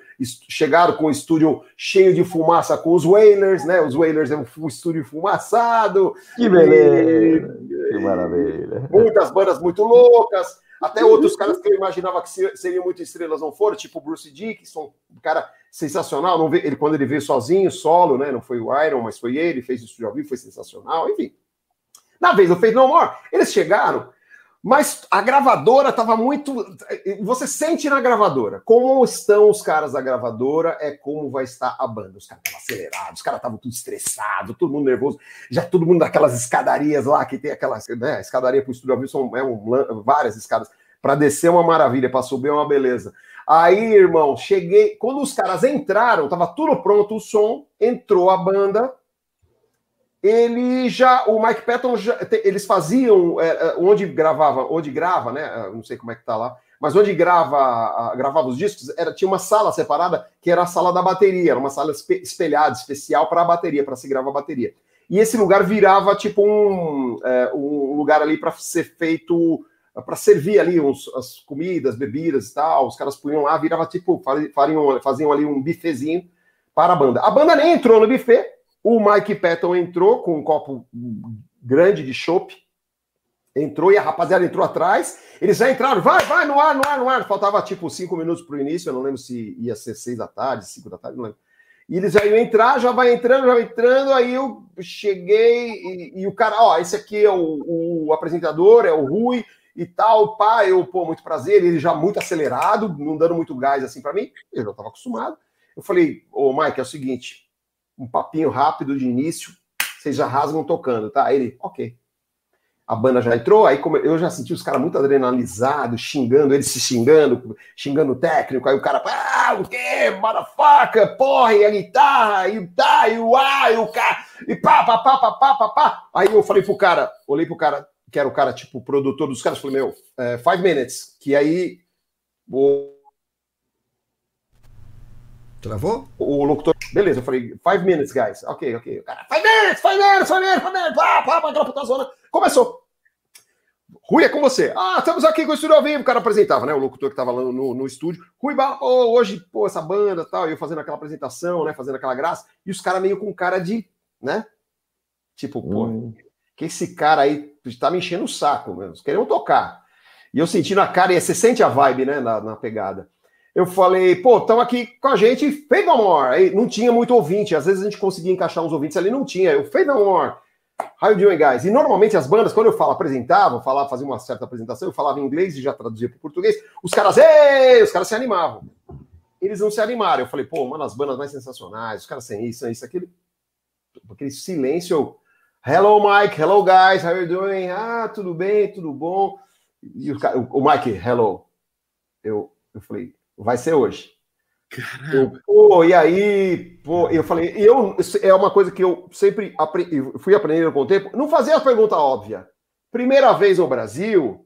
chegaram com o estúdio cheio de fumaça com os Whalers, né? Os Whalers é um estúdio fumaçado. Que beleza! E, que maravilha! Muitas bandas muito loucas, até outros caras que eu imaginava que seriam muito estrelas não foram, tipo o Bruce Dickinson, um cara sensacional, não vê, ele, quando ele veio sozinho, solo, né? Não foi o Iron, mas foi ele, fez o estúdio ao vivo, foi sensacional, enfim. Na vez do Fade No More, eles chegaram mas a gravadora estava muito. Você sente na gravadora. Como estão os caras da gravadora, é como vai estar a banda. Os caras estavam acelerados, os caras estavam tudo estressados, todo mundo nervoso. Já todo mundo daquelas escadarias lá, que tem aquelas. Né, escadaria para o estúdio ao são é um, várias escadas. Para descer é uma maravilha, para subir é uma beleza. Aí, irmão, cheguei. Quando os caras entraram, estava tudo pronto o som, entrou a banda, ele já, o Mike Patton, já, eles faziam é, é, onde gravava, onde grava, né? É, não sei como é que tá lá, mas onde grava, gravava os discos, era, tinha uma sala separada que era a sala da bateria, era uma sala espelhada, especial para a bateria, para se gravar a bateria. E esse lugar virava tipo um, é, um lugar ali para ser feito, para servir ali uns, as comidas, bebidas e tal. Os caras punham lá, virava tipo, faziam, faziam ali um bifezinho para a banda. A banda nem entrou no buffet, o Mike Patton entrou com um copo grande de chopp, entrou e a rapaziada entrou atrás. Eles já entraram, vai, vai, no ar, no ar, no ar. Faltava tipo cinco minutos para o início, eu não lembro se ia ser seis da tarde, cinco da tarde, não lembro. E eles já iam entrar, já vai entrando, já vai entrando. Aí eu cheguei e, e o cara, ó, esse aqui é o, o, apresentador, é o Rui e tal. Pá, eu, pô, muito prazer. Ele já muito acelerado, não dando muito gás assim para mim. Eu já estava acostumado. Eu falei, ô, Mike, é o seguinte, um papinho rápido de início, vocês já rasgam tocando, tá? Aí ele, ok. A banda já entrou, aí eu já senti os caras muito adrenalizados, xingando, eles se xingando, xingando o técnico, aí o cara, ah, o quê? Motherfucker, porra, e a guitarra, e tá, e o A, e o K, e pá, pá, pá, pá, pá, pá, pá. Aí eu falei pro cara, olhei pro cara, que era o cara, tipo, produtor dos caras, falei, meu, é, five minutes, que aí o Travou? O locutor, beleza, eu falei, five minutes, guys. Ok, ok. Cara, five minutes, five minutes, five minutes, five minutes, pá, pá, aquela puta zona. Começou. Rui, é com você. Ah, estamos aqui com o estúdio ao vivo. O cara apresentava, né? O locutor que estava lá no, no estúdio. Rui, pô, hoje, pô, essa banda tal. Eu fazendo aquela apresentação, né? Fazendo aquela graça. E os caras meio com cara de, né? Tipo, pô, hum. que esse cara aí tá me enchendo o saco, mesmo. Queremos tocar. E eu senti na cara, e você sente a vibe, né? Na, na pegada. Eu falei, pô, estão aqui com a gente, Fade No More. Aí não tinha muito ouvinte, às vezes a gente conseguia encaixar uns ouvintes ali, não tinha. Eu, Fade No More. How you doing, guys? E normalmente as bandas, quando eu falo, apresentava, falava, fazia uma certa apresentação, eu falava em inglês e já traduzia para português, os caras, ei! Os caras se animavam. Eles não se animaram. Eu falei, pô, uma das bandas mais sensacionais, os caras sem isso, isso, aquele, aquele silêncio. Hello, Mike. Hello, guys. How you doing? Ah, tudo bem, tudo bom. E o, o Mike, hello. Eu, eu falei, vai ser hoje. Eu, pô, e aí, pô, eu falei, eu é uma coisa que eu sempre aprendi, fui aprendendo com o tempo, não fazer a pergunta óbvia. Primeira vez no Brasil,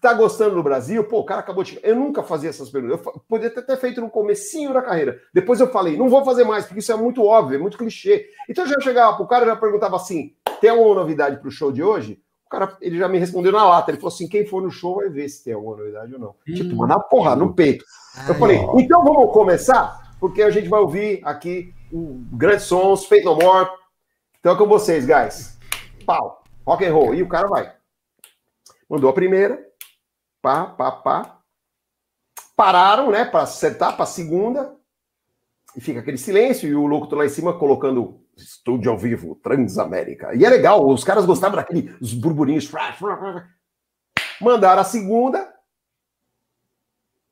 tá gostando do Brasil? Pô, o cara acabou de. Eu nunca fazia essas perguntas. Eu podia ter feito no comecinho da carreira. Depois eu falei, não vou fazer mais, porque isso é muito óbvio, é muito clichê. Então eu já chegava pro cara e já perguntava assim: tem alguma novidade pro show de hoje? O cara, ele já me respondeu na lata. Ele falou assim: quem for no show vai ver se tem alguma novidade ou não. Hum. Tipo, mandar porra no peito. Ai, eu falei: ó. então vamos começar? Porque a gente vai ouvir aqui um grandes sons, Fate No More. Então é com vocês, guys. Pau, rock and roll. E o cara vai. Mandou a primeira. Pá, pá, pá. Pararam, né, para acertar para a segunda. E fica aquele silêncio e o louco lá em cima colocando Estúdio ao vivo, Transamérica. E é legal, os caras gostavam daqueles burburinhos. Mandaram a segunda.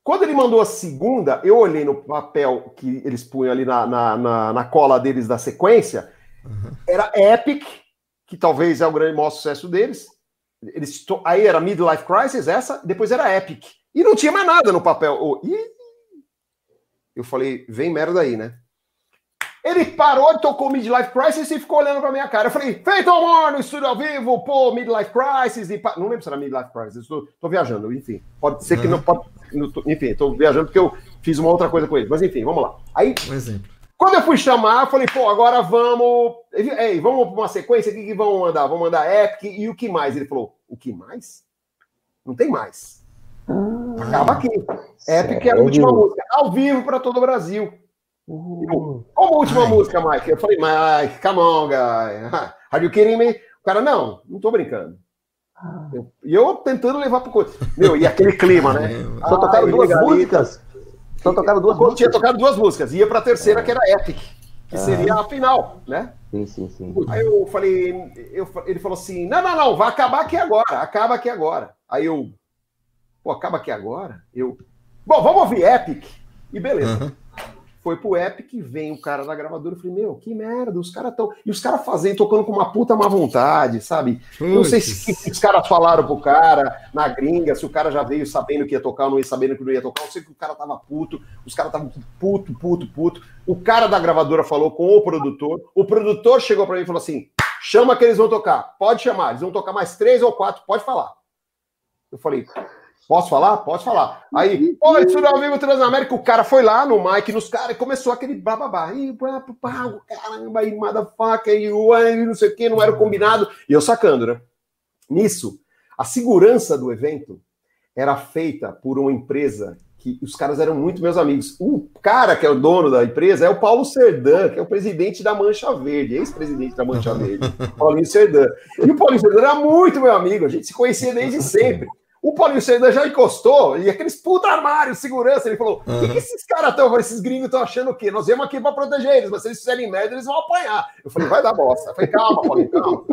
Quando ele mandou a segunda, eu olhei no papel que eles punham ali na, na, na, na cola deles da sequência. Uhum. Era Epic, que talvez é o grande maior sucesso deles. Eles, aí era Midlife Crisis, essa, depois era Epic. E não tinha mais nada no papel. Eu falei, vem merda aí, né? Ele parou, tocou Midlife Crisis e ficou olhando pra minha cara. Eu falei, feito amor no estúdio ao vivo, pô, Midlife Crisis. E pa... Não lembro se era Midlife Crisis, estou, tô viajando, enfim. Pode ser que não pode. Enfim, estou viajando porque eu fiz uma outra coisa com ele. Mas enfim, vamos lá. Aí, um exemplo. Quando eu fui chamar, eu falei, pô, agora vamos. Ei, vamos para uma sequência aqui que vamos mandar. Vamos mandar Epic e o que mais? Ele falou, o que mais? Não tem mais. Ah, Acaba aqui. Epic é a última música. Ao vivo para todo o Brasil. Como última Ai. música, Mike? Eu falei, Mike, come on, guy. [LAUGHS] Are you kidding me? O cara, não, não tô brincando. Ah. E eu, tentando levar pro coisa. Meu, e aquele clima, né? Só tocaram duas músicas. Só tocaram duas músicas. Tinha tocado duas músicas. Ia pra terceira, que era Epic, que seria a final, né? Sim, sim, sim. Aí eu falei, eu, ele falou assim: não, não, não, vai acabar aqui agora, acaba aqui agora. Aí eu, pô, acaba aqui agora? Eu, bom, vamos ouvir Epic. E beleza. Uhum foi pro Epic, vem o cara da gravadora, eu falei, meu, que merda, os caras tão. E os caras fazendo, tocando com uma puta má vontade, sabe? Puts. Não sei se os caras falaram pro cara na gringa, se o cara já veio sabendo que ia tocar ou não ia sabendo que não ia tocar. Eu sei que o cara tava puto, os caras estavam puto, puto, puto. O cara da gravadora falou com o produtor, o produtor chegou para mim e falou assim: chama que eles vão tocar, pode chamar, eles vão tocar mais três ou quatro, pode falar. Eu falei, Posso falar? Pode falar. Aí, oi, isso não é amigo Transamérica. O cara foi lá no Mike, nos caras, e começou aquele bababá. E, caramba, aí, motherfucker, e não sei o que, não era combinado. E eu sacando, né? Nisso, a segurança do evento era feita por uma empresa que os caras eram muito meus amigos. O cara que é o dono da empresa é o Paulo Serdan, que é o presidente da Mancha Verde, ex-presidente da Mancha Verde, [LAUGHS] Paulinho Serdan. E o Paulinho Serdan era muito meu amigo, a gente se conhecia desde [LAUGHS] sempre. O Paulinho Serdan já encostou e aqueles puta armários, segurança, ele falou: o uhum. que, que, esses caras estão, esses gringos estão achando o quê? Nós viemos aqui para proteger eles, mas se eles fizerem merda, eles vão apanhar. Eu falei, vai dar bosta. Eu falei, calma, Paulinho, calma.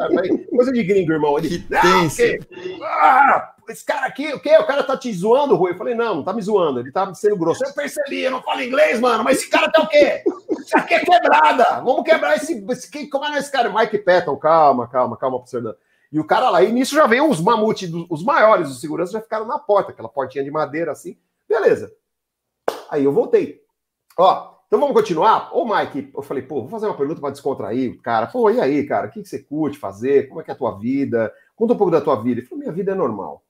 Coisa de gringo, irmão. Ele, que não, ah, esse cara aqui, o quê? O cara tá te zoando, Rui? Eu falei, não, não tá me zoando, ele tá sendo grosso. Eu percebi, eu não falo inglês, mano, mas esse cara tá o quê? Isso aqui é quebrada. Vamos quebrar esse. esse como é esse cara? Mike Patton, calma, calma, calma, professor. E o cara lá, e nisso já veio os mamutes, os maiores, os seguranças já ficaram na porta, aquela portinha de madeira assim. Beleza. Aí eu voltei. Ó, então vamos continuar? Ô, Mike, eu falei, pô, vou fazer uma pergunta para descontrair. Cara, pô, e aí, cara, o que, que você curte fazer? Como é que é a tua vida? Conta um pouco da tua vida. Ele falou, minha vida é normal.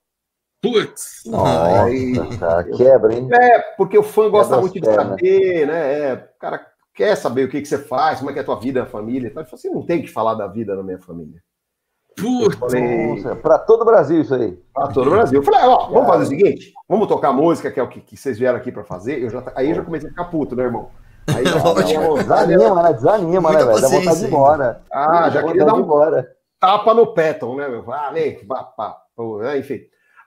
Putz! Nossa, cara, quebra, hein? É, porque o fã gosta muito de saber, né? É, o cara quer saber o que, que você faz, como é que é a tua vida, a família. Então, ele falou, você não tem que falar da vida da minha família. Para todo o Brasil, isso aí. Para todo o Brasil. Eu falei, ó, vamos fazer o seguinte: vamos tocar música, que é o que, que vocês vieram aqui para fazer. Eu já, aí eu já comecei a ficar puto, né, irmão? Aí [LAUGHS] já, desanima, né? Desanima, né, velho? Dá vontade de ir embora. Ah, já queria dar um embora. tapa no Petton, né, meu? Ah, vem, pá, pá, é, enfim.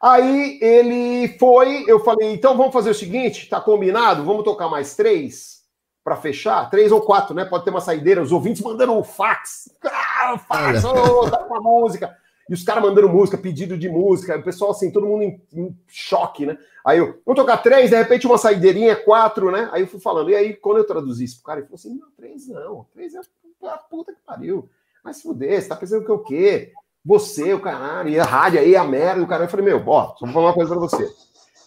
Aí ele foi, eu falei, então vamos fazer o seguinte, tá combinado? Vamos tocar mais três para fechar? Três ou quatro, né? Pode ter uma saideira, os ouvintes mandando um fax. Ah, fax, oh, tá com a música. E os caras mandando música, pedido de música, o pessoal assim, todo mundo em, em, choque, né? Aí eu, vamos tocar três, de repente uma saideirinha, quatro, né? Aí eu fui falando, e aí quando eu traduzi isso pro cara, ele falou assim: não, três não, três é a puta que pariu. Mas se fuder, você tá pensando que é o quê? Você, o caralho, e a rádio aí, a merda, o cara. Eu falei, meu, ó, só vou falar uma coisa pra você.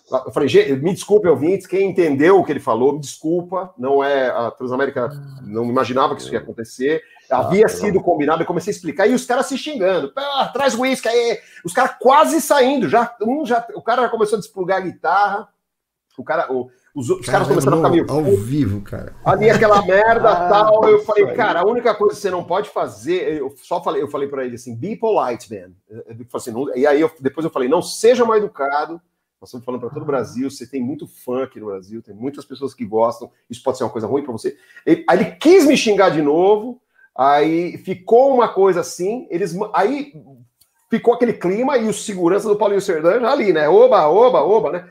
Eu falei, me desculpe, ouvintes, quem entendeu o que ele falou, me desculpa, não é. A Transamérica não imaginava que isso ia acontecer. Havia ah, sido combinado, eu comecei a explicar, e os caras se xingando. Ah, traz o uísque aí. Os caras quase saindo. Já, um já, o cara já começou a desplugar a guitarra. O cara, o, os, os caras começaram a ficar meio. Ao vivo, cara. Ali aquela merda ah, tal. Eu falei, cara, a única coisa que você não pode fazer. Eu só falei, eu falei para ele assim, be polite, man. Assim, não, e aí eu, depois eu falei, não seja mal educado. Nós estamos falando para todo o Brasil. Você tem muito fã aqui no Brasil, tem muitas pessoas que gostam. Isso pode ser uma coisa ruim para você. Ele, aí ele quis me xingar de novo. Aí ficou uma coisa assim. Eles aí ficou aquele clima e o segurança do Paulinho Serdan ali, né? Oba, oba, oba, né?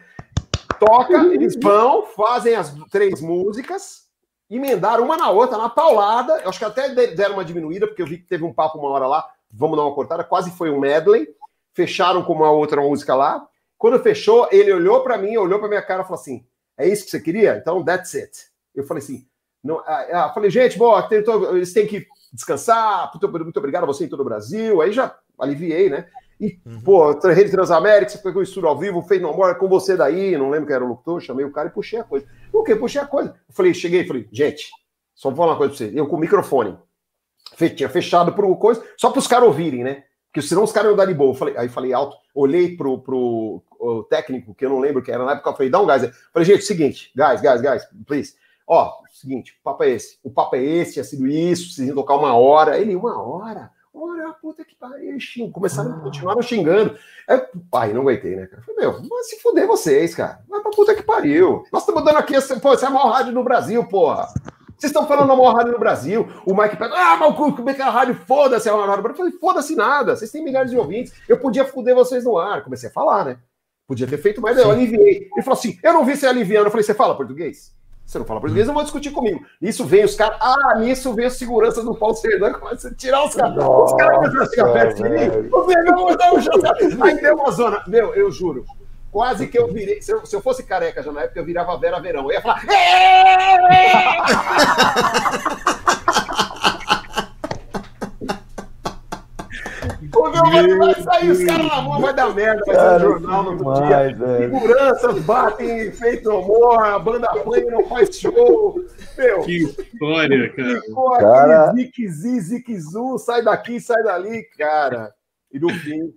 toca, eles vão, fazem as três músicas, emendaram uma na outra, na paulada. Eu acho que até deram uma diminuída, porque eu vi que teve um papo uma hora lá, vamos dar uma cortada, quase foi um medley. Fecharam com uma outra música lá. Quando fechou, ele olhou para mim, olhou para minha cara e falou assim: É isso que você queria? Então, that's it. Eu falei assim: não, ah, ah falei, gente, bom, eles têm que descansar, muito, muito obrigado a você em todo o Brasil. Aí já aliviei, né? E, uhum. pô, Rede Transamérica, você pegou o estúdio ao vivo, fez no amor com você daí, não lembro quem era o locutor, chamei o cara e puxei a coisa. Por quê? Puxei a coisa. Eu falei, cheguei e falei, gente, só vou falar uma coisa pra você. Eu com o microfone, tinha fechado pro coisa, só pros caras ouvirem, né? Porque senão os caras iam dar de boa. Falei, aí falei alto, olhei pro, pro técnico, que eu não lembro que era na época, eu falei, dá um gás. Eu falei, gente, seguinte, gás, gás, gás, please. Ó, seguinte, o papo é esse. O papo é esse, tinha sido isso, preciso tocar uma hora. Ele, uma hora? Olha, puta que pariu, xing. Começaram, ah. continuaram xingando. É, pai, não aguentei, né, cara? Falei, meu, mas se fuder vocês, cara. Vai pra puta que pariu. Nós estamos dando aqui, pô, essa é a maior rádio no Brasil, porra. Vocês estão falando a maior rádio no Brasil. O Mike pega, ah, mas como é que é a rádio? Foda-se a maior rádio. Eu falei, foda-se nada. Vocês têm milhares de ouvintes. Eu podia fuder vocês no ar. Comecei a falar, né? Podia ter feito, mas eu aliviei. Ele falou assim: eu não vi você aliviando. Eu falei, você fala português? Você não fala português, não vou discutir comigo. Nisso vem os caras. Ah, nisso vem a segurança do Paulo Serdão, começa a tirar os caras. Os caras começam a chegar perto de mim. Vou dar um Aí deu uma zona. Meu, eu juro. Quase que eu virei. Se eu, se eu fosse careca já na época, eu virava Vera Verão. Eu ia falar. [LAUGHS] O meu vai sair, os caras na mão, vai dar merda, vai ser um jornal no outro dia. Seguranças batem feito amor, a banda apanha e não faz show. Meu, que história, cara. Ficou cara... zique-zi, zique-zu, sai daqui, sai dali, cara. E no fim,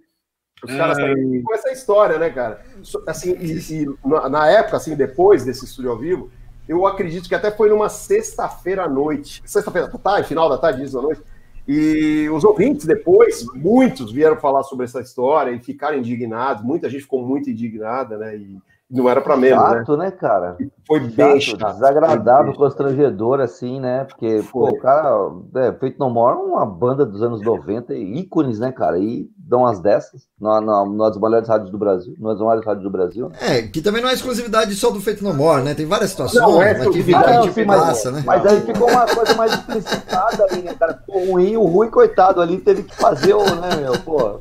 os caras saíram com essa história, né, cara? Assim, e, e, na época, assim, depois desse estúdio ao vivo, eu acredito que até foi numa sexta-feira à noite. Sexta-feira da tarde, final da tarde, isso da noite e os ouvintes depois, muitos vieram falar sobre essa história e ficaram indignados, muita gente ficou muito indignada, né? E não era para menos, chato, né? né, cara? Foi bem chato, chato desagradável, constrangedor, assim, né? Porque, pô, o cara, é, Feito No More, uma banda dos anos 90, ícones, né, cara? E dão as dessas, na, na, nas melhores rádios do Brasil, nas maiores rádios do Brasil. É, que também não é exclusividade só do Feito No More, né? Tem várias situações, não, é mas que não, sim, passa, né? Mas aí ficou uma coisa mais explicitada ali, né, cara? Ficou ruim, o ruim, coitado, ali teve que fazer o, né, meu, pô...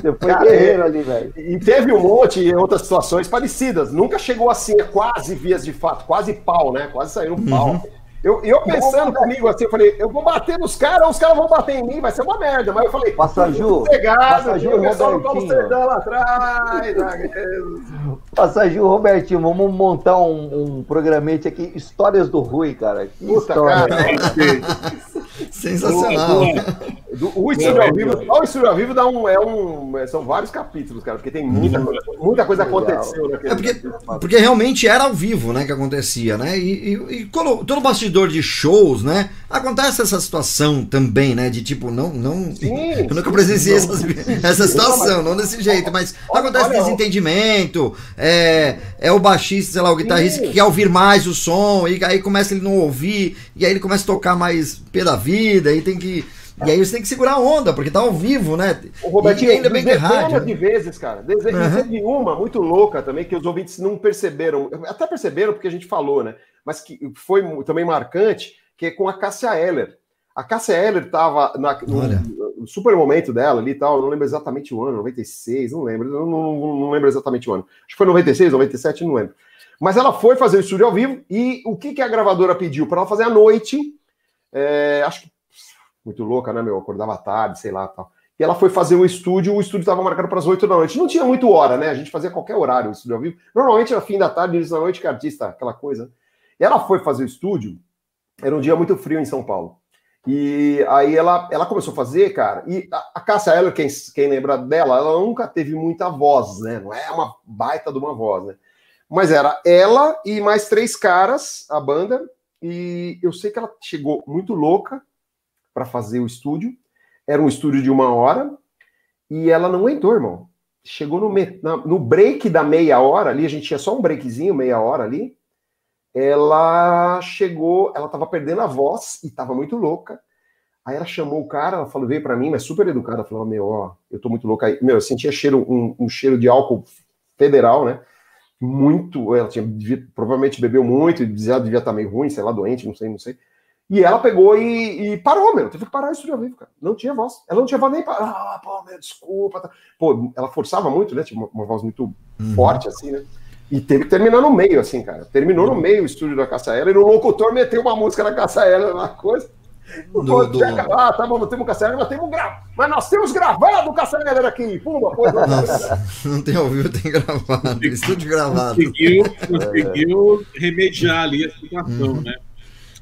Você foi Cara, guerreiro é, ali, velho. E teve um monte em outras situações parecidas. Nunca chegou assim, quase vias de fato, quase pau, né? Quase saiu um pau. Uhum. Eu, eu pensando comigo assim, eu falei, eu vou bater nos caras, os caras vão bater em mim, vai ser uma merda. Mas eu falei, Passaju, Passaju, o pessoal do Serdão lá atrás. Passaju, Robertinho, vamos montar um, um programete aqui, Histórias do Rui, cara. Que Puta, história. cara. Sensacional. o Estúdio ao Vivo, o Estúdio ao Vivo dá um, é um, são vários capítulos, cara, porque tem muita coisa, muita coisa aconteceu naquele. É porque, porque realmente era ao vivo, né, que acontecia, né? E, e, e todo bastidor de shows, né? Acontece essa situação também, né? De tipo, não, não. Sim, eu nunca presenciei essa, essa situação, não desse jeito, mas acontece olha, desentendimento. É, é o baixista, sei lá, o guitarrista sim. que quer ouvir mais o som, e aí começa ele não ouvir, e aí ele começa a tocar mais pela vida, e tem que E aí você tem que segurar a onda, porque tá ao vivo, né? O Robertinho, e ainda bem que é rádio. de vezes, cara. Dese... Uhum. Teve uma muito louca também, que os ouvintes não perceberam. Até perceberam porque a gente falou, né? Mas que foi também marcante, que é com a Cássia Eller. A Cássia Eller estava no, no, super momento dela ali e tal, não lembro exatamente o ano, 96, não lembro, não, não, não, lembro exatamente o ano. Acho que foi 96, 97, não lembro. Mas ela foi fazer o estúdio ao vivo e o que, que a gravadora pediu? Para ela fazer à noite, é, acho que muito louca, né, meu? Acordava tarde, sei lá tal. E ela foi fazer o estúdio, o estúdio estava marcado para as 8 da noite. Não tinha muito hora, né? A gente fazia qualquer horário o estúdio ao vivo. Normalmente era fim da tarde, início da noite, que artista, aquela coisa. E ela foi fazer o estúdio, era um dia muito frio em São Paulo. E aí ela, ela começou a fazer, cara, e a, a Cássia Eller, quem, quem lembra dela, ela nunca teve muita voz, né? Não é uma baita de uma voz, né? Mas era ela e mais três caras, a banda, e eu sei que ela chegou muito louca, para fazer o estúdio. Era um estúdio de uma hora e ela não aguentou, irmão. Chegou no, no break da meia hora ali, a gente tinha só um breakzinho, meia hora ali. Ela chegou, ela tava perdendo a voz e tava muito louca. Aí ela chamou o cara, ela falou, veio para mim, mas super educada, falou: Meu, ó, eu tô muito louca. Aí, meu, eu sentia cheiro, um, um cheiro de álcool federal, né? Muito, ela tinha, devia, provavelmente bebeu muito, dizia, devia estar meio ruim, sei lá, doente, não sei, não sei. E ela pegou e, e, parou, meu. Teve que parar isso de ao vivo, cara. Não tinha voz. Ela não tinha voz nem para. Ah, pô, meu, desculpa. Tá. Pô, ela forçava muito, né? Tinha uma, uma voz muito uhum. forte, assim, né? E teve que terminar no meio, assim, cara. Terminou no meio o estúdio da Caçaela e o locutor meteu uma música da Caçaela na coisa. Do, do... Ah, tá bom, não temos Caçaela, mas temos gra... mas nós temos gravado o Caçaela aqui. Puma, pô, Nossa, [LAUGHS] não tem ao vivo, tem gravado. Estúdio gravado. Conseguiu, conseguiu remediar ali a situação, uhum. né?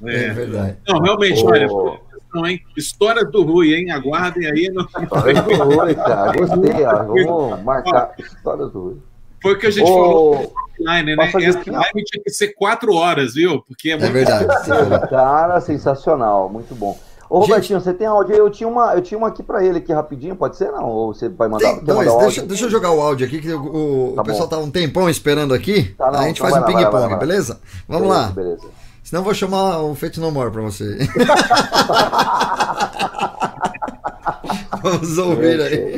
É, é verdade. Não, realmente, oh. olha, não, hein? História do Rui, hein? Aguardem aí. No... História do Rui, cara. Gostei, ó. [LAUGHS] Vamos marcar História do Rui. Foi o que a gente oh. falou offline, né? Essa live tinha que ser quatro horas, viu? Porque é, é muito... é verdade. [LAUGHS] cara, sensacional, muito bom. Ô, Robertinho, você tem áudio aí? Eu tinha uma, eu tinha uma aqui para ele aqui rapidinho, pode ser não? Ou você vai mandar? Tem dois, mandar deixa, deixa, eu jogar o áudio aqui, que o, tá o pessoal tá um tempão esperando aqui. Tá, não, a gente então faz um ping-pong, beleza? Vamos beleza, lá. Beleza. Senão eu vou chamar o Feito No More pra você. [LAUGHS] [LAUGHS] Vamos ouvir aí.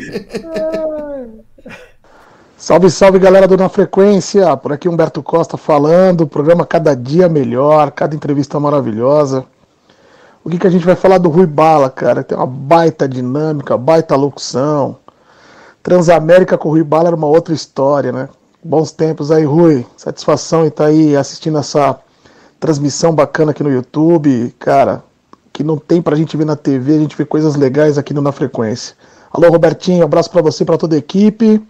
Salve, salve galera do Na Frequência, por aqui Humberto Costa falando, programa cada dia melhor, cada entrevista maravilhosa. O que, que a gente vai falar do Rui Bala, cara? Tem uma baita dinâmica, baita locução. Transamérica com o Rui Bala era uma outra história, né? Bons tempos aí, Rui. Satisfação em estar tá aí assistindo essa transmissão bacana aqui no YouTube, cara, que não tem pra gente ver na TV, a gente vê coisas legais aqui no Na Frequência. Alô, Robertinho, abraço para você, para toda a equipe.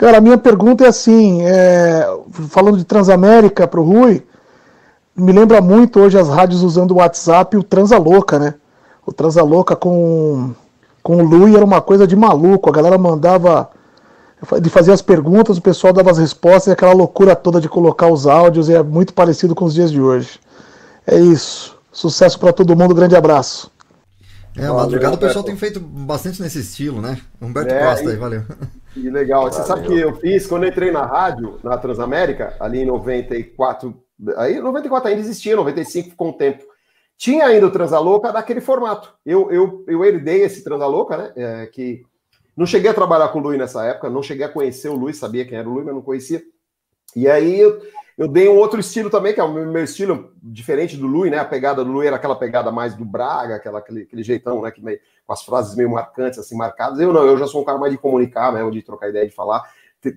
Cara, a minha pergunta é assim, é, falando de Transamérica pro Rui, me lembra muito hoje as rádios usando o WhatsApp e o Transalouca, né? O Transalouca com, com o Lui era uma coisa de maluco, a galera mandava de fazer as perguntas, o pessoal dava as respostas e aquela loucura toda de colocar os áudios é muito parecido com os dias de hoje. É isso. Sucesso para todo mundo, grande abraço. É, a madrugada o pessoal tem feito bastante nesse estilo, né? Humberto é, Costa aí, valeu. Que legal. Você sabe que eu fiz quando eu entrei na rádio, na Transamérica, ali em 94. Aí 94 ainda existia, 95 ficou um tempo. Tinha ainda o Transalouca daquele formato. Eu, eu, eu herdei esse Transalouca, né? É, que não cheguei a trabalhar com o Luiz nessa época, não cheguei a conhecer o Luiz, sabia quem era o Luiz, mas não conhecia. E aí eu, eu dei um outro estilo também, que é o meu, estilo diferente do Luiz, né? A pegada do Luiz era aquela pegada mais do Braga, aquela, aquele, aquele jeitão, né? Que meio, com as frases meio marcantes, assim, marcadas. Eu não, eu já sou um cara mais de comunicar mesmo, de trocar ideia, de falar.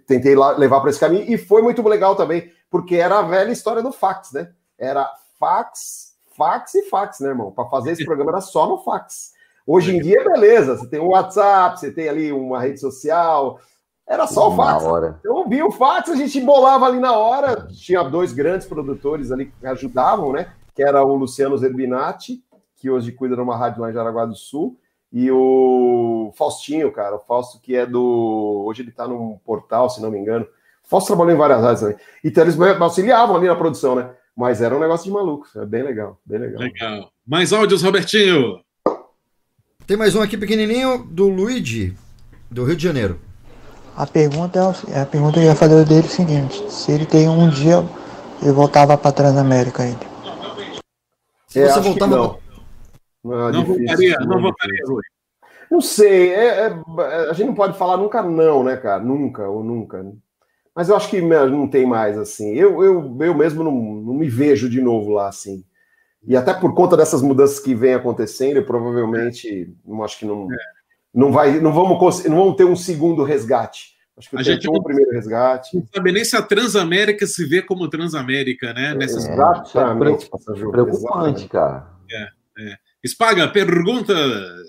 Tentei lá, levar para esse caminho e foi muito legal também, porque era a velha história do fax, né? Era fax, fax e fax, né, irmão? Para fazer esse programa era só no fax. Hoje em dia, beleza, você tem o WhatsApp, você tem ali uma rede social, era só o fax. Hora. Eu vi o fax, a gente bolava ali na hora. Tinha dois grandes produtores ali que ajudavam, né? Que era o Luciano Zerbinati, que hoje cuida de uma rádio lá em Jaraguá do Sul, e o Faustinho, cara, o Fausto que é do. Hoje ele tá num portal, se não me engano. O Fausto trabalhou em várias rádios também. Então eles auxiliavam ali na produção, né? Mas era um negócio de maluco. É bem legal, bem legal. Legal. Mais áudios, Robertinho. Tem mais um aqui pequenininho do Luigi, do Rio de Janeiro. A pergunta é a pergunta que eu ia fazer dele é o seguinte: se ele tem um dia ele voltava para Transamérica ele. Se você voltava Ah, não votaria, não votaria, Rui. Não sei, é, é, a gente não pode falar nunca não, né, cara? Nunca ou nunca. Mas eu acho que não tem mais assim. Eu, eu, eu mesmo não, não me vejo de novo lá assim. E até por conta dessas mudanças que vem acontecendo, eu provavelmente não acho que não, é. Não vai, não vamos, não vamos ter um segundo resgate. Acho que a gente um primeiro resgate. Não sabe nem se a Transamérica se vê como Transamérica, né? Nessas... Exatamente. Preocupante, cara. É, é. Spaga, pergunta,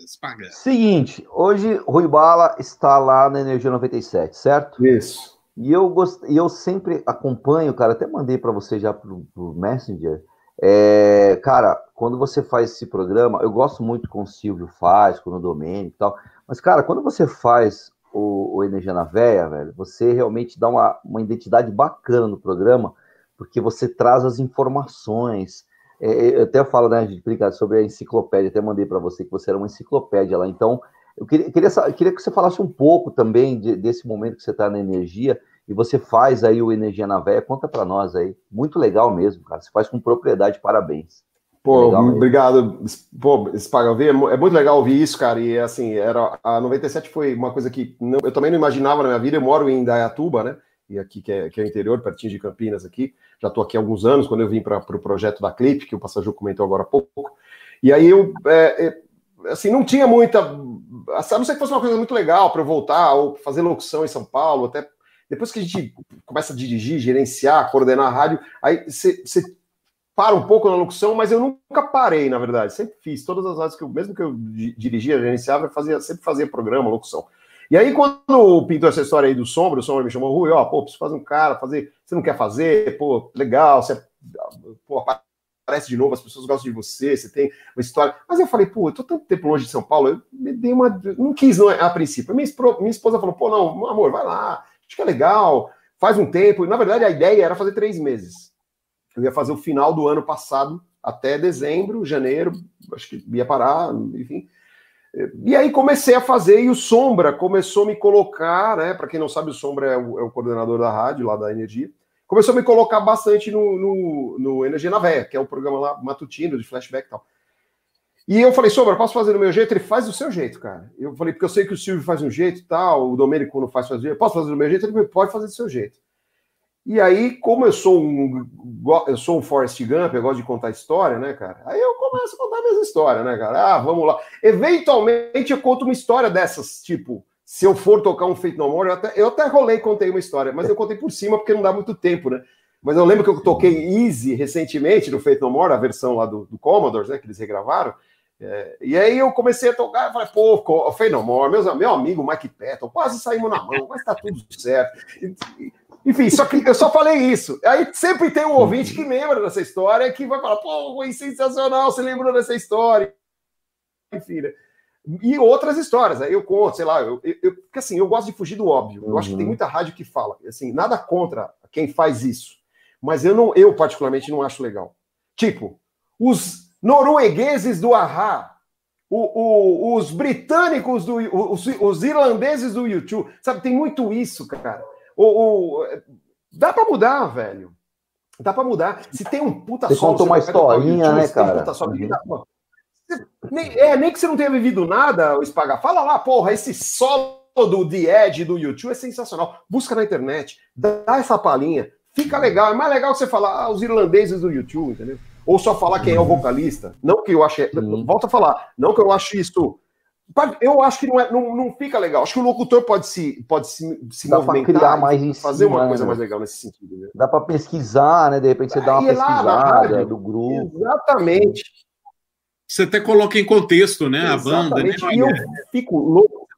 Spaga. Seguinte, hoje Rui Bala está lá na Energia 97, certo? Isso. E eu, gost... e eu sempre acompanho, cara, até mandei para você já pro, pro Messenger. É, cara, quando você faz esse programa, eu gosto muito com o Silvio faz, com o Domênico e tal, mas, cara, quando você faz o, o Energia na Véia, velho, você realmente dá uma, uma identidade bacana no programa, porque você traz as informações, é, é, eu até falo, né, de brincar sobre a enciclopédia, até mandei para você que você era uma enciclopédia lá. Então, eu queria, queria, queria que você falasse um pouco também de, desse momento que você está na energia e você faz aí o Energia na Véia. Conta para nós aí. Muito legal mesmo, cara. Você faz com propriedade, parabéns. Pô, legal, obrigado. Pô, Spagavi, é muito legal ouvir isso, cara. E assim, era, a 97 foi uma coisa que não, eu também não imaginava na minha vida. Eu moro em Dayatuba, né? E aqui que é, que é o interior, pertinho de Campinas aqui já estou aqui há alguns anos, quando eu vim para o pro projeto da Clip, que o Passaju comentou agora há pouco. E aí eu, é, é, assim, não tinha muita. A não ser que fosse uma coisa muito legal para eu voltar ou fazer locução em São Paulo, até depois que a gente começa a dirigir, gerenciar, coordenar a rádio, aí você para um pouco na locução, mas eu nunca parei, na verdade. Sempre fiz todas as rádios que eu, mesmo que eu dirigia, gerenciava, fazia, sempre fazia programa, locução. E aí, quando pintou essa história aí do Sombra, o Sombra me chamou, Rui, ó, pô, preciso fazer um cara, fazer, você não quer fazer, pô, legal, você, pô, aparece de novo, as pessoas gostam de você, você tem uma história. Mas eu falei, pô, eu tô tanto tempo longe de São Paulo, eu me dei uma. Não quis, não, a princípio. Minha, minha esposa falou, pô, não, amor, vai lá, acho que é legal, faz um tempo. E, na verdade, a ideia era fazer três meses. Eu ia fazer o final do ano passado até dezembro, janeiro, acho que ia parar, enfim. E aí comecei a fazer, e o Sombra começou a me colocar, né? Para quem não sabe, o Sombra é o, é o, coordenador da rádio, lá da Energia. Começou a me colocar bastante no, no, no Energia na Véia, que é o programa lá matutino de flashback e tal. E eu falei, Sombra, posso fazer do meu jeito? Ele faz do seu jeito, cara. Eu falei, porque eu sei que o Silvio faz um jeito e tal, o Domênico não faz jeito. Posso fazer do meu jeito? Ele pode fazer do seu jeito. E aí, como eu sou um eu sou um Forrest Gump, eu gosto de contar história, né, cara? Aí eu começo a contar minhas histórias, né, cara? Ah, vamos lá. Eventualmente eu conto uma história dessas, tipo, se eu for tocar um Feito No More, eu até, eu até rolei e contei uma história, mas eu contei por cima porque não dá muito tempo, né? Mas eu lembro que eu toquei Easy recentemente no Feito No More, a versão lá do, do Commodores, né, que eles regravaram. É, e aí eu comecei a tocar, falei, pô, Feito No More, meus, meu amigo Mike Patton, quase saímos na mão, mas tá tudo certo. E, enfim, só que eu só falei isso. Aí sempre tem um ouvinte que lembra dessa história que vai falar, pô, foi sensacional, você lembrou dessa história. Enfim, né? E outras histórias, aí eu conto, sei lá, eu, eu, porque assim, eu gosto de fugir do óbvio. Eu uhum. acho que tem uhum. muita rádio que fala, assim, nada contra quem faz isso. Mas eu não, eu particularmente não acho legal. Tipo, os noruegueses do Ahá, o, o, os britânicos do os, os irlandeses do YouTube, sabe, tem muito isso, cara. O, o, dá para mudar, velho. Dá para mudar. Se tem um puta Você conta uma historinha, né, cara? Solo, uhum. nem, é, nem que você não tenha vivido nada, o Spaga. Fala lá, porra, esse solo do The Edge do YouTube é sensacional. Busca na internet, dá essa palhinha. Fica legal. É mais legal que você falar ah, os irlandeses do YouTube, entendeu? Ou só falar quem é o vocalista. Não que eu ache. Volta a falar. Não que eu acho isso eu acho que não, é, não, não fica legal. Acho que o locutor pode se, pode se, se Dá movimentar, criar mais em fazer cima, uma coisa né? mais legal nesse sentido. Né? Dá para pesquisar, né? De repente você dá uma pesquisada rádio, do grupo. Exatamente. Você até coloca em contexto, né? Exatamente. A banda. Né? E eu fico louco.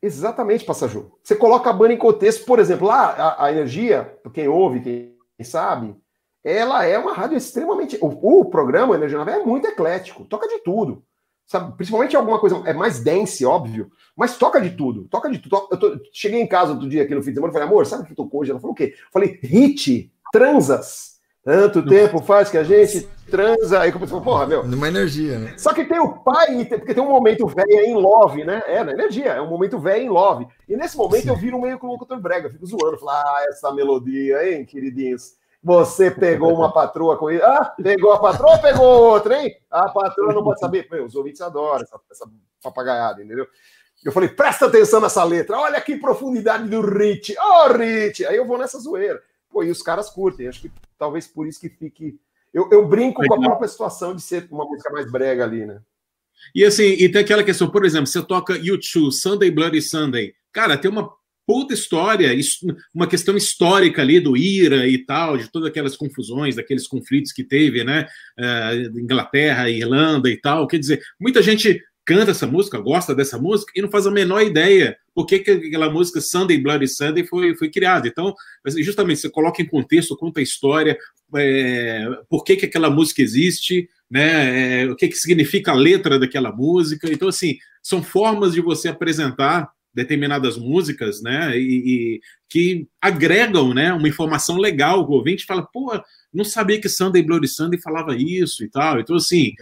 Exatamente, Passaju. Você coloca a banda em contexto, por exemplo, lá a, a energia, quem ouve, quem sabe, ela é uma rádio extremamente. O, o programa Energia Nave é muito eclético, toca de tudo sabe? Principalmente alguma coisa é mais dense, óbvio, mas toca de tudo, toca de tudo. Eu tô, cheguei em casa outro dia aqui no fim de semana e falei, amor, sabe o que tocou hoje? Ela falou o quê? Eu falei, hit, transas. Tanto tempo faz que a gente transa. Aí eu pensei, porra, meu. Numa energia, né? Só que tem o pai, porque tem um momento velho em love, né? É, na energia, é um momento velho em love. E nesse momento Sim. eu viro meio com o locutor brega, fico zoando, falo, ah, essa melodia, hein, queridinhos. Você pegou uma patroa com ele. Ah, pegou a patroa ou pegou outra, hein? A patroa não pode saber. Meu, os ouvintes adoram essa, essa papagaiada, entendeu? Eu falei, presta atenção nessa letra, olha que profundidade do Rich, oh Rich, aí eu vou nessa zoeira. Pô, e os caras curtem, acho que talvez por isso que fique. Eu, eu brinco Legal. com a própria situação de ser uma música mais brega ali, né? E assim, e tem aquela questão, por exemplo, você toca YouTube, Sunday Bloody Sunday, cara, tem uma puta história, uma questão histórica ali do IRA e tal, de todas aquelas confusões, daqueles conflitos que teve, né? Uh, Inglaterra, Irlanda e tal. Quer dizer, muita gente canta essa música, gosta dessa música e não faz a menor ideia por que, que aquela música Sunday Bloody Sunday foi, foi criada. Então, justamente, você coloca em contexto, conta a história, é, por que, que aquela música existe, né, é, o que, que significa a letra daquela música. Então, assim, são formas de você apresentar determinadas músicas, né, e, e, que agregam, né, uma informação legal. O ouvinte fala, pô, não sabia que Sunday Bloody Sunday falava isso e tal. Então, assim,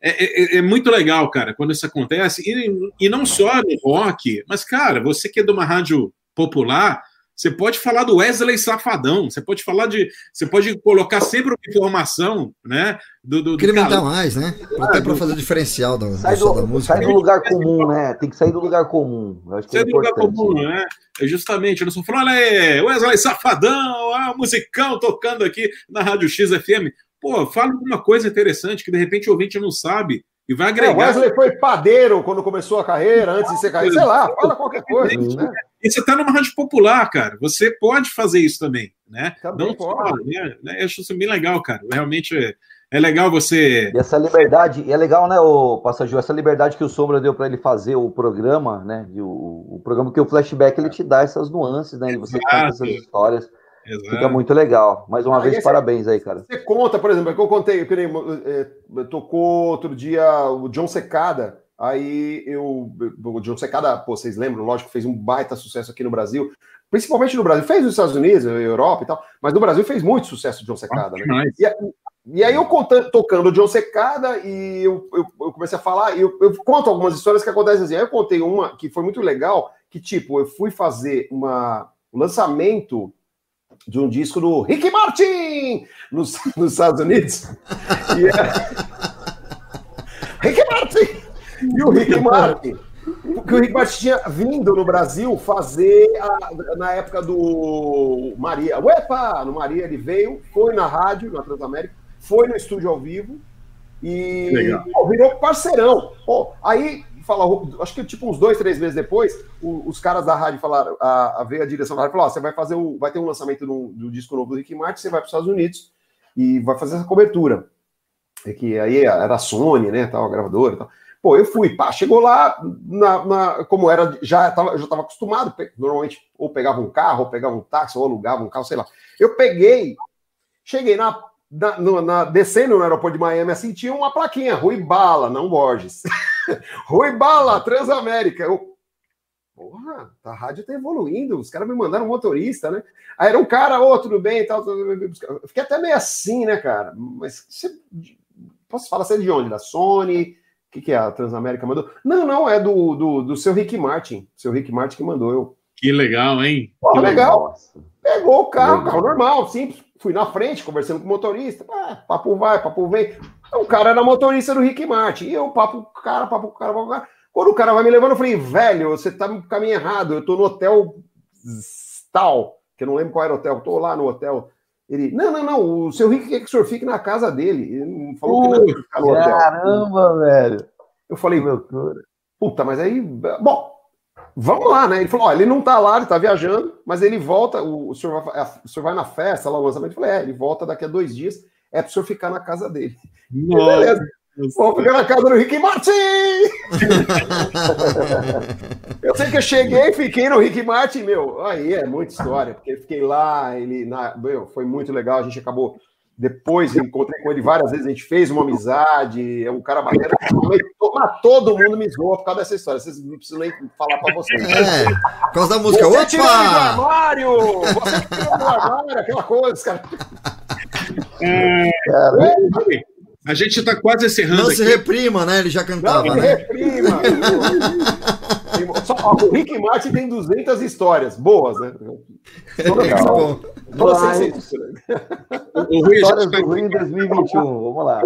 é, é, é, muito legal, cara, quando isso acontece. E, e não só no rock, mas, cara, você que é de uma rádio popular, você pode falar do Wesley Safadão, você pode falar de. Você pode colocar sempre uma informação, né? Do, do, Incrementar mais, né? Até para fazer diferencial da, sai do, da música. Sai do lugar comum, né? Tem que sair do lugar comum. sai é do lugar comum, né? É justamente, eu não sou falando, olha Wesley Safadão, ah, musicão tocando aqui na Rádio XFM pô, fala alguma coisa interessante que de repente o ouvinte não sabe e vai agregar. É, Wesley foi padeiro quando começou a carreira, antes de ser carreira, sei lá, fala qualquer coisa. Né? E você está numa rádio popular, cara, você pode fazer isso também, né? Também não pode. Só, né? Eu acho isso bem legal, cara. Realmente é, é legal você. E essa liberdade, e é legal, né, o passageiro, essa liberdade que o Sombra deu para ele fazer o programa, né? O, o, programa que o flashback ele te dá essas nuances, né? E você conta essas histórias. Exato. Fica muito legal. Mais uma vez, parabéns aí, cara. Você conta, por exemplo, é que eu contei, eu, é, tocou outro dia o John Secada. Aí eu. O John Secada, pô, vocês lembram, lógico, fez um baita sucesso aqui no Brasil. Principalmente no Brasil. Fez nos Estados Unidos, Europa e tal. Mas no Brasil fez muito sucesso o John Secada, ah, né? E, e, aí eu contando, tocando o John Secada e eu, eu, eu comecei a falar, e eu, eu, conto algumas histórias que acontecem assim. Aí eu contei uma que foi muito legal, que tipo, eu fui fazer uma, um lançamento de um disco do Rick Martin nos, nos Estados Unidos. E é... Rick Martin! E o Rick Martin, porque o Rick Martin tinha vindo no Brasil fazer a, na época do Maria. Uepa! No Maria ele veio, foi na rádio, na Transamérica, foi no estúdio ao vivo e pô, virou parceirão. Pô, aí fala, acho que tipo uns dois, três meses depois, o, os caras da rádio falaram, a, a a direção da rádio falou: você vai fazer o, vai ter um lançamento do, do disco novo do Rick Martin, você vai para os Estados Unidos e vai fazer essa cobertura. É que aí era a Sony, né, tal, a gravadora e tal. Pô, eu fui, pá, chegou lá, na, na, como era, já estava já tava acostumado, normalmente ou pegava um carro, ou pegava um táxi, ou alugava um carro, sei lá. Eu peguei, cheguei na na, na, descendo no aeroporto de Miami, assim, tinha uma plaquinha, Rui Bala, não Borges. [LAUGHS] Rui Bala, Transamérica. Eu, porra, a rádio tá evoluindo, os caras me mandaram um motorista, né? Aí era um cara, ô, oh, tudo bem e tal. Eu fiquei até meio assim, né, cara? Mas você, posso falar, você é de onde? Da Sony? O que, que é a Transamérica mandou? Não, não, é do, do, do seu Rick Martin. Seu Rick Martin que mandou eu. Que legal, hein? Porra, que legal. legal. Pegou o carro, legal. carro normal, simples fui na frente, conversando com o motorista, ah, papo vai, papo vem. O cara era motorista do Rick Martin, e eu, papo cara, papo cara, papo cara. Quando o cara vai me levando, eu falei, velho, você tá no caminho errado, eu tô no hotel tal, que eu não lembro qual era o hotel, eu tô lá no hotel. Ele, não, não, não, o seu Rick quer que o senhor fique na casa dele. Ele não falou que não ia ficar no hotel. Caramba, velho. Eu falei, meu, puta, mas aí, bom, Vamos lá, né? Ele falou: ó, ele não tá lá, ele tá viajando, mas ele volta. O, o, senhor, vai, o senhor vai na festa, lá no lançamento. Eu falei: é, ele volta daqui a dois dias, é pro senhor ficar na casa dele. Nossa. Beleza. Vou ficar na casa do Rick Martin! [LAUGHS] eu sei que eu cheguei, fiquei no Rick Martin, meu. Aí é muita história, porque eu fiquei lá, ele. Na, meu, foi muito legal, a gente acabou depois encontrei com ele várias vezes, a gente fez uma amizade, é um cara bacana. Mas todo mundo me zoou por causa dessa história. Vocês não precisam nem falar para vocês. É, por causa da música. Você Opa! tirou do armário! Você tirou do armário, aquela coisa, cara. É, a gente está quase encerrando. Não aqui. se reprima, né? Ele já cantava. Não se né? reprima. [LAUGHS] Só, o Rick Martin tem 200 histórias boas, né? Legal. Mas, O, o Rui, Histórias do Rui em 2021, vamos lá.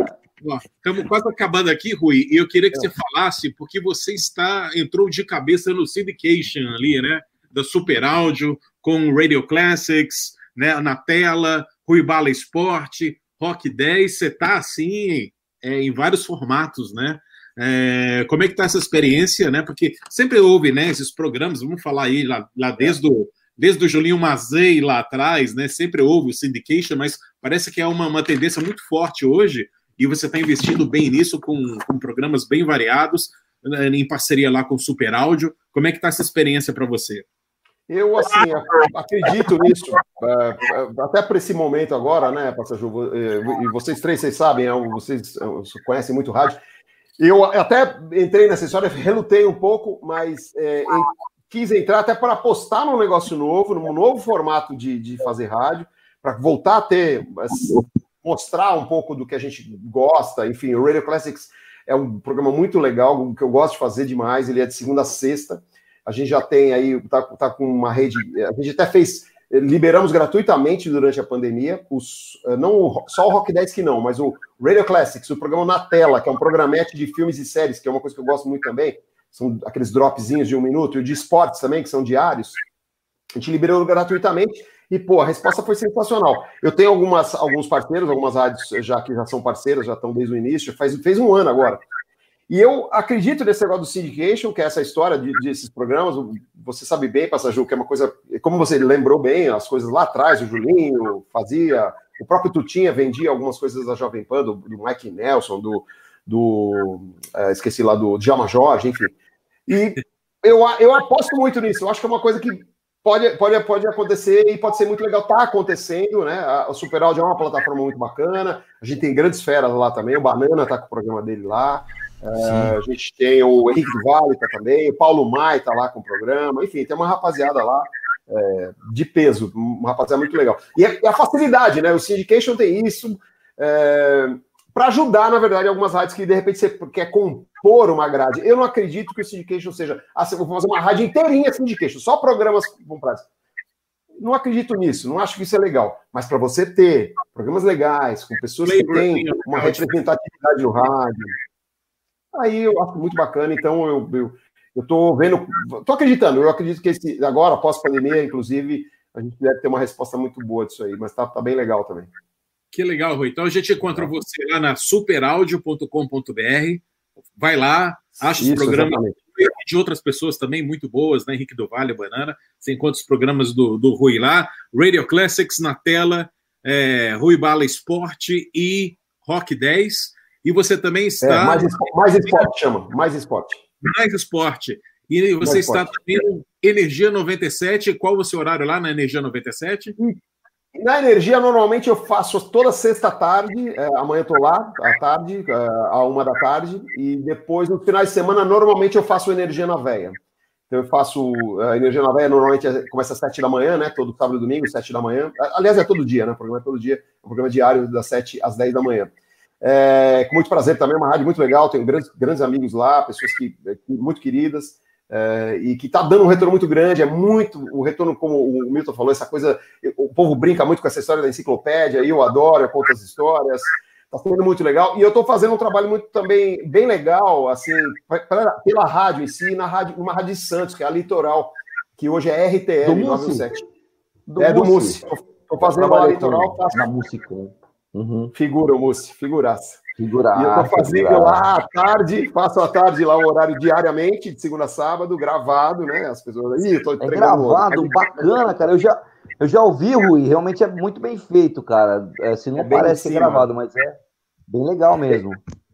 Estamos quase acabando aqui, Rui, e eu queria que é. você falasse, porque você está entrou de cabeça no syndication ali, né? Da Super Áudio, com Radio Classics, né? Na tela, Rui Bala Esporte, Rock 10, você está assim é, em vários formatos, né? É, como é que está essa experiência, né? Porque sempre houve, né? Esses programas, vamos falar aí lá, lá desde o desde o Julinho Mazei lá atrás, né? Sempre houve o syndication, mas parece que é uma, uma tendência muito forte hoje e você está investindo bem nisso com, com programas bem variados, né, em parceria lá com o Super Áudio. Como é que está essa experiência para você? Eu, assim, acredito nisso, é, é, até para esse momento agora, né, Passaju, é, e vocês três, vocês sabem, vocês conhecem muito rádio, eu até entrei nessa história, relutei um pouco, mas é, quis entrar até para apostar num negócio novo, num novo formato de, de fazer rádio, para voltar a ter, mostrar um pouco do que a gente gosta. Enfim, o Radio Classics é um programa muito legal, que eu gosto de fazer demais. Ele é de segunda a sexta. A gente já tem aí, tá, tá com uma rede. A gente até fez, liberamos gratuitamente durante a pandemia, os, não só o Rock 10 que não, mas o Radio Classics, o programa na tela, que é um programete de filmes e séries, que é uma coisa que eu gosto muito também são aqueles dropzinhos de um minuto, e o de esportes também, que são diários. A gente liberou gratuitamente e, pô, a resposta foi sensacional. Eu tenho algumas, alguns parceiros, algumas rádios já que já são parceiros, já estão desde o início, faz, fez um ano agora. E eu acredito nesse negócio do syndication, que é essa história de, desses programas. Você sabe bem, Passaju, que é uma coisa. Como você lembrou bem, as coisas lá atrás, o Julinho fazia, o próprio Tutinha vendia algumas coisas da Jovem Pan, do, do Mike Nelson, do, do é, esqueci lá do Djalma Jorge, enfim. E eu, eu aposto muito nisso. Eu acho que é uma coisa que pode, pode, pode acontecer e pode ser muito legal. Está acontecendo, né? A, Super Audio é uma plataforma muito bacana. A gente tem grandes feras lá também. O Banana está com o programa dele lá. É, a gente tem o Henrique Vale tá também. O Paulo Mai está lá com o programa. Enfim, tem uma rapaziada lá. É, de peso, uma rapaziada muito legal. E a, a facilidade, né? O Syndication tem isso. É, para ajudar, na verdade, algumas rádios que de repente você quer compor uma grade. Eu não acredito que o syndication seja, ah, vou fazer uma rádio inteirinha syndication, só programas comprados. Não acredito nisso, não acho que isso é legal. Mas para você ter programas legais, com pessoas que têm uma representatividade no rádio, aí eu acho muito bacana. Então eu, eu, eu tô vendo, tô acreditando, eu acredito que esse, agora, após pandemia, inclusive, a gente deve ter uma resposta muito boa disso aí, mas tá, tá bem legal também. Que legal, Rui. Então a gente encontra você lá na superaudio.com.br. Vai lá, acha os programas exatamente. de outras pessoas também muito boas, né? Henrique do Vale, Banana. Você encontra os programas do, do Rui lá. Radio Classics na tela, é, Rui Bala Esporte e Rock 10. E você também é, está. É, mais, mais esporte, chama. Mais esporte. Mais esporte. E você mais está esporte. também no Energia 97. Qual o seu horário lá na Energia 97? Na energia, normalmente eu faço toda sexta tarde, é, amanhã tô lá, à tarde, é, a uma da tarde, e depois, no final de semana, normalmente eu faço energia na veia. Então eu faço a é, energia na veia, normalmente é, começa às sete da manhã, né? Todo sábado e domingo, sete da manhã. Aliás, é todo dia, né? O programa é todo dia, é um programa diário das sete às dez da manhã. É, com muito prazer também, é uma rádio muito legal, tenho grandes, grandes amigos lá, pessoas que, muito queridas. É, e que está dando um retorno muito grande, é muito o retorno, como o Milton falou, essa coisa, o povo brinca muito com essa história da enciclopédia, eu adoro, eu conto as histórias, está sendo muito legal, e eu estou fazendo um trabalho muito também bem legal, assim, pela rádio em si, na rádio, uma rádio de Santos, que é a Litoral, que hoje é RTL 97. Do é do Mussi. Estou fazendo a Litoral, faço... Na música. Uhum. Figura, o Mussi, figuraça. Figurar, e eu tô fazendo figurar. lá à tarde, faço à tarde lá o horário diariamente, de segunda a sábado, gravado, né? As pessoas. Ih, tô é gravado, bacana, cara. Eu já, eu já ouvi, Rui, realmente é muito bem feito, cara. É, se não é parece gravado, mas é bem legal mesmo.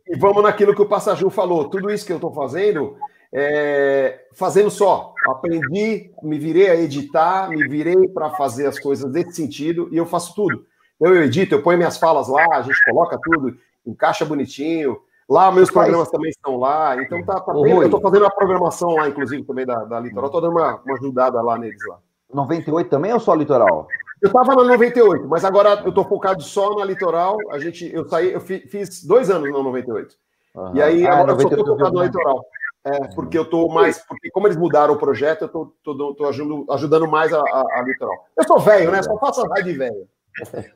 E, vamos naquilo que o Passaju falou. Tudo isso que eu tô fazendo, é, fazendo só. Aprendi, me virei a editar, me virei para fazer as coisas desse sentido e eu faço tudo. Eu edito, eu ponho minhas falas lá, a gente coloca tudo encaixa bonitinho. Lá, meus programas também estão lá. Então tá, tá bem. Eu tô fazendo uma programação lá, inclusive, também da, da Litoral. Tô dando uma, uma ajudada lá neles lá. 98 também ou só Litoral? Eu tava na 98, mas agora eu tô focado só na Litoral. A gente, eu saí, eu fiz dois anos na 98. Uhum. E aí ah, agora eu só tô focado na Litoral. É, porque eu tô mais. Porque como eles mudaram o projeto, eu tô, tô, tô ajudando, ajudando mais a, a, a Litoral. Eu sou velho, né? Só faço a rádio velho.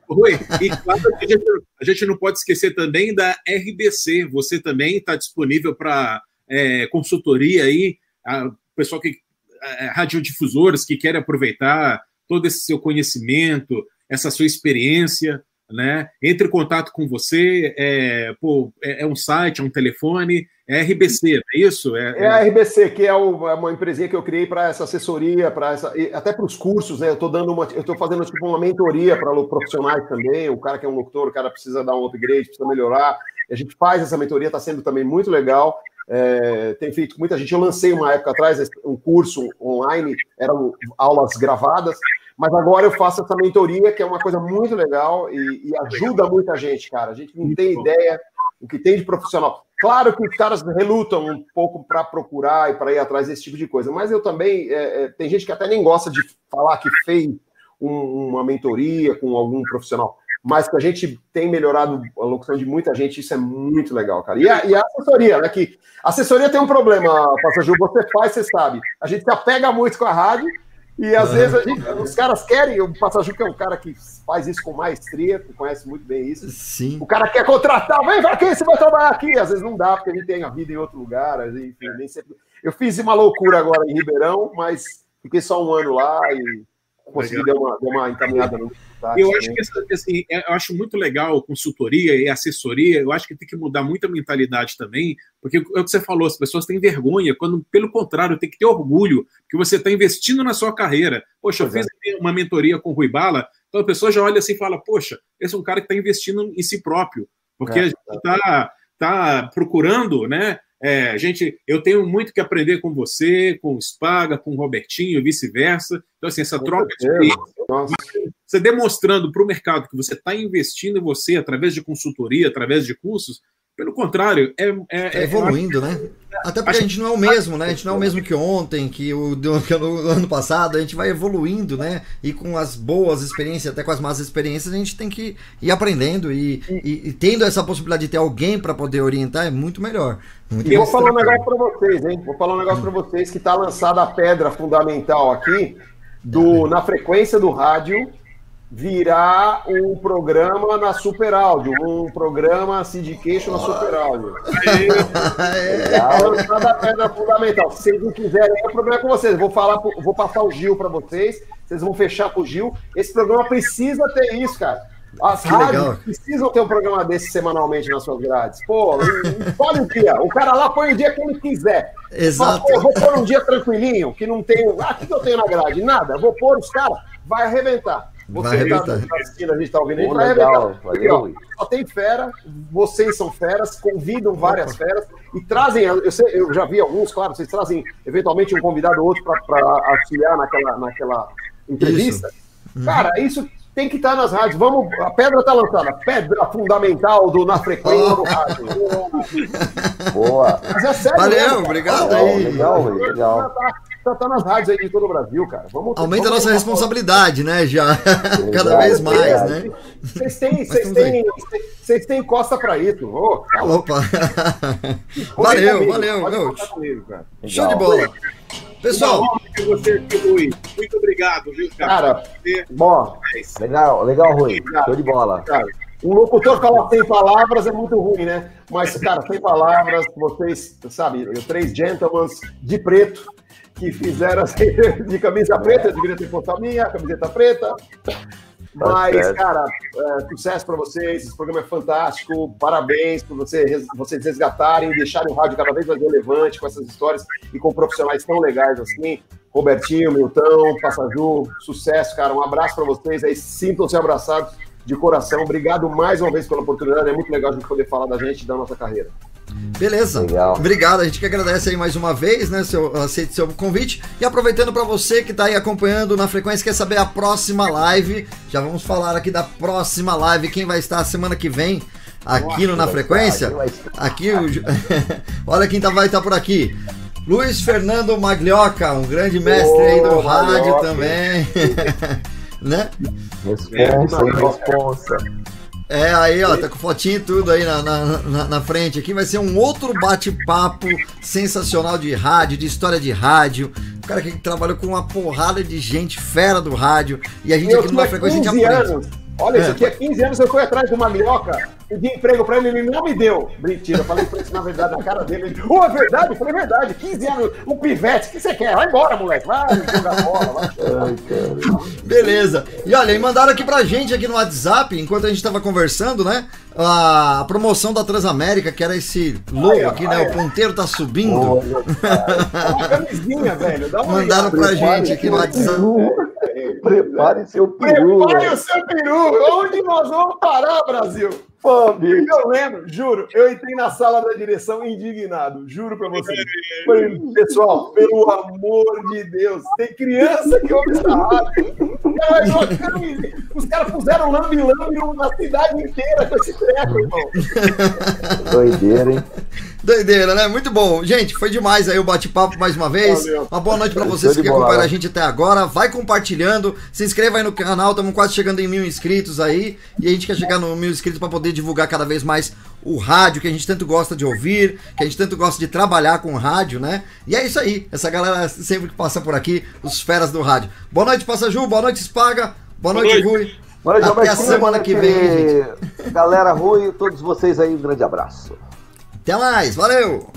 Rui, e claro, a gente, a gente não pode esquecer também da RBC. Você também está disponível para é, consultoria aí, a, pessoal que. A, radiodifusores que querem aproveitar todo esse seu conhecimento, essa sua experiência né? Entre em contato com você, é, pô, é, é, um site, é um telefone, é RBC, não é isso? É, é a RBC, que é, o, é, uma empresinha que eu criei para essa assessoria, para essa, até para os cursos, né? Eu estou dando uma, eu estou fazendo tipo uma mentoria para profissionais também. O cara que é um locutor, o cara precisa dar um upgrade, precisa melhorar. A gente faz essa mentoria, está sendo também muito legal. É, tem feito com muita gente. Eu lancei uma época atrás um curso online, eram aulas gravadas, mas agora eu faço essa mentoria, que é uma coisa muito legal e, e ajuda muita gente, cara. A gente não tem ideia o que tem de profissional. Claro que os caras relutam um pouco para procurar e para ir atrás desse tipo de coisa, mas eu também. É, é, tem gente que até nem gosta de falar que fez um, uma mentoria com algum profissional, mas que a gente tem melhorado a locução de muita gente, isso é muito legal, cara. E a, e a assessoria, né? Que assessoria tem um problema, Pastor Gil, você faz, você sabe. A gente se apega muito com a rádio e às vezes gente, os caras querem, o Passajuca que é um cara que faz isso com maestria, que conhece muito bem isso. Sim. O cara quer contratar, vem, vai aqui, você vai trabalhar aqui. Às vezes não dá, porque a gente tem a vida em outro lugar. Enfim, nem sempre... Eu fiz uma loucura agora em Ribeirão, mas fiquei só um ano lá e consegui dar uma, dar uma encaminhada no eu acho que assim, é, eu acho muito legal consultoria e assessoria. Eu acho que tem que mudar muito a mentalidade também, porque é o que você falou, as pessoas têm vergonha, quando, pelo contrário, tem que ter orgulho que você está investindo na sua carreira. Poxa, eu fiz é. uma mentoria com o Rui Bala, então a pessoa já olha assim e fala: Poxa, esse é um cara que está investindo em si próprio, porque é, a gente está tá procurando, né? É, gente, eu tenho muito que aprender com você, com o Spaga, com o Robertinho, vice-versa. Então, assim, essa troca de você demonstrando para o mercado que você está investindo em você através de consultoria, através de cursos, pelo contrário, é. É, é evoluindo, né? Até porque a gente não é o mesmo, né? A gente não é o mesmo que ontem, que o [LAUGHS] do, que no ano passado, a gente vai evoluindo, né? E com as boas experiências, até com as más experiências, a gente tem que ir aprendendo e, e, e tendo essa possibilidade de ter alguém para poder orientar é muito melhor. Muito e eu vou falar um negócio para vocês, hein? Vou falar um negócio para vocês que está lançada a pedra fundamental aqui do na frequência do rádio virá um programa na Super Áudio, um programa syndication na Super Áudio. É. da pedra fundamental. Se vocês não quiserem, o problema é com vocês. Vou falar, vou passar o Gil para vocês. Vocês vão fechar com o Gil. Esse programa precisa ter isso, cara. As que rádios legal. precisam ter um programa desse semanalmente nas suas grades. Pô, escolhe um dia. O cara lá põe o dia que ele quiser. Exato. Fala, vou pôr um dia tranquilinho, que não tem. Ah, o que eu tenho na grade? Nada. Vou pôr os caras, vai arrebentar. Você vai tá assistindo, a gente está ouvindo, gente vai arrebentar. Valeu, só tem fera, vocês são feras, convidam várias feras e trazem, eu, sei, eu já vi alguns, claro, vocês trazem eventualmente um convidado ou outro para auxiliar naquela, naquela entrevista. Isso. Cara, isso tem que estar nas rádios. Vamos, a pedra está lançada. Pedra fundamental do Na Frequência do rádio. Boa. Mas é sério. Valeu, mesmo, obrigado aí. Legal, legal. Tá, tá, nas rádios aí de todo o Brasil, cara. Vamos, Aumenta vamos a nossa responsabilidade, né? Já. [LAUGHS] Cada vez mais, né? Vocês têm, vocês têm, vocês têm costa para isso. Oh, Opa! valeu, valeu. Meu. Comigo, Show de bola. Pessoal, você, Rui. Muito obrigado, viu, cara? cara bom, legal, legal, Rui. Show de bola. Cara, um locutor falar sem palavras é muito ruim, né? Mas, cara, sem palavras, vocês, sabe, três gentlemen de preto que fizeram assim, de camisa preta, eu deveria ter posto a minha, camiseta preta. Mas, cara, é, sucesso para vocês. Esse programa é fantástico. Parabéns por você, vocês resgatarem, deixarem o rádio cada vez mais relevante com essas histórias e com profissionais tão legais assim. Robertinho, Milton, Passaju, sucesso, cara. Um abraço para vocês aí. Sintam-se abraçados de coração. Obrigado mais uma vez pela oportunidade. É muito legal a gente poder falar da gente e da nossa carreira. Beleza. Legal. Obrigado. A gente que agradece aí mais uma vez, né? Seu, aceite seu convite. E aproveitando para você que está aí acompanhando na frequência, quer saber a próxima live. Já vamos falar aqui da próxima live. Quem vai estar semana que vem aqui no Na Frequência? Aqui, o... [LAUGHS] olha quem tá, vai estar por aqui. Luiz Fernando Maglioca, um grande mestre aí do rádio também. [LAUGHS] né? Responsa, responsa. É, aí, ó, tá com fotinho e tudo aí na, na, na, frente aqui. Vai ser um outro bate-papo sensacional de rádio, de história de rádio. O cara que trabalhou com uma porrada de gente fera do rádio. E a gente eu aqui numa frequência a gente aprende. Anos. Olha, isso aqui é 15 anos, eu fui atrás de uma minhoca, pedi emprego pra ele, ele não me deu. Mentira, eu falei pra isso na verdade, na cara dele. Ele, oh, é verdade? Eu falei, é verdade, 15 anos, um pivete, o que você quer? Vai embora, moleque, vai jogar bola, vai. Beleza. E olha, e mandaram aqui pra gente aqui no WhatsApp, enquanto a gente tava conversando, né? A promoção da Transamérica, que era esse logo aqui, né? O ponteiro tá subindo. Dá uma camisinha, velho. Dá uma Mandaram pra gente aqui no WhatsApp. Prepare seu peru. Prepare o seu peru! Onde nós vamos parar, Brasil? Família. Eu lembro, juro, eu entrei na sala da direção indignado, juro pra vocês. Falei, pessoal, pelo amor de Deus, tem criança que ouve essa rádio. Os caras puseram lambi-lambi na cidade inteira com esse treco, irmão. Doideira, hein? Doideira, né? Muito bom. Gente, foi demais aí o bate-papo mais uma vez. Valeu. Uma boa noite pra Show vocês que acompanharam a gente até agora. Vai compartilhando, se inscreva aí no canal, estamos quase chegando em mil inscritos aí. E a gente quer chegar no mil inscritos pra poder divulgar cada vez mais o rádio, que a gente tanto gosta de ouvir, que a gente tanto gosta de trabalhar com rádio, né? E é isso aí, essa galera sempre que passa por aqui, os feras do rádio. Boa noite, Passaju, boa noite, Spaga, boa noite, noite. Rui. Boa noite, Até a semana boa que vem, gente. Galera Rui, todos vocês aí, um grande abraço. Até mais, valeu!